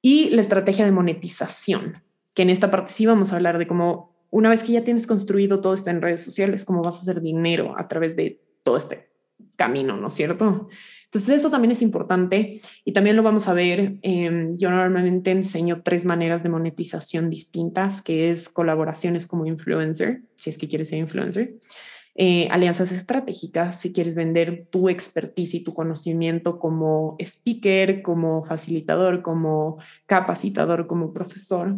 Y la estrategia de monetización, que en esta parte sí vamos a hablar de cómo una vez que ya tienes construido todo esto en redes sociales, cómo vas a hacer dinero a través de todo este camino, ¿no es cierto? Entonces eso también es importante y también lo vamos a ver. yo normalmente enseño tres maneras de monetización distintas, que es colaboraciones como influencer, si es que quieres ser influencer, eh, alianzas estratégicas, si quieres vender tu expertise y tu conocimiento como speaker, como facilitador, como capacitador, como profesor.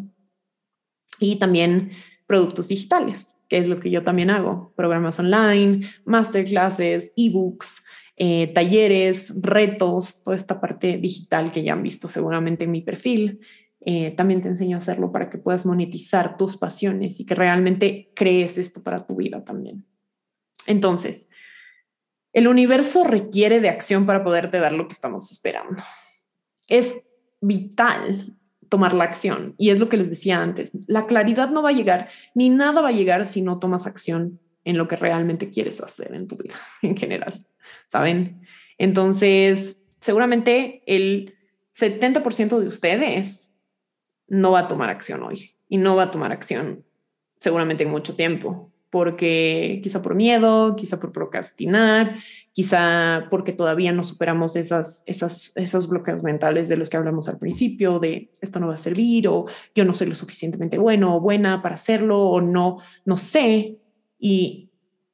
Y también productos digitales, que es lo que yo también hago, programas online, masterclasses, ebooks, eh, talleres, retos, toda esta parte digital que ya han visto seguramente en mi perfil. Eh, también te enseño a hacerlo para que puedas monetizar tus pasiones y que realmente crees esto para tu vida también. Entonces, el universo requiere de acción para poderte dar lo que estamos esperando. Es vital tomar la acción y es lo que les decía antes. La claridad no va a llegar, ni nada va a llegar si no tomas acción en lo que realmente quieres hacer en tu vida <laughs> en general, ¿saben? Entonces, seguramente el 70% de ustedes no va a tomar acción hoy y no va a tomar acción seguramente en mucho tiempo porque quizá por miedo, quizá por procrastinar, quizá porque todavía no superamos esas, esas, esos bloqueos mentales de los que hablamos al principio, de esto no va a servir o yo no soy lo suficientemente bueno o buena para hacerlo o no, no sé. Y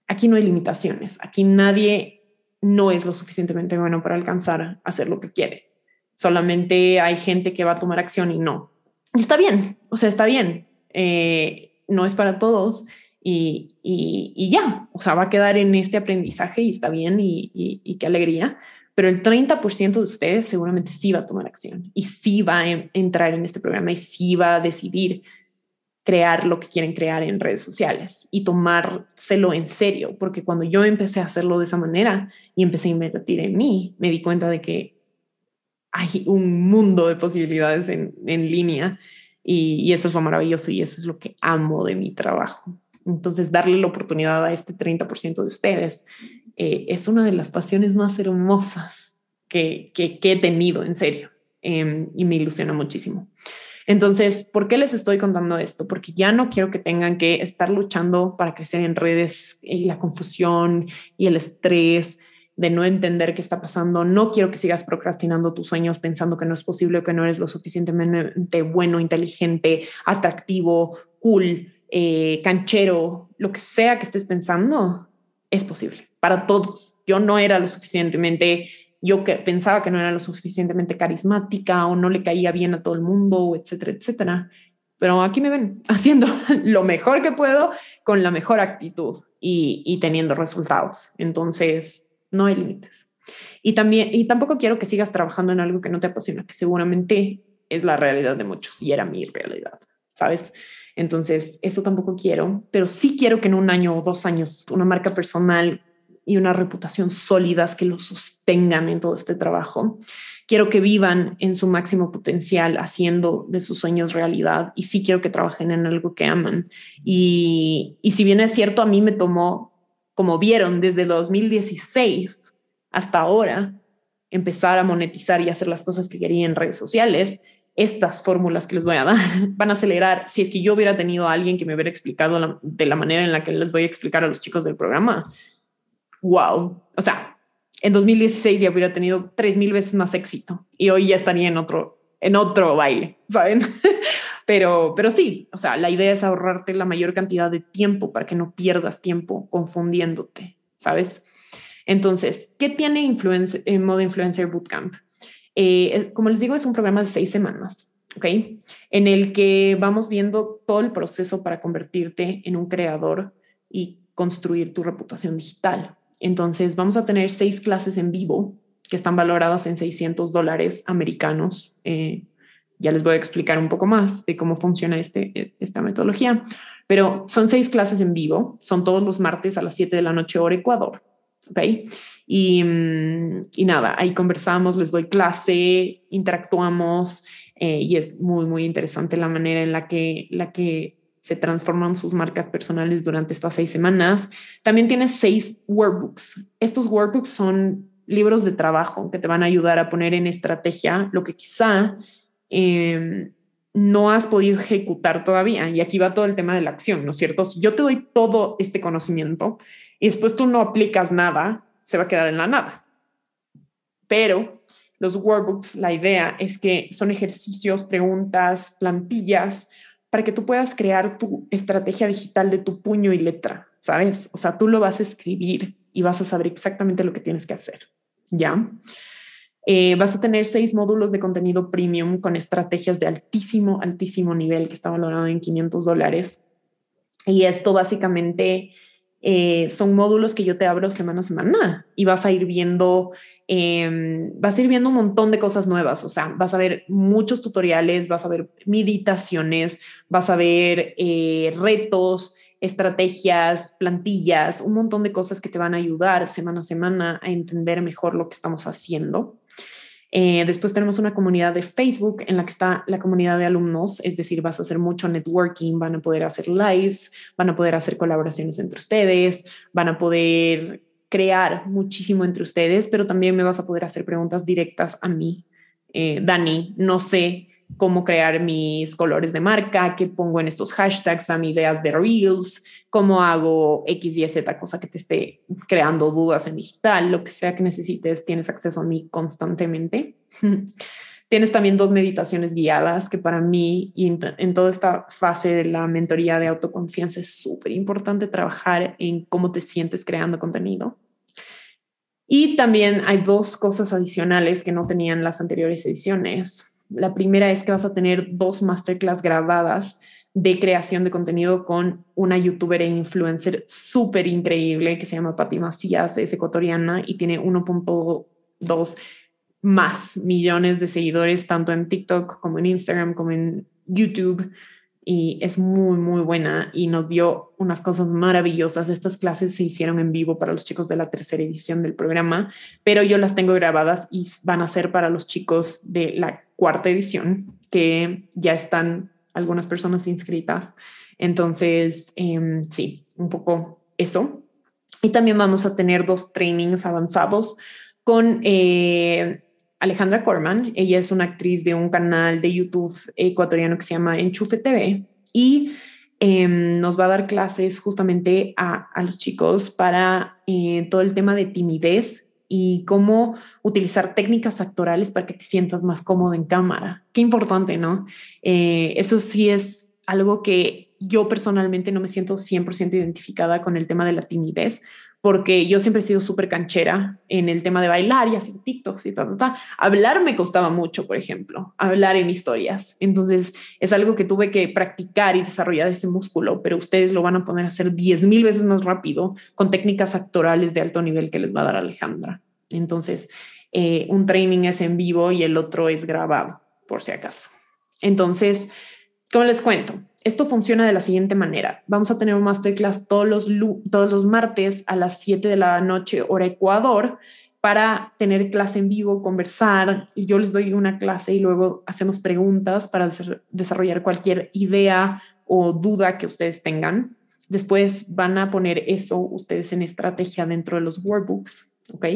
aquí no hay limitaciones, aquí nadie no es lo suficientemente bueno para alcanzar a hacer lo que quiere. Solamente hay gente que va a tomar acción y no. Y está bien, o sea, está bien. Eh, no es para todos y, y, ya, o sea, va a quedar en este aprendizaje y está bien y, y qué alegría, pero el 30% de ustedes seguramente sí va a tomar acción y sí va a entrar en este programa y sí va a decidir crear lo que quieren crear en redes sociales y tomárselo en serio, porque cuando yo empecé a hacerlo de esa manera y empecé a invertir en mí, me di cuenta de que hay un mundo de posibilidades en, en línea y, y, eso es lo maravilloso y eso es lo que amo de mi trabajo. Entonces, darle la oportunidad a este 30% de ustedes eh, es una de las pasiones más hermosas que, que, he tenido, en serio, em, y me ilusiona muchísimo. Entonces, ¿por qué les estoy contando esto? Porque ya no quiero que tengan que estar luchando para crecer en redes y la confusión y el estrés de no entender qué está pasando. No quiero que sigas procrastinando tus sueños pensando que no es posible que no eres lo suficientemente bueno, inteligente, atractivo, cool, eh, canchero, lo que sea que estés pensando, es posible para todos. Yo no era lo suficientemente, yo que pensaba que no era lo suficientemente carismática o no le caía bien a todo el mundo, etcétera, etcétera. Pero aquí me ven <laughs> haciendo lo mejor que puedo con la mejor actitud y, y teniendo resultados. Entonces, no hay límites. Y también, y tampoco quiero que sigas trabajando en algo que no te apasiona, que seguramente es la realidad de muchos y era mi realidad, ¿sabes? Entonces, eso tampoco quiero, pero sí quiero que en un año o dos años una marca personal y una reputación sólidas que lo sostengan en todo este trabajo. Quiero que vivan en su máximo potencial haciendo de sus sueños realidad y sí quiero que trabajen en algo que aman. Y, si bien es cierto, a mí me tomó, como vieron, desde 2016 hasta ahora, empezar a monetizar y hacer las cosas que quería en redes sociales estas fórmulas que les voy a dar <laughs> van a acelerar. Si es que yo hubiera tenido a alguien que me hubiera explicado de la manera en la que les voy a explicar a los chicos del programa, wow. O sea, en 2016 ya hubiera tenido tres mil veces más éxito y hoy ya estaría en otro, en otro baile, ¿saben? <laughs> pero, pero sí, o sea, la idea es ahorrarte la mayor cantidad de tiempo para que no pierdas tiempo confundiéndote, ¿sabes? Entonces, ¿qué tiene influencer, en modo influencer bootcamp? Eh, como les digo, es un programa de seis semanas, ¿ok? En el que vamos viendo todo el proceso para convertirte en un creador y construir tu reputación digital. Entonces, vamos a tener seis clases en vivo que están valoradas en 600 dólares americanos. Eh, ya les voy a explicar un poco más de cómo funciona este, esta metodología, pero son seis clases en vivo, son todos los martes a las 7 de la noche hora Ecuador. ¿Ok? Y, mm, y nada, ahí conversamos, les doy clase, interactuamos eh, y es muy, muy interesante la manera en la que, la que se transforman sus marcas personales durante estas seis semanas. También tienes seis workbooks. Estos workbooks son libros de trabajo que te van a ayudar a poner en estrategia lo que quizá em, no has podido ejecutar todavía. Y aquí va todo el tema de la acción, ¿no es cierto? Si yo te doy todo este conocimiento y después tú no aplicas nada, se va a quedar en la nada. Pero los workbooks, la idea es que son ejercicios, preguntas, plantillas para que tú puedas crear tu estrategia digital de tu puño y letra, ¿sabes? O sea, tú lo vas a escribir y vas a saber exactamente lo que tienes que hacer, ¿ya? Eh, vas a tener seis módulos de contenido premium con estrategias de altísimo, altísimo nivel que está valorado en 500 dólares Y esto básicamente eh, son módulos que yo te abro semana a semana y vas a ir viendo, em, vas a ir viendo un montón de cosas nuevas. O sea, vas a ver muchos tutoriales, vas a ver meditaciones, vas a ver eh, retos, estrategias, plantillas, un montón de cosas que te van a ayudar semana a semana a entender mejor lo que estamos haciendo. Eh, después tenemos una comunidad de Facebook en la que está la comunidad de alumnos, es decir, vas a hacer mucho networking, van a poder hacer lives, van a poder hacer colaboraciones entre ustedes, van a poder crear muchísimo entre ustedes, pero también me vas a poder hacer preguntas directas a mí. Eh, Dani, no sé cómo crear mis colores de marca, qué pongo en estos hashtags, dame ideas de reels, cómo hago X, Y, Z, cosa que te esté creando dudas en digital, lo que sea que necesites, tienes acceso a mí constantemente. <laughs> tienes también dos meditaciones guiadas que para mí y en, toda esta fase de la mentoría de autoconfianza es súper importante trabajar en cómo te sientes creando contenido. Y también hay dos cosas adicionales que no tenían las anteriores ediciones la primera es que vas a tener dos masterclass grabadas de creación de contenido con una youtuber e influencer súper increíble que se llama Patti Macías, es ecuatoriana y tiene 1.2 más millones de seguidores tanto en TikTok como en Instagram como en YouTube y es muy, muy buena y nos dio unas cosas maravillosas. Estas clases se hicieron en vivo para los chicos de la tercera edición del programa, pero yo las tengo grabadas y van a ser para los chicos de la cuarta edición, que ya están algunas personas inscritas. Entonces, em, sí, un poco eso. Y también vamos a tener dos trainings avanzados con eh, Alejandra Corman. Ella es una actriz de un canal de YouTube ecuatoriano que se llama Enchufe TV y em, nos va a dar clases justamente a, los chicos para eh, todo el tema de timidez y cómo utilizar técnicas actorales para que te sientas más cómodo en cámara. Qué importante, ¿no? Eh, eso sí es algo que yo personalmente no me siento 100% identificada con el tema de la timidez, porque yo siempre he sido súper canchera en el tema de bailar y hacer TikToks y tal, tal, Hablar me costaba mucho, por ejemplo, hablar en historias. Entonces es algo que tuve que practicar y desarrollar ese músculo, pero ustedes lo van a poner a hacer 10 mil veces más rápido con técnicas actorales de alto nivel que les va a dar Alejandra. Entonces, eh, un training es en vivo y el otro es grabado, por si acaso. Entonces, ¿cómo les cuento? Esto funciona de la siguiente manera. Vamos a tener un masterclass todos los, todos los martes a las 7 de la noche, hora Ecuador, para tener clase en vivo, conversar. Yo les doy una clase y luego hacemos preguntas para desarrollar cualquier idea o duda que ustedes tengan. Después van a poner eso ustedes en estrategia dentro de los workbooks, ¿ok?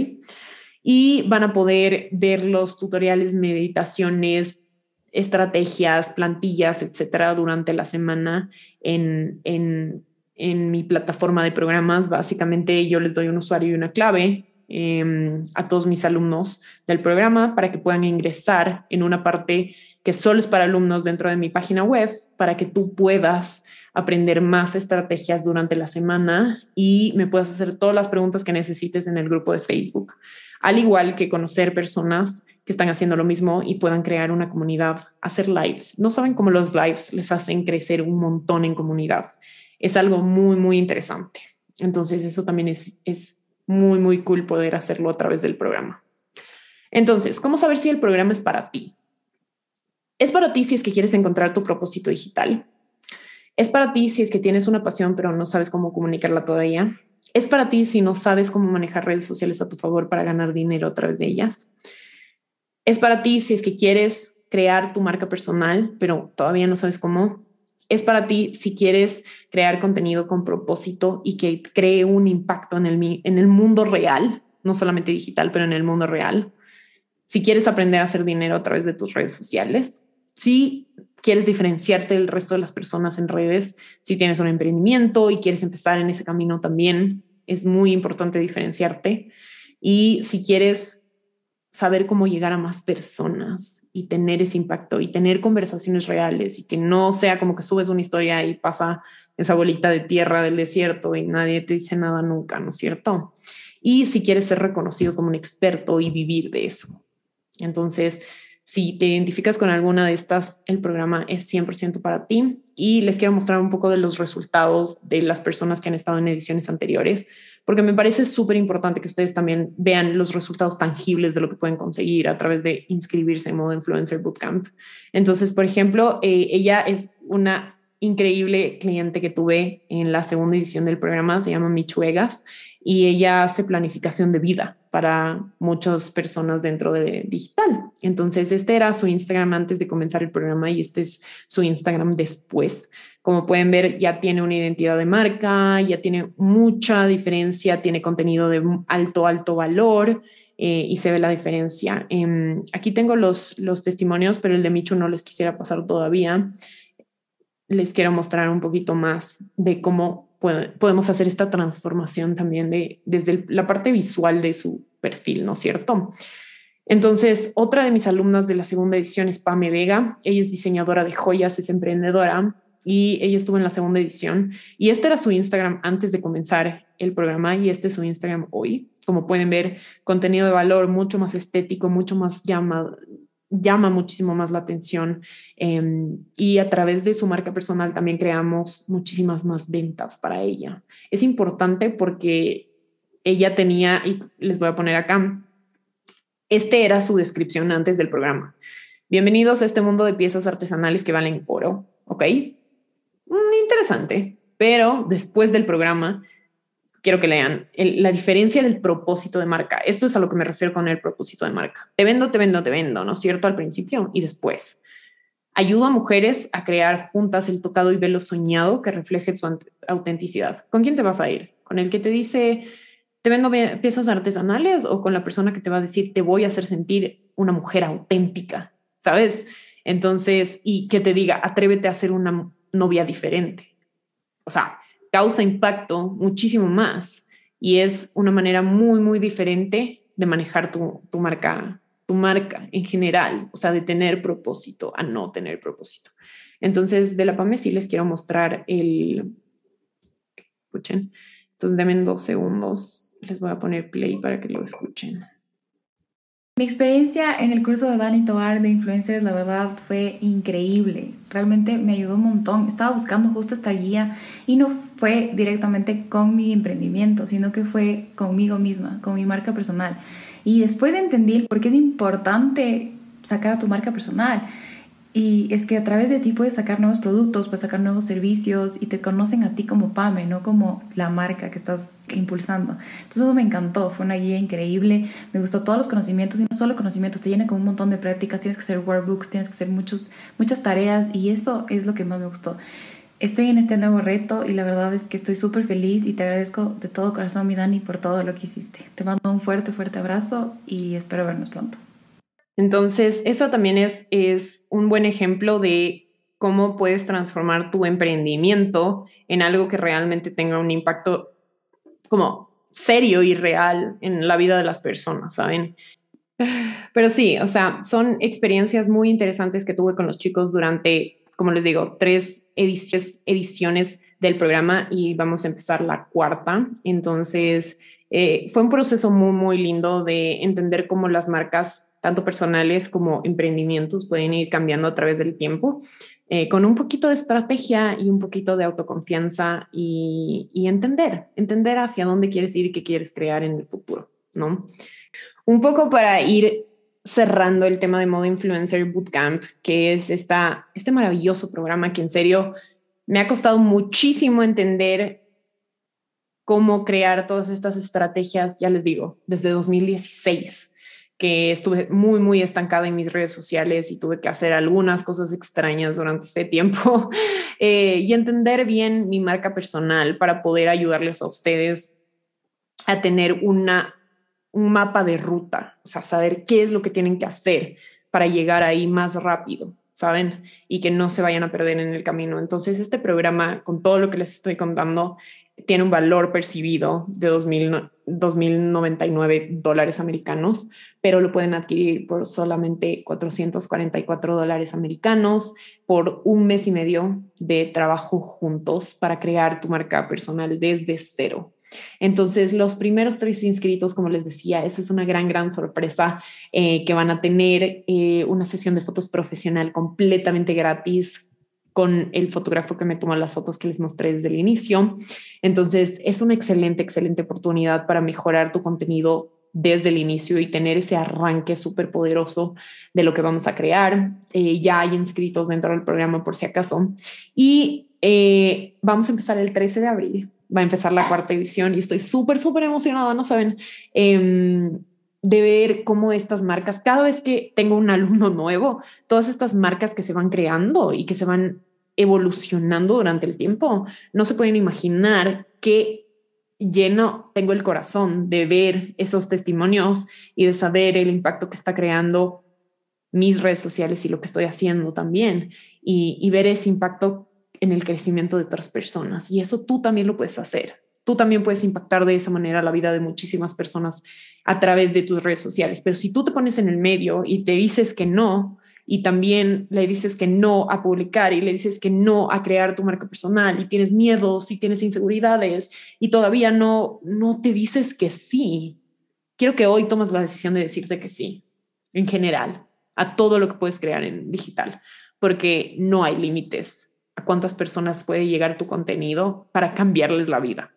Y van a poder ver los tutoriales, meditaciones, estrategias, plantillas, etcétera, durante la semana en, en, en, mi plataforma de programas. Básicamente, yo les doy un usuario y una clave em, a todos mis alumnos del programa para que puedan ingresar en una parte que solo es para alumnos dentro de mi página web, para que tú puedas aprender más estrategias durante la semana y me puedas hacer todas las preguntas que necesites en el grupo de Facebook, al igual que conocer personas que están haciendo lo mismo y puedan crear una comunidad, hacer lives. No saben cómo los lives les hacen crecer un montón en comunidad. Es algo muy, muy interesante. Entonces, eso también es, es muy, muy cool poder hacerlo a través del programa. Entonces, ¿cómo saber si el programa es para ti? Es para ti si es que quieres encontrar tu propósito digital. Es para ti si es que tienes una pasión pero no sabes cómo comunicarla todavía. Es para ti si no sabes cómo manejar redes sociales a tu favor para ganar dinero a través de ellas. Es para ti si es que quieres crear tu marca personal, pero todavía no sabes cómo. Es para ti si quieres crear contenido con propósito y que cree un impacto en el, en el mundo real, no solamente digital, pero en el mundo real. Si quieres aprender a hacer dinero a través de tus redes sociales. Si quieres diferenciarte del resto de las personas en redes, si tienes un emprendimiento y quieres empezar en ese camino también, es muy importante diferenciarte. Y si quieres saber cómo llegar a más personas y tener ese impacto y tener conversaciones reales y que no sea como que subes una historia y pasa esa bolita de tierra del desierto y nadie te dice nada nunca, ¿no es cierto? Y si quieres ser reconocido como un experto y vivir de eso. Entonces, Si te identificas con alguna de estas, el programa es 100% para ti y les quiero mostrar un poco de los resultados de las personas que han estado en ediciones anteriores, porque me parece súper importante que ustedes también vean los resultados tangibles de lo que pueden conseguir a través de inscribirse en modo influencer bootcamp. Entonces, por ejemplo, eh, ella es una increíble cliente que tuve en la segunda edición del programa, se llama Michuegas, y ella hace planificación de vida para muchas personas dentro de digital. Entonces, este era su Instagram antes de comenzar el programa y este es su Instagram después. Como pueden ver, ya tiene una identidad de marca, ya tiene mucha diferencia, tiene contenido de alto, alto valor. Eh, y se ve la diferencia. Em, aquí tengo los, los testimonios, pero el de Michu no les quisiera pasar todavía les quiero mostrar un poquito más de cómo podemos hacer esta transformación también de, desde la parte visual de su perfil, ¿no es cierto? Entonces, otra de mis alumnas de la segunda edición es Pame Vega. Ella es diseñadora de joyas, es emprendedora y ella estuvo en la segunda edición. Y este era su Instagram antes de comenzar el programa y este es su Instagram hoy. Como pueden ver, contenido de valor mucho más estético, mucho más llamado, llama muchísimo más la atención em, y a través de su marca personal también creamos muchísimas más ventas para ella. Es importante porque ella tenía, y les voy a poner acá, este era su descripción antes del programa. Bienvenidos a este mundo de piezas artesanales que valen oro, ¿ok? Mm, interesante, pero después del programa quiero que lean la diferencia del propósito de marca. Esto es a lo que me refiero con el propósito de marca. Te vendo, te vendo, te vendo, ¿no es cierto? Al principio y después. Ayudo a mujeres a crear juntas el tocado y velo soñado que refleje su autenticidad. ¿Con quién te vas a ir? ¿Con el que te dice, te vendo piezas artesanales o con la persona que te va a decir, te voy a hacer sentir una mujer auténtica? ¿Sabes? Entonces, y que te diga, atrévete a ser una novia diferente. O sea, causa impacto muchísimo más y es una manera muy, muy diferente de manejar tu, tu marca, tu marca en general, o sea, de tener propósito a no tener propósito. Entonces, de la PAME sí les quiero mostrar el... Escuchen. Entonces, denme dos segundos. Les voy a poner play para que lo escuchen. Mi experiencia en el curso de Dani Tovar de Influencers, la verdad, fue increíble. Realmente me ayudó un montón. Estaba buscando justo esta guía y no fue directamente con mi emprendimiento, sino que fue conmigo misma, con mi marca personal. Y después entendí por qué es importante sacar a tu marca personal. Y es que a través de ti puedes sacar nuevos productos, puedes sacar nuevos servicios y te conocen a ti como PAME, no como la marca que estás impulsando. Entonces eso me encantó, fue una guía increíble, me gustó todos los conocimientos y no solo conocimientos, te llena con un montón de prácticas, tienes que hacer workbooks, tienes que hacer muchos, muchas tareas y eso es lo que más me gustó. Estoy en este nuevo reto y la verdad es que estoy súper feliz y te agradezco de todo corazón, mi Dani, por todo lo que hiciste. Te mando un fuerte, fuerte abrazo y espero vernos pronto. Entonces, eso también es, es un buen ejemplo de cómo puedes transformar tu emprendimiento en algo que realmente tenga un impacto como serio y real en la vida de las personas, ¿saben? Pero sí, o sea, son experiencias muy interesantes que tuve con los chicos durante, como les digo, tres ediciones, del programa y vamos a empezar la cuarta. Entonces, eh, fue un proceso muy, muy lindo de entender cómo las marcas tanto personales como emprendimientos, pueden ir cambiando a través del tiempo, eh, con un poquito de estrategia y un poquito de autoconfianza y, entender, entender hacia dónde quieres ir y qué quieres crear en el futuro, ¿no? Un poco para ir cerrando el tema de modo influencer bootcamp, que es esta, este maravilloso programa que en serio me ha costado muchísimo entender cómo crear todas estas estrategias, ya les digo, desde 2016 que estuve muy, muy estancada en mis redes sociales y tuve que hacer algunas cosas extrañas durante este tiempo <laughs> eh, y entender bien mi marca personal para poder ayudarles a ustedes a tener una, un mapa de ruta, o sea, saber qué es lo que tienen que hacer para llegar ahí más rápido, ¿saben? Y que no se vayan a perder en el camino. Entonces, este programa, con todo lo que les estoy contando, tiene un valor percibido de 2.099 dólares americanos, pero lo pueden adquirir por solamente 444 dólares americanos por un mes y medio de trabajo juntos para crear tu marca personal desde cero. Entonces, los primeros tres inscritos, como les decía, esa es una gran, gran sorpresa eh, que van a tener eh, una sesión de fotos profesional completamente gratis con el fotógrafo que me tomó las fotos que les mostré desde el inicio. Entonces, es una excelente, excelente oportunidad para mejorar tu contenido desde el inicio y tener ese arranque súper poderoso de lo que vamos a crear. Eh, ya hay inscritos dentro del programa por si acaso. Y vamos a empezar el 13 de abril va a empezar la cuarta edición y estoy súper, súper emocionada, no saben, em, de ver cómo estas marcas, cada vez que tengo un alumno nuevo, todas estas marcas que se van creando y que se van evolucionando durante el tiempo, no se pueden imaginar qué lleno tengo el corazón de ver esos testimonios y de saber el impacto que está creando mis redes sociales y lo que estoy haciendo también y, ver ese impacto en el crecimiento de otras personas. Y eso tú también lo puedes hacer. Tú también puedes impactar de esa manera la vida de muchísimas personas a través de tus redes sociales. Pero si tú te pones en el medio y te dices que no, y también le dices que no a publicar y le dices que no a crear tu marca personal y tienes miedos y tienes inseguridades y todavía no, no te dices que sí, quiero que hoy tomes la decisión de decirte que sí, en general, a todo lo que puedes crear en digital, porque no hay límites a cuántas personas puede llegar tu contenido para cambiarles la vida.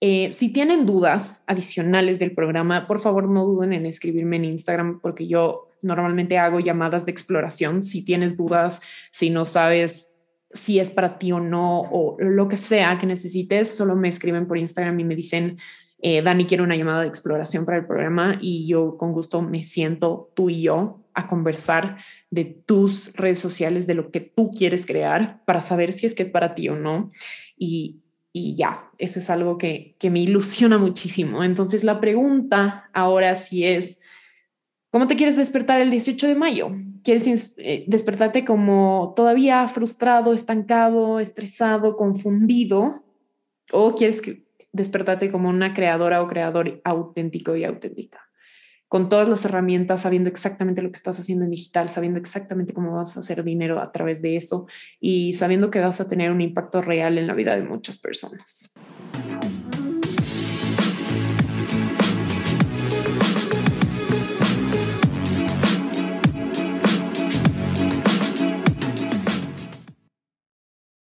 Eh, si tienen dudas adicionales del programa, por favor no duden en escribirme en Instagram porque yo normalmente hago llamadas de exploración. Si tienes dudas, si no sabes si es para ti o no, o lo que sea que necesites, solo me escriben por Instagram y me dicen, eh, Dani, quiero una llamada de exploración para el programa y yo con gusto me siento tú y yo a conversar de tus redes sociales, de lo que tú quieres crear para saber si es que es para ti o no. Y, y ya, eso es algo que, que me ilusiona muchísimo. Entonces la pregunta ahora sí es, ¿cómo te quieres despertar el 18 de mayo? ¿Quieres eh, despertarte como todavía frustrado, estancado, estresado, confundido? ¿O quieres despertarte como una creadora o creador auténtico y auténtica? Con todas las herramientas, sabiendo exactamente lo que estás haciendo en digital, sabiendo exactamente cómo vas a hacer dinero a través de eso y sabiendo que vas a tener un impacto real en la vida de muchas personas.